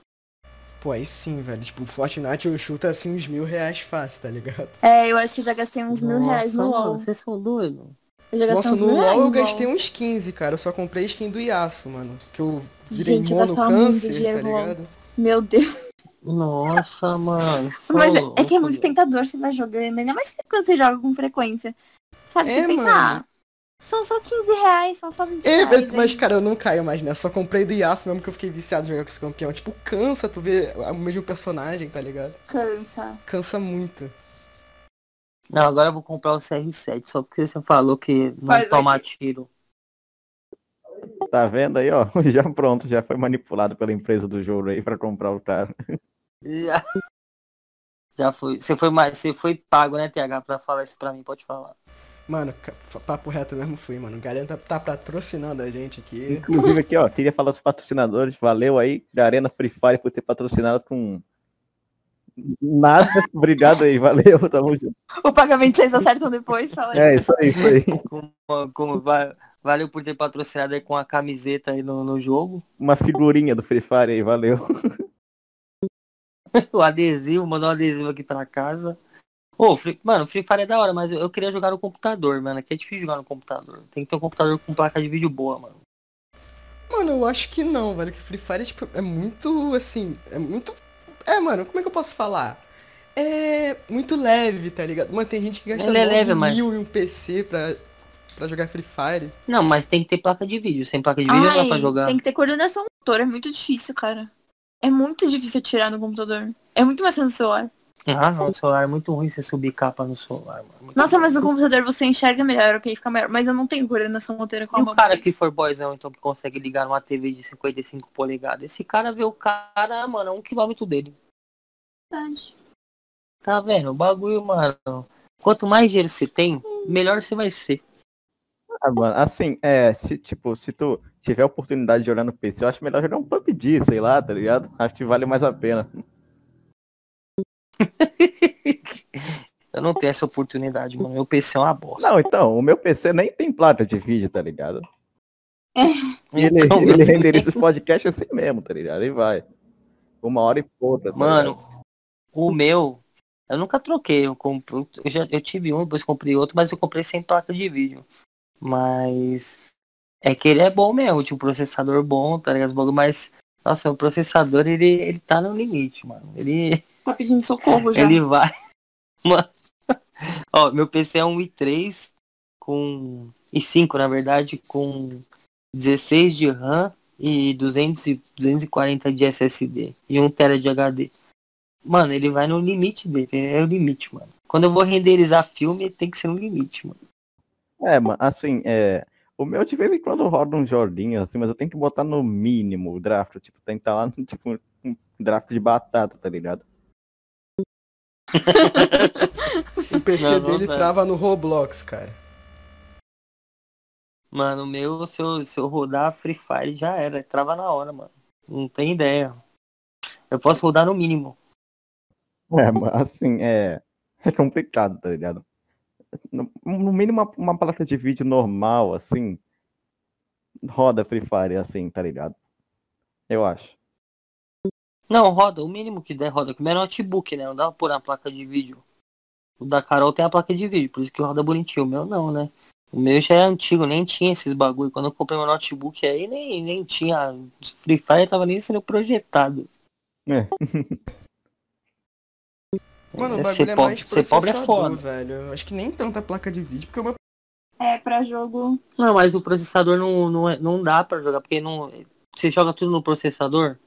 Pô, aí sim, velho. Tipo, Fortnite eu chuto assim uns mil reais fácil, tá ligado? É, eu acho que eu já gastei uns Nossa, mil reais no LOL. Vocês são doidos. Eu já gastei Nossa, no LOL eu gastei uns 15, cara. Eu só comprei skin do Yasuo, mano. Que eu virei Gente, mono câncer, tá ligado? Meu Deus. Nossa, mano. Mas é, é, que é muito tentador você vai jogando, ainda mais quando você joga com frequência. Sabe, é, você pensa, ah, são só 15 reais, são só 20 é, reais. Mas, cara, eu não caio mais, né? Só comprei do Yasuo mesmo que eu fiquei viciado em jogar com esse campeão. Tipo, cansa tu ver o mesmo personagem, tá ligado? Cansa. Cansa muito. Não, agora eu vou comprar o CR7, só porque você falou que não Mas toma aqui. tiro. Tá vendo aí, ó? Já pronto, já foi manipulado pela empresa do jogo aí pra comprar o cara. Já. Já foi. Você foi mais. Você foi pago, né, TH, pra falar isso pra mim, pode falar. Mano, papo reto mesmo fui, mano. O Garena tá, tá patrocinando a gente aqui. Inclusive aqui, ó, queria falar dos patrocinadores. Valeu aí, Garena Free Fire, por ter patrocinado com nada. Obrigado aí, valeu, tamo junto. O pagamento vocês acertam depois, fala aí. É, isso aí, isso aí. Como, como, valeu por ter patrocinado aí com a camiseta aí no, no jogo. Uma figurinha do Free Fire aí, valeu. o adesivo, mandou um adesivo aqui pra casa. Ô, Free, mano, Free Fire é da hora, mas eu, queria jogar no computador, mano. Aqui é difícil jogar no computador. Tem que ter um computador com placa de vídeo boa, mano. Mano, eu acho que não, velho. Que Free Fire tipo, é muito, assim, é muito... É, mano, como é que eu posso falar? É muito leve, tá ligado? Mano, tem gente que gasta é leve, mas... mil em um PC pra, pra jogar Free Fire. Não, mas tem que ter placa de vídeo. Sem placa de vídeo Ai, não dá pra jogar. Tem que ter coordenação motor, é muito difícil, cara. É muito difícil tirar no computador. É muito mais no celular. Ah, não, o celular é muito ruim você subir capa no celular, mano. Nossa, mas no computador você enxerga melhor, ok? Fica melhor. Mas eu não tenho coordenação motora com a mão. o cara que for boyzão, então, que consegue ligar numa TV de 55 polegadas. Esse cara vê o cara, mano, a um quilômetro dele. Verdade. Tá vendo? O bagulho, mano. Quanto mais dinheiro você tem, melhor você vai ser. Ah, mano, assim, é, se, tipo, se tu tiver oportunidade de jogar no PC, eu acho melhor jogar um PUBG, sei lá, tá ligado? Acho que vale mais a pena. eu não tenho essa oportunidade, mano. Meu PC é uma bosta. Não, então, o meu PC nem tem placa de vídeo, tá ligado? É. Ele, então, ele renderiza os podcasts assim mesmo, tá ligado? E vai. Uma hora e pouca. Tá mano, ligado? o meu, eu nunca troquei. Eu, compro, eu, já, eu tive um, depois comprei outro, mas eu comprei sem placa de vídeo. Mas é que ele é bom mesmo, tinha um processador bom, tá ligado? Mas, nossa, o processador, ele, ele tá no limite, mano. Ele Tá pedindo socorro já. Ele vai. Mano. Ó, meu PC é um i3 com. i5, na verdade, com 16 de RAM e 200, 240 de SSD e 1 TB de HD. Mano, ele vai no limite dele, é o limite, mano. Quando eu vou renderizar filme, tem que ser no limite, mano. É, mas assim, é. O meu de vez em quando roda um joguinho, assim, mas eu tenho que botar no mínimo o draft. Tipo, tem que estar lá no tipo, um draft de batata, tá ligado? o PC não, não dele não, trava no Roblox, cara. Mano, o meu, se eu, se eu rodar Free Fire já era, trava na hora, mano. Não tem ideia. Eu posso rodar no mínimo. É, mas assim, é, é complicado, tá ligado? No, no mínimo uma, uma placa de vídeo normal, assim, roda Free Fire assim, tá ligado? Eu acho. Não, roda, o mínimo que der roda. O é notebook, né? Não dá pra pôr a placa de vídeo. O da Carol tem a placa de vídeo, por isso que roda bonitinho. O meu não, né? O meu já é antigo, nem tinha esses bagulho. Quando eu comprei meu notebook aí, nem, nem tinha. Free Fire tava nem sendo projetado. É. Mano, o bagulho ser é pobre, mais ser pobre é foda. velho. Acho que nem tanta placa de vídeo, porque meu... É, pra jogo... Não, mas o processador não, não, é, não dá pra jogar, porque não... Você joga tudo no processador?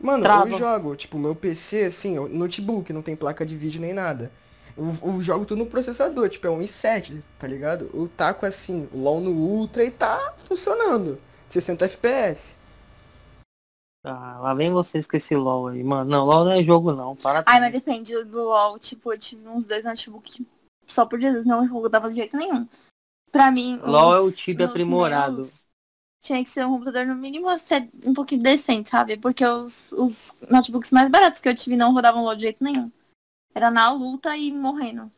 Mano, Trava. eu jogo, tipo, meu PC, assim, notebook, não tem placa de vídeo nem nada. Eu, eu jogo tudo no processador, tipo, é um i7, tá ligado? Eu taco assim, LOL no Ultra e tá funcionando. 60 FPS. Ah, lá vem vocês com esse LOL aí, mano. Não, LOL não é jogo não, para Ai, mas depende do LOL, tipo, eu tive uns dois notebooks só por Jesus, não jogava de jeito nenhum. Pra mim, LOL os, é o Tibia aprimorado. Meus, tinha que ser um computador no mínimo ser um pouquinho decente, sabe? Porque os, os notebooks mais baratos que eu tive não rodavam LOL de jeito nenhum. Era na luta e morrendo.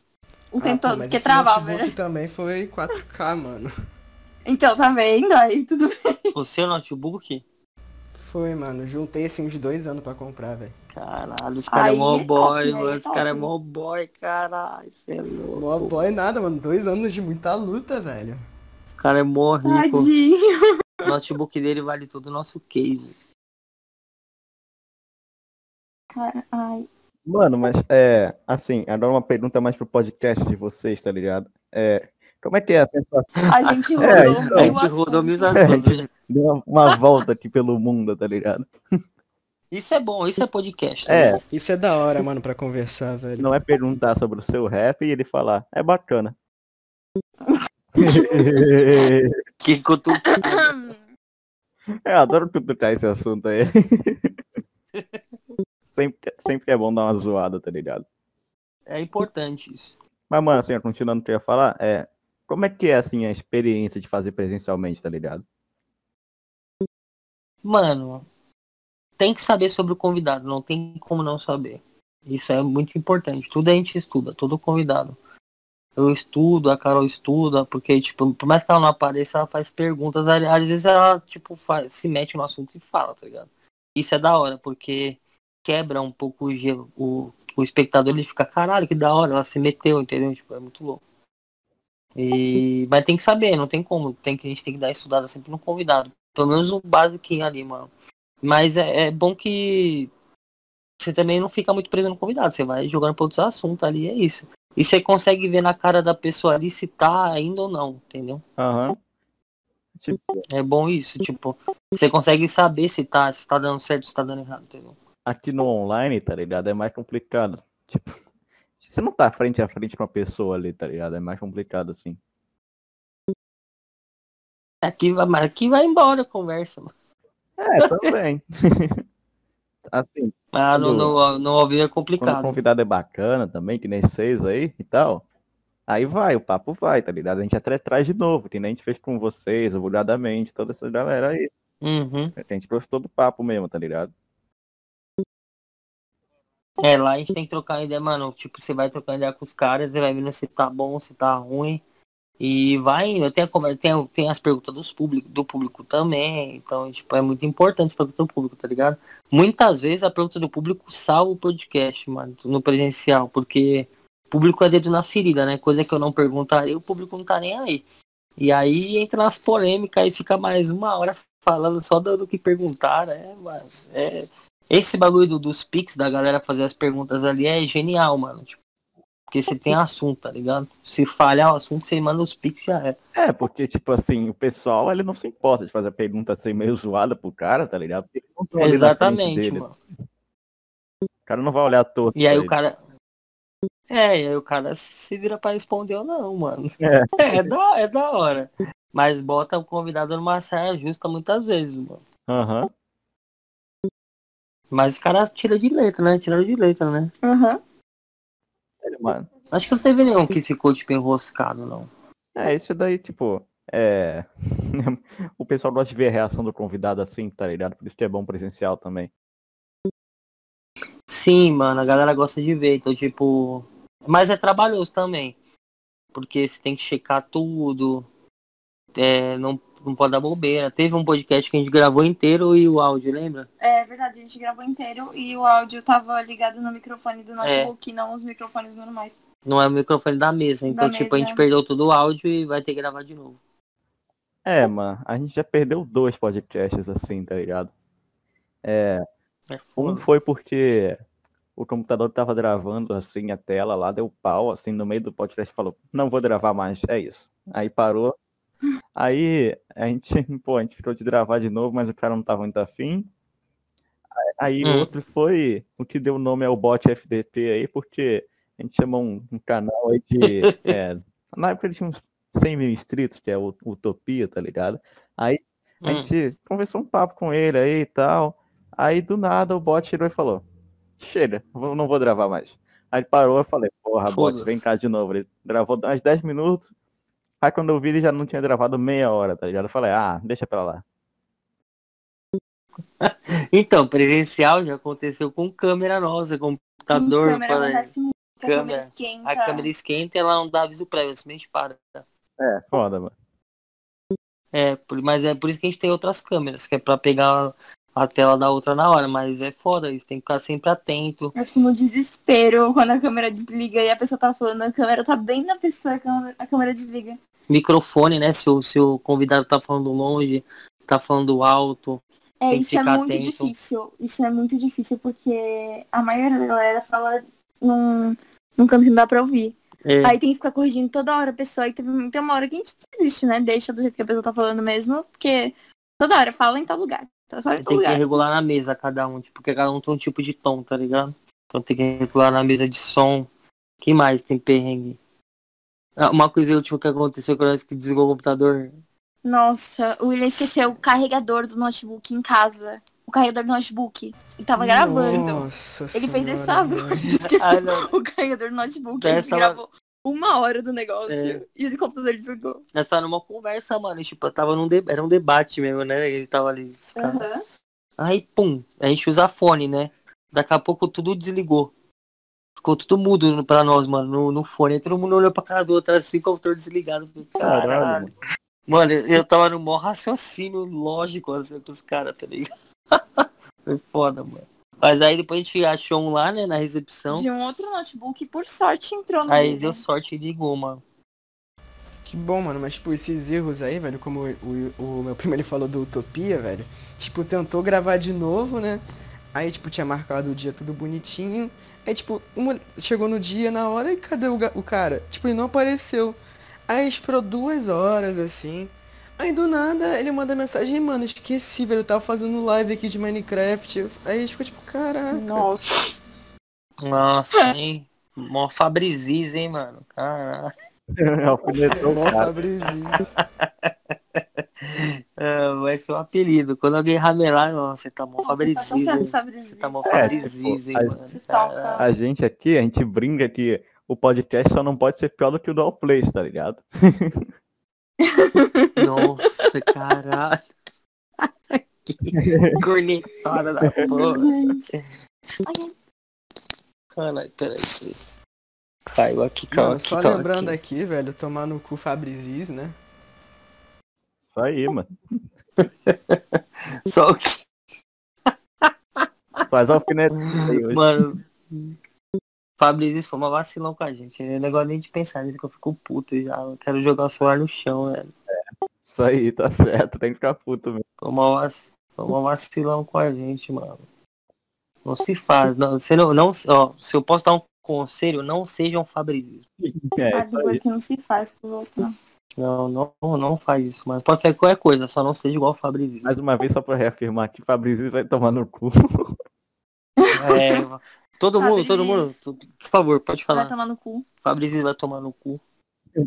O ah, tempo todo, porque travava. O também foi 4K, mano. Então, tá vendo? Aí tudo bem. O seu notebook? Foi, mano. Juntei assim de dois anos pra comprar, velho. Caralho, os caras é mó boy, mano. Os caras é mó boy, caralho. Você é louco. Mó boy nada, mano. Dois anos de muita luta, velho. O cara é mó rico. Tadinho. O notebook dele vale todo o nosso case. Ai. Mano, mas é assim, agora uma pergunta mais pro podcast de vocês, tá ligado? É, como é que é a sensação? A gente rodou, é, então, a gente rodou mil assuntos. Deu uma, uma volta aqui pelo mundo, tá ligado? Isso é bom, isso é podcast. É. Né? Isso é da hora, mano, pra conversar, velho. Não é perguntar sobre o seu rap e ele falar, é bacana. que cutucada. É, eu adoro cutucar esse assunto aí. sempre, sempre é bom dar uma zoada, tá ligado? É importante isso. Mas, mano, assim, continuando o que eu ia falar, é. Como é que é, assim, a experiência de fazer presencialmente, tá ligado? Mano, tem que saber sobre o convidado, não tem como não saber. Isso é muito importante. Tudo a gente estuda, todo convidado. Eu estudo, a Carol estuda, porque, tipo, por mais que ela não apareça, ela faz perguntas. Às vezes ela, tipo, faz, se mete no assunto e fala, tá ligado? Isso é da hora, porque quebra um pouco o gelo. O, o espectador ele fica, caralho, que da hora, ela se meteu, entendeu? Tipo, é muito louco. E... Mas tem que saber, não tem como. Tem que, a gente tem que dar estudada sempre no convidado. Pelo menos o básico ali, mano. Mas é, é, bom que você também não fica muito preso no convidado. Você vai jogando para outros assuntos ali, é isso. E você consegue ver na cara da pessoa ali se tá indo ou não, entendeu? Aham. Uhum. Tipo... É bom isso, tipo, você consegue saber se tá, se tá dando certo, se tá dando errado, entendeu? Aqui no online, tá ligado? É mais complicado. Tipo, você não tá frente a frente com a pessoa ali, tá ligado? É mais complicado assim. Aqui vai, mas aqui vai embora a conversa, mano. É, também. assim. Ah, no, no, no ao vivo é complicado. Quando o convidado é bacana também, que nem vocês aí e tal. Aí vai, o papo vai, tá ligado? A gente até traz de novo, que nem a gente fez com vocês, vulgadamente, toda essa galera aí. Uhum. A gente gostou do papo mesmo, tá ligado? É, lá a gente tem que trocar ideia, mano. Tipo, você vai trocando ideia com os caras, você vai vendo se tá bom, se tá ruim. E vai tem, a, tem, tem as perguntas dos público, do público também. Então, tipo, é muito importante as perguntas do público, tá ligado? Muitas vezes a pergunta do público salva o podcast, mano, no presencial, porque o público é dedo na ferida, né? Coisa que eu não perguntaria, o público não tá nem aí. E aí entra nas polêmicas e fica mais uma hora falando só do, do que perguntar, né? Mas é, esse bagulho do, dos pics da galera fazer as perguntas ali é genial, mano. Tipo, porque você tem assunto, tá ligado? Se falhar o assunto, você manda os piques já é. É, porque, tipo assim, o pessoal, ele não se importa de fazer a pergunta assim meio zoada pro cara, tá ligado? Exatamente, mano. O cara não vai olhar todo. E aí o cara. É, e aí o cara se vira pra responder ou não, mano. É, é, da, é da hora. Mas bota o convidado numa saia justa muitas vezes, mano. Aham. Uhum. Mas os caras tiram de letra, né? Tiraram de letra, né? Aham. Uhum. Mano. Acho que não teve nenhum que ficou, tipo, enroscado, não. É, isso daí, tipo, é. o pessoal gosta de ver a reação do convidado assim, tá ligado? Por isso que é bom presencial também. Sim, mano, a galera gosta de ver, então, tipo. Mas é trabalhoso também. Porque você tem que checar tudo. É, não, não pode dar bobeira. Teve um podcast que a gente gravou inteiro e o áudio, lembra? É verdade, a gente gravou inteiro e o áudio tava ligado no microfone do notebook, é. não os microfones normais. Não é o microfone da mesa. Então, da tipo, mesa. a gente perdeu todo o áudio e vai ter que gravar de novo. É, mano, a gente já perdeu dois podcasts assim, tá ligado? É. é um foi porque o computador tava gravando assim a tela lá, deu pau, assim, no meio do podcast falou, não vou gravar mais, é isso. Aí parou. Aí a gente, pô, a gente ficou de gravar de novo, mas o cara não tava muito afim. Aí hum. outro foi o que deu nome ao bot FDP aí, porque a gente chamou um, um canal aí de. é, na época ele tinha uns 100 mil inscritos, que é o Utopia, tá ligado? Aí a hum. gente conversou um papo com ele aí e tal. Aí do nada o bot tirou e falou: Chega, não vou gravar mais. Aí ele parou e falei: Porra, bot, vem cá de novo. Ele gravou mais 10 minutos. Aí quando eu vi, ele já não tinha gravado meia hora, tá ligado? Eu falei: Ah, deixa pra lá. então, presencial já aconteceu com câmera nossa, computador. câmera falei, câmera, a câmera esquenta. A câmera esquenta e ela não dá aviso prévio, simplesmente para. É, foda, mano. É, mas é por isso que a gente tem outras câmeras, que é pra pegar a tela da outra na hora, mas é foda isso, tem que ficar sempre atento. Eu fico no desespero quando a câmera desliga e a pessoa tá falando, a câmera tá bem na pessoa, a câmera, a câmera desliga. Microfone, né? Se o, se o convidado tá falando longe, tá falando alto. É, isso é muito atento. difícil. Isso é muito difícil porque a maioria da galera fala num, num canto que não dá pra ouvir. É. Aí tem que ficar corrigindo toda hora a pessoa. E tem, tem uma hora que a gente desiste, né? Deixa do jeito que a pessoa tá falando mesmo, porque toda hora fala em tal lugar. Tá tem lugar. que regular na mesa cada um, tipo, porque cada um tem um tipo de tom, tá ligado? Então tem que regular na mesa de som. que mais tem perrengue? Ah, uma coisa última que aconteceu quando que desligou o computador. Nossa, o William esqueceu o carregador do notebook em casa. O carregador do notebook. E tava Nossa gravando. Ele fez esse sábado. Esqueceu ah, o carregador do notebook. Ele tava... gravou uma hora do negócio é. e o computador desligou. Nós tava numa conversa, mano. Tipo, tava num de... era um debate mesmo, né? Ele tava ali. Uhum. Aí, pum, a gente usa fone, né? Daqui a pouco tudo desligou. Ficou tudo mudo pra nós, mano, no, no fone. Aí todo mundo olhou pra cara do outro assim, com o computador desligado. Caralho. Caralho. Mano, eu tava no maior raciocínio lógico assim com os caras, tá ligado? Foi foda, mano. Mas aí depois a gente achou um lá, né, na recepção. De um outro notebook, por sorte entrou no Aí deu sorte e ligou, mano. Que bom, mano, mas tipo, esses erros aí, velho, como o, o, o, meu primo ele falou do Utopia, velho, tipo, tentou gravar de novo, né? Aí, tipo, tinha marcado o dia tudo bonitinho. Aí, tipo, uma, chegou no dia, na hora, e cadê o, o cara? Tipo, ele não apareceu. Aí esperou duas horas, assim. Aí do nada ele manda mensagem, mano, esqueci, velho, eu tava fazendo live aqui de Minecraft. Aí a gente ficou tipo, caraca. Nossa. Nossa, hein? Mó Fabriziz, hein, mano? Caraca. Alfinetou Mó Fabriziz. é, vai ser um apelido. Quando alguém ramelar, nossa, você tá mó Fabriziz, hein? Você tá mó Fabriziz, hein, mano? A, a gente aqui, a gente brinca que o podcast só não pode ser pior do que o do Allplays, tá ligado? Nossa, caralho. que cornetada da porra. Caralho, peraí. Caiu aqui, calma aqui, Só calma lembrando aqui. aqui. velho, tomar no cu Fabrizis, né? Isso aí, mano. Só o que. Faz alfinete Mano, Fabrício foi uma vacilão com a gente. Não é negócio nem de pensar nisso que eu fico puto já. Eu quero jogar o celular no chão, velho. É, isso aí, tá certo. Tem que ficar puto mesmo. Foi uma, vac... vacilão com a gente, mano. Não se faz. Não, você não, não, ó, se eu posso dar um conselho, não sejam Fabrício. É, que não se faz com o outro. Não, não, não faz isso, mas pode fazer qualquer coisa, só não seja igual o Fabrício. Mais uma vez, só pra reafirmar que Fabrício vai tomar no cu. É, todo mundo, todo mundo, por favor, pode falar. Vai tomar no cu. Fabrício vai tomar no cu.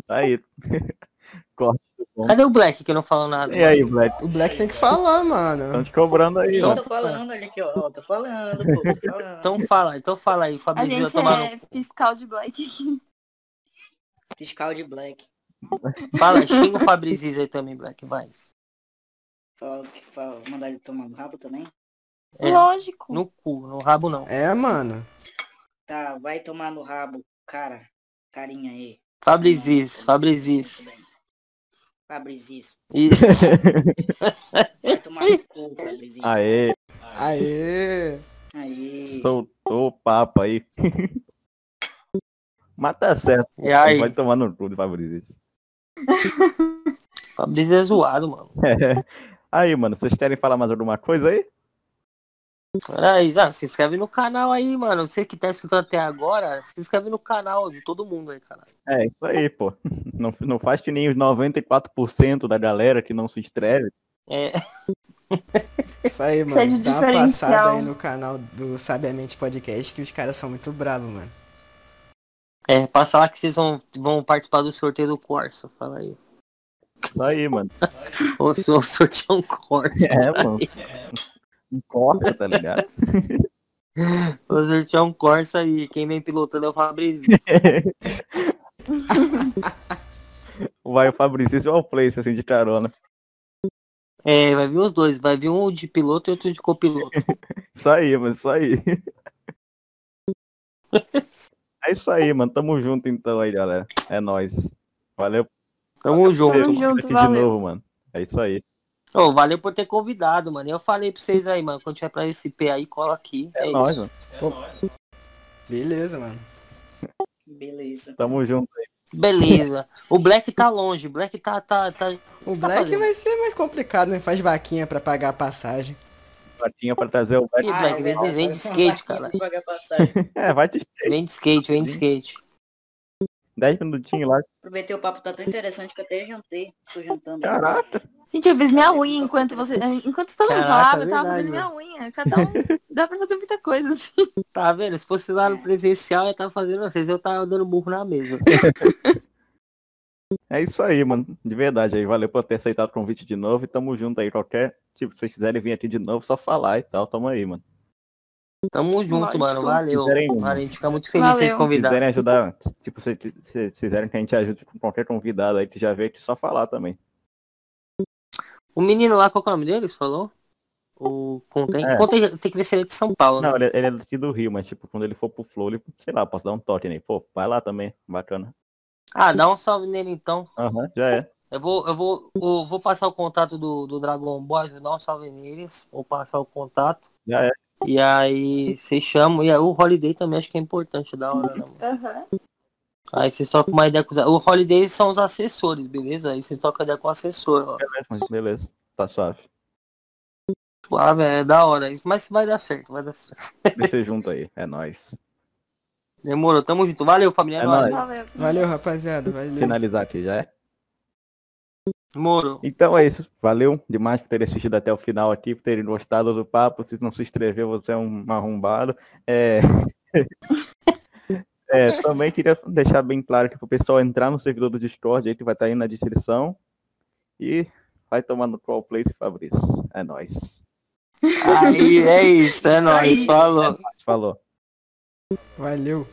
Aí. Corte. Cadê o Black que não falou nada? E aí, Black? O Black tem que falar, mano. Estão te cobrando aí, Sim, ó. tô falando, olha aqui, ó. Tô falando, pô, tô falando. Então fala, então fala aí, Fabrício A gente vai tomar é fiscal de Black. Fiscal de Black. Fala, xinga o Fabrício aí também, Black, vai. Fala, fala, mandar ele tomar no rabo também? É, Lógico. No cu, no rabo não. É, mano. Tá, vai tomar no rabo, cara. Carinha aí. Fabrizis, Fabrizis. Fabrizis. Isso. Vai tomar no cu, Fabrizis. Aê. Aê. Aí. Soltou o papo aí. Mas tá certo. E aí? Vai tomar no cu do Fabrício. Fabrício é zoado, mano. É. Aí, mano, vocês querem falar mais alguma coisa aí? Peraí, já, se inscreve no canal aí, mano. Você que tá escutando até agora, se inscreve no canal de todo mundo aí, cara. É, isso aí, pô. Não, não faz que nem os 94% da galera que não se inscreve. É. Isso aí, mano. Seja Dá uma passada diferencial. aí no canal do Sabiamente Podcast que os caras são muito bravos, mano. É, passa lá que vocês vão, vão participar do sorteio do Corsa. Fala aí. Isso aí, mano. Ou sortear um Corsa. É, mano. Não corta, tá ligado? Vou sortear um Corsa aí. Quem vem pilotando é o Fabrício. Vai o Fabrício ou o Place, assim, de carona. É, vai vir os dois. Vai vir um de piloto e outro de copiloto. Isso aí, mano, isso aí. É isso aí, mano. Tamo junto então aí, galera. É nóis. Valeu. Tamo junto. Tamo junto, aqui de valeu. novo, mano. É isso aí. Ô, valeu por ter convidado, mano. Eu falei pra vocês aí, mano. Quando tiver pra SP aí, cola aqui. É, É, nóis, isso. mano. Beleza, mano. Beleza. Tamo junto aí. Beleza. O Black tá longe. O Black tá. tá, tá... O tá Black fazendo? vai ser mais complicado, né? Faz vaquinha pra pagar a passagem. Patinha pra trazer o Black. Ih, Black, vem, verdade, vem de skate, cara. É, vai de skate. Vem de skate, vem de skate. 10 minutinhos lá. Aproveitei o papo, tá tão interessante que até jantei. Tô jantando. Caraca. Gente, eu fiz minha unha enquanto você. Enquanto todo mundo Caraca, falava, eu tava verdade, fazendo minha unha. Cada um. Dá pra fazer muita coisa, assim. Tá vendo? Se fosse lá no presencial, eu tava fazendo vocês, eu tava dando burro na mesa. É isso aí, mano. De verdade aí. Valeu por ter aceitado o convite de novo. E tamo junto aí. Qualquer. Tipo, se vocês quiserem vir aqui de novo, só falar e tal. Tamo aí, mano. Tamo junto, Lógico. mano. Valeu. Quiserem- Valeu, A gente fica muito feliz de vocês Valeu. Se convidarem. quiserem ajudar, tipo, se, se, se quiserem que a gente ajude com qualquer convidado aí que já veio aqui, só falar também. O menino lá, qual que é o nome dele? Falou? O Contém? É. Contém tem que ver se ele é de São Paulo, né? Não, ele, ele é daqui do Rio, mas tipo, quando ele for pro Flow, ele, sei lá, posso dar um toque nele. Pô, vai lá também. Bacana. Ah, dá um salve nele então. Aham, já é. Eu vou, eu vou, eu vou passar o contato do, do Dragon Boys, vou dar um salve neles, vou passar o contato. Já é. E aí vocês chamam, e aí o Holiday também acho que é importante, da hora, né, mano? Aí vocês trocam uma ideia com os. O Holiday são os assessores, beleza? Aí vocês trocam ideia com o assessor, ó. Beleza, beleza. Tá suave. Suave, é da hora. isso, Mas vai dar certo, vai dar certo. Descer junto aí. É nóis. Demorou, tamo junto. Valeu, família. É É nóis. Valeu. Valeu, rapaziada. Valeu. Finalizar aqui, já é? Demorou. Então é isso. Valeu demais por terem assistido até o final aqui, por terem gostado do papo. Se não se inscreveu, você é um arrombado. É... é, também queria deixar bem claro que pro pessoal entrar no servidor do Discord, aí que vai estar aí na descrição. E vai tomar no Call Place, Fabrício. É nóis. Aí, é isso, é nóis. aí. Falou. Falou. Valeu.